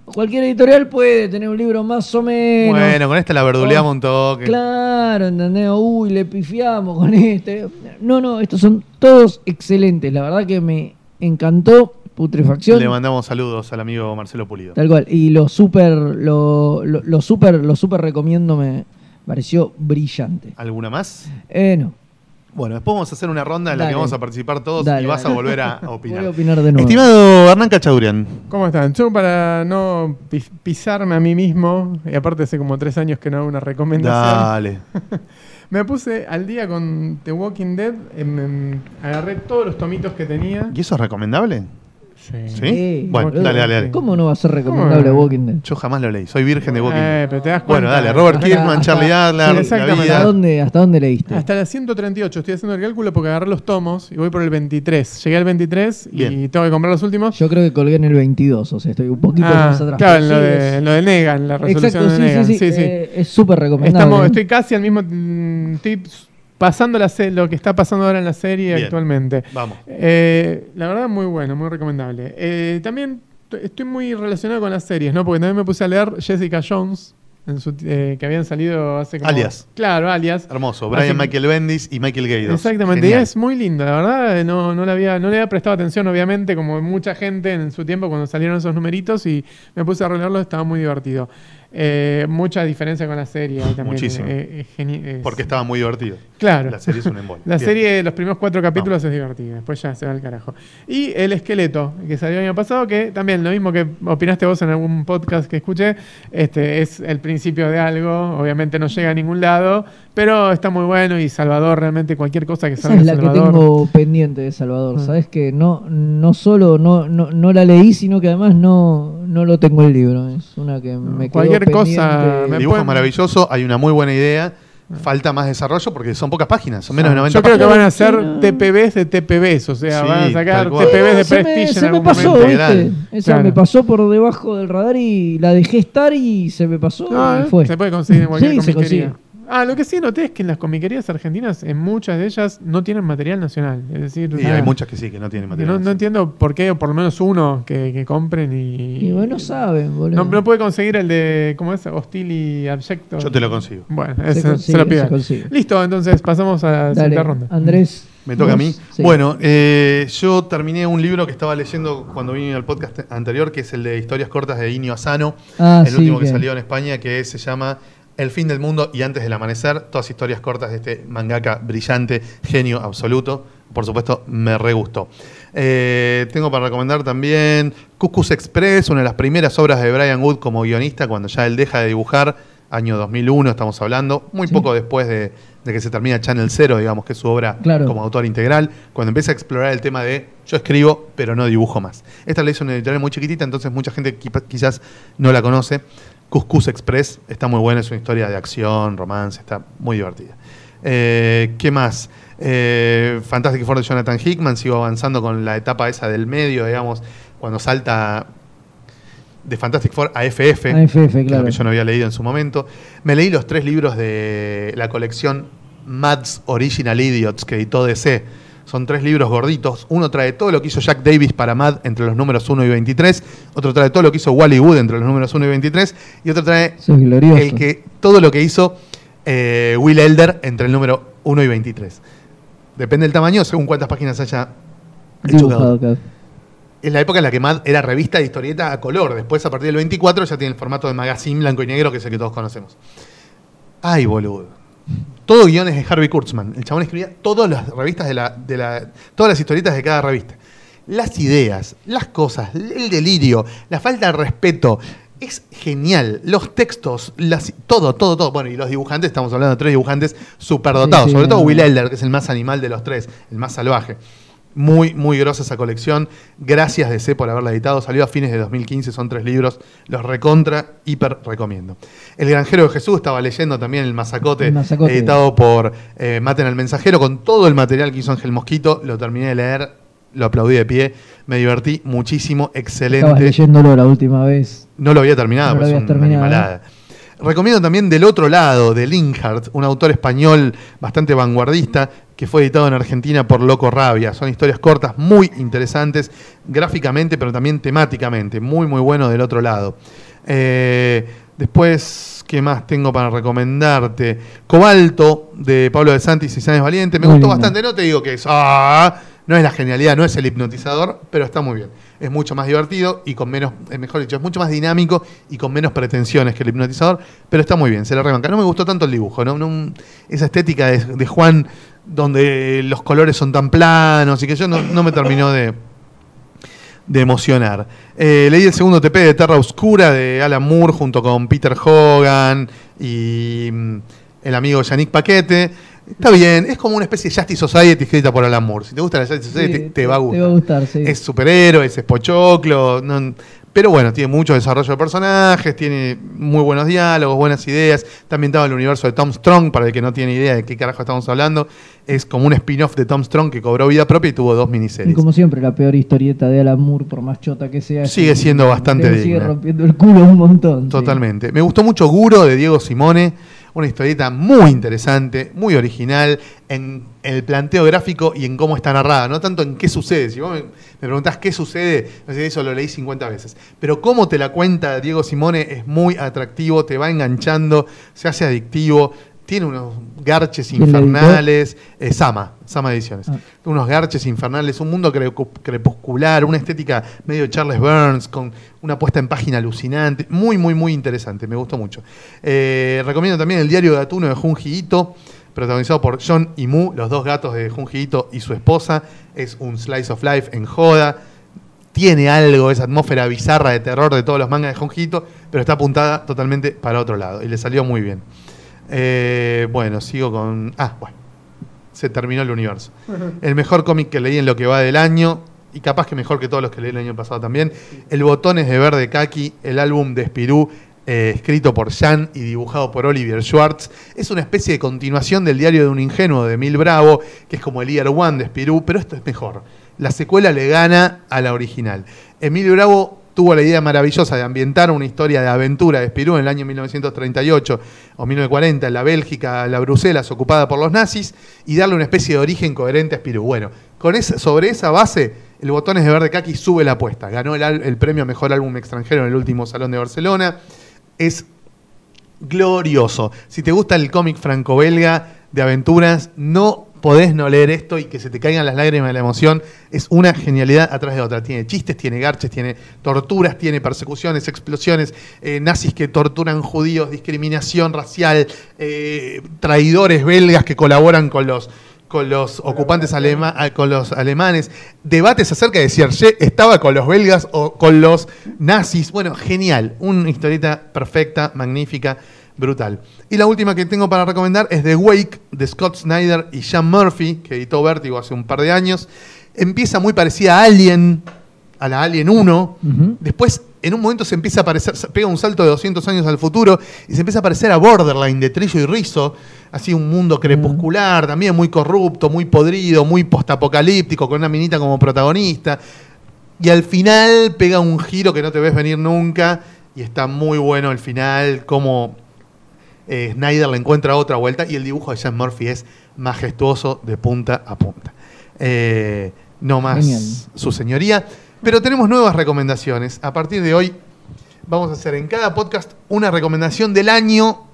cualquier editorial puede tener un libro más o menos. Bueno, con esta la verduleamos un toque. Claro, ¿entendés? Uy, le pifiamos con este. No, no, estos son todos excelentes. La verdad que me encantó Putrefacción. Le mandamos saludos al amigo Marcelo Pulido. Tal cual. Y lo super, lo, lo, lo super, lo super recomiendo, me pareció brillante. ¿Alguna más? Eh, no. Bueno, después vamos a hacer una ronda en la que vamos a participar todos Dale, y vas dale. a volver a [LAUGHS] opinar. Voy a opinar de nuevo. Estimado Hernán Cachadurian, ¿Cómo están? Yo para no pi- pisarme a mí mismo, y aparte hace como tres años que no hago una recomendación, dale. [LAUGHS] me puse al día con The Walking Dead, em, em, agarré todos los tomitos que tenía. ¿Y eso es recomendable? Sí. ¿Sí? Bueno, boludo. dale, dale, dale. ¿Cómo no va a ser recomendable ¿Cómo? Walking Dead? Yo jamás lo leí, soy virgen de Walking Dead. Eh, pero te das Bueno, dale, Robert Hasta- Kirkman, hasta- Charlie Adler, exactamente. ¿Hasta dónde, ¿Hasta dónde leíste? Hasta la 138, estoy haciendo el cálculo porque agarré los tomos y voy por el 23. Llegué al 23 y tengo que comprar los últimos. Yo creo que colgué en el 22, o sea, estoy un poquito Ah, más atrás. claro, en lo, Sí, de, en lo de Negan, la resolución Exacto, de sí, Negan. sí, sí, eh, es súper recomendable. Estamos, ¿eh? estoy casi al mismo. mm, Estoy pasando la lo que está pasando ahora en la serie Bien. actualmente. Vamos. Eh, la verdad, muy bueno, muy recomendable. Eh, también estoy muy relacionado con las series, ¿no? Porque también me puse a leer Jessica Jones, en su- eh, que habían salido hace como. Alias. Claro, alias. Hermoso. Brian que- Michael Bendis y Michael Gaydos. Exactamente, y es muy linda, la verdad, eh, no, no, le había, no le había prestado atención, obviamente, como mucha gente en su tiempo cuando salieron esos numeritos y me puse a releerlo, estaba muy divertido. Eh, mucha diferencia con la serie. también, Muchísimo. eh, eh, es- Porque estaba muy divertido. Claro. La serie es un embole. [LAUGHS] La Bien. serie, los primeros cuatro capítulos es divertida, después ya se va al carajo. Y El Esqueleto, que salió el año pasado, que también lo mismo que opinaste vos en algún podcast que escuché, este es el principio de algo, obviamente no llega a ningún lado, pero está muy bueno y Salvador, realmente cualquier cosa que Esa salga es de la que Salvador. tengo pendiente de Salvador. Ah. Sabes que no, no solo no, no, no la leí, sino que además no, no lo tengo el libro. Es una que me quedó cualquier cosa, pendiente. me El dibujo es pueden- maravilloso, hay una muy buena idea. Falta más desarrollo porque son pocas páginas, son menos de 90 Yo creo que van a no. TPBs de TPBs, o sea, Sí, van a sacar. TPBs de se me, Prestige se en me algún pasó, momento. Esa Claro. me pasó por debajo del radar y la dejé estar y se me pasó No, y fue. Se puede conseguir en cualquier Sí, se consigue. Ah, lo que sí noté es que en las comiquerías argentinas, en muchas de ellas, no tienen material nacional. Es decir, Y ah, hay muchas que sí, que no tienen material. no, no entiendo por qué, o por lo menos uno que, que compren y. Y bueno, saben, boludo. No, no puede conseguir el de. ¿Cómo es? Hostil y abyecto. Yo te lo consigo. Bueno, Se ese, se, consigue, lo pido. consigue. Listo, entonces pasamos a la siguiente ronda. Andrés. Me toca a mí. Sí. Bueno, eh, yo terminé un libro que estaba leyendo cuando vine al podcast anterior, que es el de historias cortas de Inio Asano, Ah, el sí, último que que- salió en España, que se llama El fin del mundo y antes del amanecer. Todas historias cortas de este mangaka brillante, genio absoluto. Por supuesto, me re gustó. Eh, tengo para recomendar también Cuscus Express, una de las primeras obras de Brian Wood como guionista, cuando ya él deja de dibujar, año 2001 estamos hablando, muy Sí. poco después de, de que se termina Channel Zero, digamos que es su obra Claro. como autor integral, cuando empieza a explorar el tema de yo escribo, pero no dibujo más. Esta la hizo una editorial muy chiquitita, entonces mucha gente qui- quizás no la conoce. Cuscus Express está muy buena, es una historia de acción, romance, está muy divertida. Eh, ¿Qué más? Eh, Fantastic Four de Jonathan Hickman, sigo avanzando con la etapa esa del medio, digamos, cuando salta de Fantastic Four a FF, A FF, claro. que yo no había leído en su momento. Me leí los tres libros de la colección Mads Original Idiots que editó DC. Son tres libros gorditos. Uno trae todo lo que hizo Jack Davis para Mad entre los números 1 y 23. Otro trae todo lo que hizo Wally Wood entre los números 1 y 23. Y otro trae el que, todo lo que hizo eh, Will Elder entre el número 1 y 23. Depende del tamaño, según cuántas páginas haya hecho cada uno. es la época en la que Mad era revista de historieta a color. Después, a partir del 24, ya tiene el formato de magazine blanco y negro, que es el que todos conocemos. Ay, boludo. Todo guiones de Harvey Kurtzman. El chabón escribía todas las revistas de la, de la. todas las historietas de cada revista. Las ideas, las cosas, el delirio, la falta de respeto. Es genial. Los textos, las, todo, todo, todo. Bueno, y los dibujantes, estamos hablando de tres dibujantes superdotados. Sí, sí, sobre todo Will. Elder, que es el más animal de los tres, el más salvaje. Muy, muy grosa esa colección. Gracias DC por haberla editado. Salió a fines de 2015, son tres libros. Los recontra, hiper recomiendo. El Granjero de Jesús estaba leyendo también el Mazacote, El Mazacote. editado por eh, Maten al Mensajero, con todo el material que hizo Ángel Mosquito. Lo terminé de leer, lo aplaudí de pie. Me divertí muchísimo, Estabas excelente. leyéndolo la última vez. No lo había terminado, No lo pues una terminado. Recomiendo también Del Otro Lado, de Linkhart, un autor español bastante vanguardista que fue editado en Argentina por Loco Rabia. Son historias cortas muy interesantes, gráficamente, pero también temáticamente. Muy, muy bueno Del Otro Lado. Eh, después, ¿qué más tengo para recomendarte? Cobalto, de Pablo de Santis y Sánchez Valiente. Me Muy gustó lindo. bastante. No te digo que es, ah, no es la genialidad, no es el hipnotizador, pero está muy bien. Es mucho más divertido y con menos, eh, mejor dicho, es mucho más dinámico y con menos pretensiones que el hipnotizador, pero está muy bien, se la rebanca. No me gustó tanto el dibujo, ¿no? No, esa estética de, de Juan donde los colores son tan planos y que yo no, no me terminó de, de emocionar. Eh, leí el segundo TP de Terra Oscura de Alan Moore junto con Peter Hogan y mm, el amigo Yannick Paquete. Está bien, es como una especie de Justice Society escrita por Alan Moore. Si te gusta la Justice Society, Sí, te, te va a gustar. Te va a gustar, sí. Es superhéroes, es pochoclo. no- pero bueno, tiene mucho desarrollo de personajes, tiene muy buenos diálogos, buenas ideas. Está ambientado en el universo de Tom Strong, para el que no tiene idea de qué carajo estamos hablando. Es como un spin-off de Tom Strong que cobró vida propia y tuvo dos Y miniseries. como siempre, la peor historieta de Alan Moore, por más chota que sea. Sigue siendo bastante le Sigue digna. rompiendo el culo un montón. sí. Totalmente. Me gustó mucho Guro de Diego Simone, una historieta muy interesante, muy original en el planteo gráfico y en cómo está narrada, no tanto en qué sucede. Si vos me, me preguntás qué sucede, eso lo leí 50 veces. Pero cómo te la cuenta Diego Simone es muy atractivo, te va enganchando, se hace adictivo. Tiene unos garches infernales. eh, Sama, Sama Ediciones. Ah. Unos garches infernales, un mundo crepu- crepuscular, una estética medio Charles Burns, con una puesta en página alucinante. Muy, muy, muy interesante. Me gustó mucho. Eh, recomiendo también El Diario de Atuno de Junji Ito, protagonizado por John y Mu, los dos gatos de Junji Ito y su esposa. Es un slice of life en joda. Tiene algo, esa atmósfera bizarra de terror de todos los mangas de Junji Ito, pero está apuntada totalmente para otro lado. Y le salió muy bien. Eh, bueno, sigo con. Ah, bueno. Se terminó el universo. El mejor cómic que leí en lo que va del año, y capaz que mejor que todos los que leí el año pasado también. El Botones de Verde Kaki, el álbum de Spirú, eh, escrito por Jan y dibujado por Oliver Schwartz. Es una especie de continuación del diario de un ingenuo de Mil Bravo, que es como el Year One de Spirú, pero esto es mejor. La secuela le gana a la original. Emilio Bravo tuvo la idea maravillosa de ambientar una historia de aventura de Spirú en el año 1938 o 1940 en la Bélgica, la Bruselas ocupada por los nazis y darle una especie de origen coherente a Spirú. Bueno, con sobre esa base, el Botones de Verde Kaki sube la apuesta. Ganó el premio a Mejor Álbum Extranjero en el último Salón de Barcelona. Es glorioso. Si te gusta el cómic franco-belga de aventuras, no podés no leer esto y que se te caigan las lágrimas de la emoción. Es una genialidad atrás de otra. Tiene chistes, tiene garches, tiene torturas, tiene persecuciones, explosiones, eh, nazis que torturan judíos, discriminación racial, eh, traidores belgas que colaboran con los con los ocupantes alema- ah, con los alemanes, debates acerca de si Hergé estaba con los belgas o con los nazis. Bueno, genial, una historieta perfecta, magnífica, brutal. Y la última que tengo para recomendar es The Wake de Scott Snyder y Sean Murphy, que editó Vértigo hace un par de años. Empieza muy parecida a Alien, a la Alien 1. Ujú. Después, en un momento se empieza a parecer, pega un salto de 200 años al futuro y se empieza a parecer a Borderline de Trillo y Rizzo. Así un mundo crepuscular, también muy corrupto, muy podrido, muy postapocalíptico, con una minita como protagonista. Y al final pega un giro que no te ves venir nunca y está muy bueno el final, como eh, Snyder le encuentra otra vuelta y el dibujo de Sean Murphy es majestuoso de punta a punta. Eh, no más Genial. su señoría. Pero tenemos nuevas recomendaciones. A partir de hoy vamos a hacer en cada podcast una recomendación del año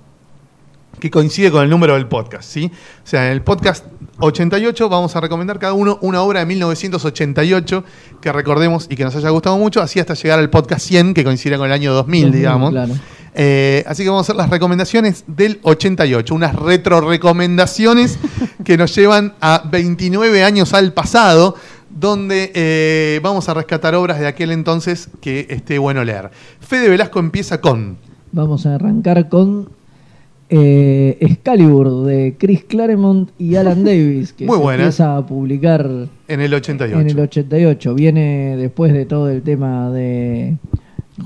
que coincide con el número del podcast, ¿sí? O sea, en el podcast 88 vamos a recomendar cada uno una obra de 1988 que recordemos y que nos haya gustado mucho, así hasta llegar al podcast 100 que coincide con el año 2000, digamos. Claro. Eh, así que vamos a hacer las recomendaciones del 88, unas retro recomendaciones [LAUGHS] que nos llevan a 29 años al pasado, donde eh, vamos a rescatar obras de aquel entonces que esté bueno leer. Fede Velasco empieza con Vamos a arrancar con eh, Excalibur de Chris Claremont y Alan [LAUGHS] Davis, que Muy se buena. empieza a publicar en el 88. en el 88. Viene después de todo el tema de.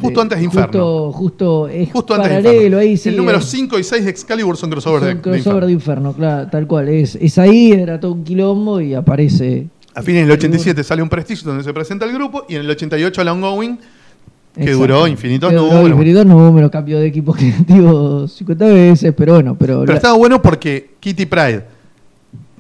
Justo antes de Inferno. Justo, justo es Justo antes de paralelo Inferno. ahí, sí. el número es- 5 y 6 de Excalibur son crossover, son de, de crossover Inferno. de Inferno, claro, tal cual. Es, es ahí, era todo un quilombo y aparece. A fines del 87 sale un prestigio donde se presenta el grupo y en el 88 el ongoing que duró infinitos Que duró números. infinitos números, cambio de equipo [LAUGHS] creativo 50 veces, pero bueno, pero. Pero la- estaba bueno porque Kitty Pride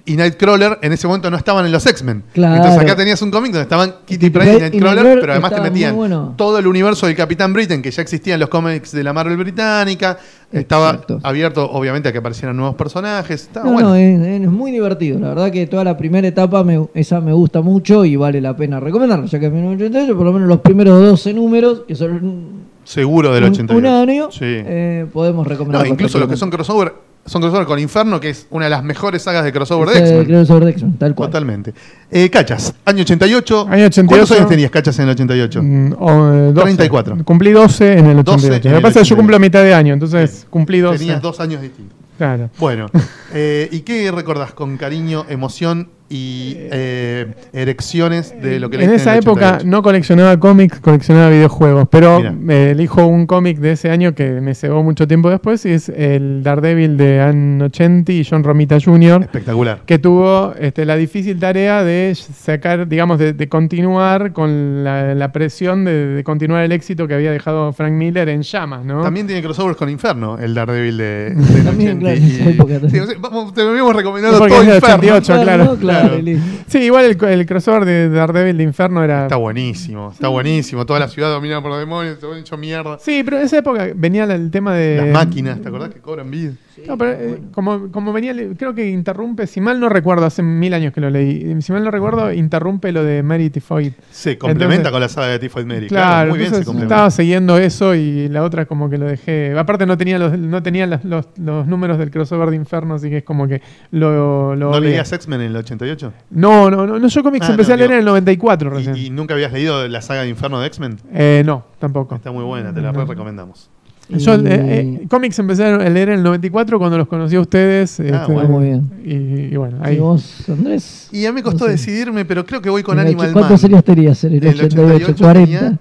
y Nightcrawler en ese momento no estaban en los X-Men. Claro. Entonces acá tenías un cómic donde estaban Kitty Pryde y Nightcrawler, pero además te metían bueno. todo el universo del Capitán Britain que ya existía en los cómics de la Marvel británica. Estaba Exacto. abierto, obviamente, a que aparecieran nuevos personajes. Estaba No, bueno. no, es, es muy divertido. La verdad que toda la primera etapa me- esa me gusta mucho y vale la pena recomendarla, ya que es 1988, por lo menos los primeros 12 números, que son Seguro del un- 88. un año, Sí. eh, podemos recomendar. No, incluso los que son crossover, son crossover con Inferno, que es una de las mejores sagas de crossover de X-Men. Crossover de X-Men, tal cual. Totalmente. Eh, Cachas, año 88. Año 88. ¿Cuántos años tenías, Cachas, en el 88? Mm, o, eh, 12. 34. Cumplí 12 en el 12 88. en Lo que pasa es que yo 88. cumplo a mitad de año, entonces cumplí 12. Tenías dos años distintos. Claro. Bueno, [LAUGHS] eh, ¿y qué recordás con cariño, emoción y eh, erecciones de lo que En leíste esa época 88? no coleccionaba cómics, coleccionaba videojuegos, pero me elijo un cómic de ese año que me cegó mucho tiempo después y es el Daredevil de Ann 80 y John Romita Jr., Espectacular. que tuvo este, la difícil tarea de sacar, digamos, de, de continuar con la, la presión de, de continuar el éxito que había dejado Frank Miller en llamas, ¿no? También tiene crossovers con Inferno, el Daredevil de, de [LAUGHS] También, 80 claro, y- en esa época también. Sí, o sea, vamos, te habíamos recomendado todo Inferno. 88, claro. ¿no? claro, Claro. [LAUGHS] Sí, igual el, el crossover de Daredevil de Inferno era... Está buenísimo, está buenísimo. Toda la ciudad dominada por los demonios, se han hecho mierda. Sí, pero en esa época venía el tema de... Las máquinas, ¿te acordás que cobran vida? No, pero eh, como, como venía, creo que interrumpe, si mal no recuerdo, hace mil años que lo leí, si mal no recuerdo, interrumpe lo de Mary Tifoid. Se complementa Entonces- con la saga de Tifoid Mary. Claro, muy bien se complementa. estaba siguiendo eso y la otra como que lo dejé. Aparte no tenía los, no tenía las- los, los números del crossover de Inferno, así que es como que lo... lo ¿No leías X-Men en el 88? No, no, no, no, yo cómics Ah, empecé no, a leer digo- en el 94 recién. ¿Y, y nunca habías leído la saga de Inferno de X-Men? Eh, no, tampoco. Está muy buena, te la re recomendamos. Yo Y- eh, eh, cómics empecé a leer en el 94 cuando los conocí a ustedes. este, Ah, bueno. Muy bien. Y, y bueno, ¿Y ahí... vos, Andrés? Y a mí me costó No sé. decidirme, pero creo que voy con Animal Man. ¿Cuántos años tenías en el En el 88? 88 40. tenía,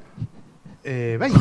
Eh, 20.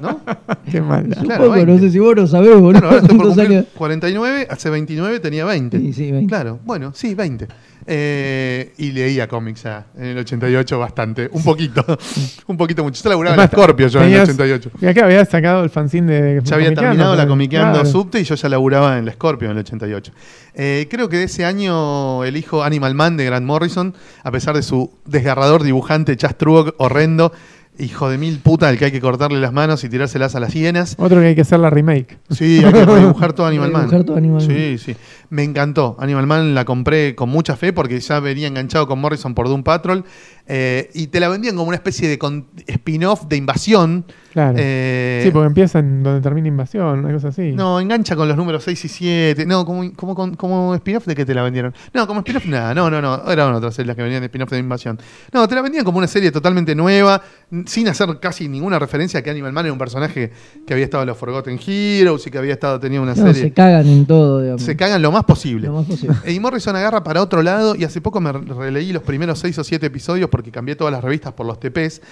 ¿No? [LAUGHS] Qué maldad. Claro, Supongo, no 20. sé si vos lo sabés, boludo. Bueno, ahora estoy por ¿Cuántos cumplir años? 49, hace 29 tenía 20. Sí, sí, 20. Claro, bueno, sí, 20. Eh, y leía cómics ya en el 88 bastante, un poquito, [LAUGHS] un poquito mucho. Yo laburaba en Scorpio yo en el tenías- 88. Y acá había sacado el fanzine de. Ya había terminado la comiqueando claro. subte y yo ya laburaba en la Scorpio en el 88. Eh, creo que de ese año elijo Animal Man de Grant Morrison, a pesar de su desgarrador dibujante Chas Truog horrendo, hijo de mil puta al que hay que cortarle las manos y tirárselas a las hienas. Otro que hay que hacer la remake. Sí, hay que [LAUGHS] dibujar todo Animal Man. Redibujar todo Animal Man. Sí, sí. Me encantó. Animal Man la compré con mucha fe porque ya venía enganchado con Morrison por Doom Patrol. Eh, y te la vendían como una especie de spin-off de invasión. Claro. Eh, sí, porque empieza en donde termina Invasión, una cosa así. No, engancha con los números 6 y 7. No, como, como, como, spin-off de que te la vendieron. No, como spin-off nada. No, no, no. Eran otras series las que venían de spin-off de invasión. No, te la vendían como una serie totalmente nueva, sin hacer casi ninguna referencia a que Animal Man era un personaje que había estado en los Forgotten Heroes y que había estado, tenía una No, serie. se cagan en todo, digamos. Se cagan lo más posible. Lo más posible. [LAUGHS] Y Morrison agarra para otro lado y hace poco me re- releí los primeros seis o siete episodios porque cambié todas las revistas por los TPs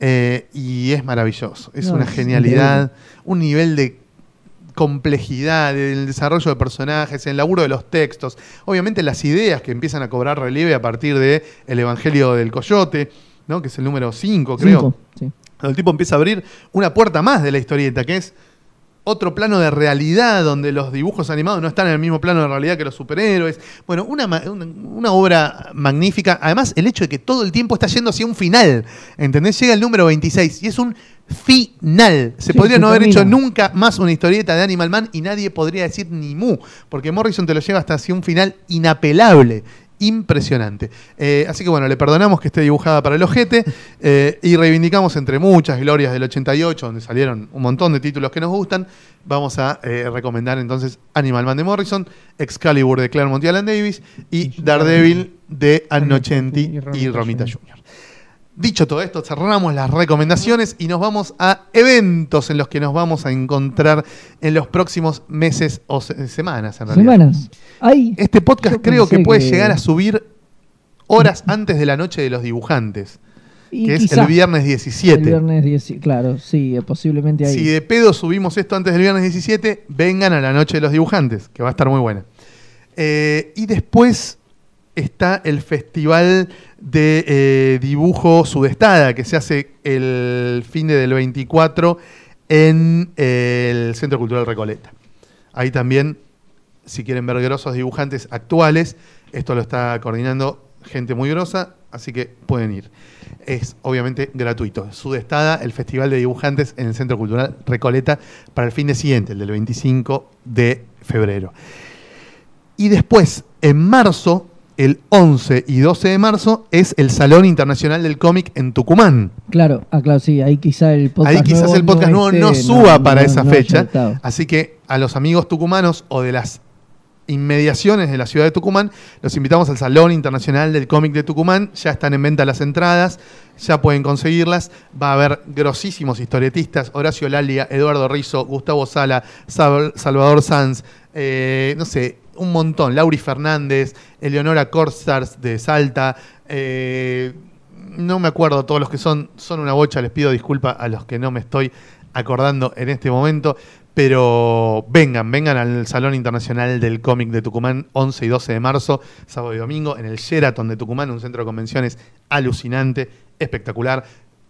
eh, y es maravilloso. Es No, una es genialidad, un nivel de complejidad del desarrollo de personajes, el laburo de los textos, obviamente las ideas que empiezan a cobrar relieve a partir de El Evangelio del Coyote, ¿no? que es el número 5 creo. Cinco, sí. Donde el tipo empieza a abrir una puerta más de la historieta, que es otro plano de realidad donde los dibujos animados no están en el mismo plano de realidad que los superhéroes. Bueno, una, una, una obra magnífica. Además, el hecho de que todo el tiempo está yendo hacia un final. ¿Entendés? Llega el número 26 y es un final. Se Sí, podría no haber termina. hecho nunca más una historieta de Animal Man y nadie podría decir ni mu, porque Morrison te lo lleva hasta así un final inapelable. Impresionante. Eh, así que bueno, le perdonamos que esté dibujada para el ojete eh, y reivindicamos entre muchas glorias del 88, donde salieron un montón de títulos que nos gustan. Vamos a eh, recomendar entonces Animal Man de Morrison, Excalibur de Claremont y Alan Davis y Daredevil de Annocenti y Romita Romita Jr. Dicho todo esto, cerramos las recomendaciones y nos vamos a eventos en los que nos vamos a encontrar en los próximos meses o se- semanas, en realidad. Semanas. Ay, Este podcast creo que puede que- llegar a subir horas antes de la noche de los dibujantes, y que es el viernes 17. El viernes 10, claro, sí, eh, posiblemente ahí. Si de pedo subimos esto antes del viernes 17, vengan a la noche de los dibujantes, que va a estar muy buena. Eh, y después está el Festival de eh, Dibujo Sudestada, que se hace el fin de del 24 en eh, el Centro Cultural Recoleta. Ahí también, si quieren ver grosos dibujantes actuales, esto lo está coordinando gente muy grosa, así que pueden ir. Es obviamente gratuito. Sudestada, el Festival de Dibujantes en el Centro Cultural Recoleta, para el fin de siguiente, el del 25 de febrero. Y después, en marzo, el 11 y 12 de marzo, es el Salón Internacional del Cómic en Tucumán. Claro, ah, claro, sí, ahí quizá el podcast Ahí quizás nuevo el podcast nuevo esté- no suba para no- esa fecha. Así que a los amigos tucumanos o de las inmediaciones de la ciudad de Tucumán, los invitamos al Salón Internacional del Cómic de Tucumán. Ya están en venta las entradas, ya pueden conseguirlas. Va a haber grosísimos historietistas: Horacio Lalia, Eduardo Rizzo, Gustavo Sala, Sal- Salvador Sanz, eh, no sé, un montón. Lauri Fernández, Eleonora Corstars de Salta. eh, no me acuerdo todos los que son, son una bocha, les pido disculpas a los que no me estoy acordando en este momento, pero vengan, vengan al Salón Internacional del Cómic de Tucumán, 11 y 12 de marzo, sábado y domingo, en el Sheraton de Tucumán, un centro de convenciones alucinante, espectacular.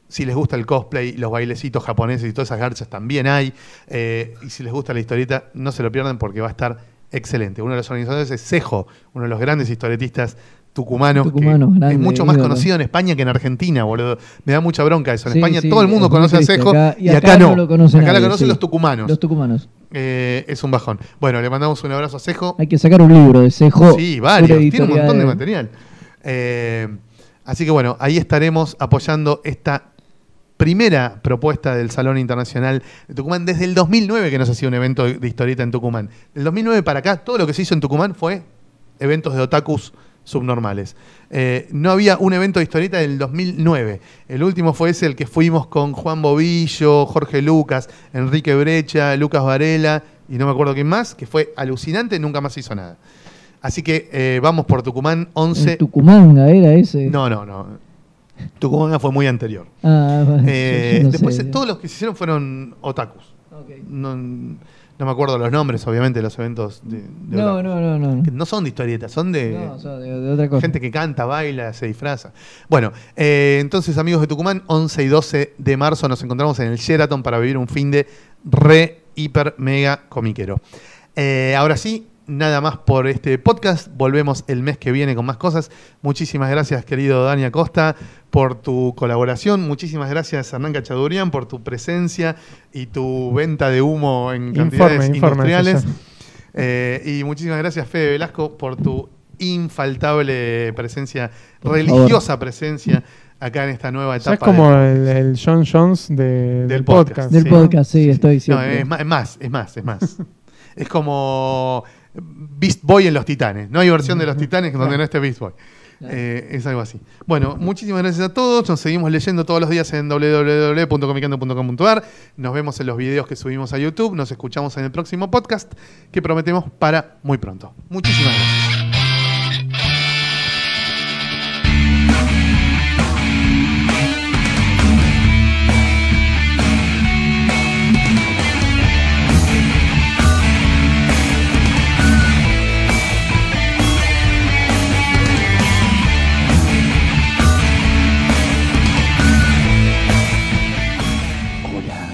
Si les gusta el cosplay, los bailecitos japoneses y todas esas garchas también hay. Eh, y si les gusta la historieta, no se lo pierdan porque va a estar excelente. Uno de los organizadores es Cejo, uno de los grandes historietistas tucumanos, que Tucumano, grande, es mucho más ídolo. conocido en España que en Argentina, boludo. Me da mucha bronca eso. En Sí, España sí, todo el mundo conoce a. Cejo Acá- y, acá, no. lo conoce acá nadie, la conocen sí. los tucumanos. Los tucumanos. Eh, es un bajón. Bueno, le mandamos un abrazo a Cejo. Hay que sacar un libro de Cejo. Sí, varios. Tiene un montón de material. Eh, así que bueno, ahí estaremos apoyando esta primera propuesta del Salón Internacional de Tucumán desde el 2009 que no se hacía un evento de historieta en Tucumán. Del 2009 para acá, todo lo que se hizo en Tucumán fue eventos de otakus subnormales. Eh, no había un evento de historieta del 2009. El último fue ese, el que fuimos con Juan Bobillo, Jorge Lucas, Enrique Brecha, Lucas Varela y no me acuerdo quién más, que fue alucinante, nunca más se hizo nada. Así que eh, vamos por Tucumán 11. En Tucumanga era ese. No, no, no. Tucumán fue muy anterior. Ah, bueno, Eh, [LAUGHS] no después sé. todos los que se hicieron fueron otakus. No, no me acuerdo los nombres, obviamente, de los eventos de, de No, otakus. no, no, no. Que no son de historietas, son de, de, de otra cosa. gente que canta, baila, se disfraza. Bueno, eh, entonces amigos de Tucumán, 11 y 12 de marzo nos encontramos en el Sheraton para vivir un fin de re, hiper, mega comiquero. Eh, ahora sí, nada más por este podcast. Volvemos el mes que viene con más cosas. Muchísimas gracias, querido Dani Acosta, por tu colaboración. Muchísimas gracias, Hernán Cachadurian, por tu presencia y tu venta de humo en cantidades Informe, informe, industriales. Eh, y muchísimas gracias, Fede Velasco, por tu infaltable presencia, Por religiosa presencia acá en esta nueva etapa. es como del- el, el John Jones de- del, podcast. podcast. Del Sí. podcast, sí, estoy No, siempre. es más, es más, es más, es más. [LAUGHS] es como Beast Boy en los Titanes. No hay versión de los Titanes donde no esté Beast Boy. Eh, es algo así. Bueno, muchísimas gracias a todos. Nos seguimos leyendo todos los días en www.comicando.com.ar. Nos vemos en los videos que subimos a YouTube. Nos escuchamos en el próximo podcast que prometemos para muy pronto. Muchísimas gracias.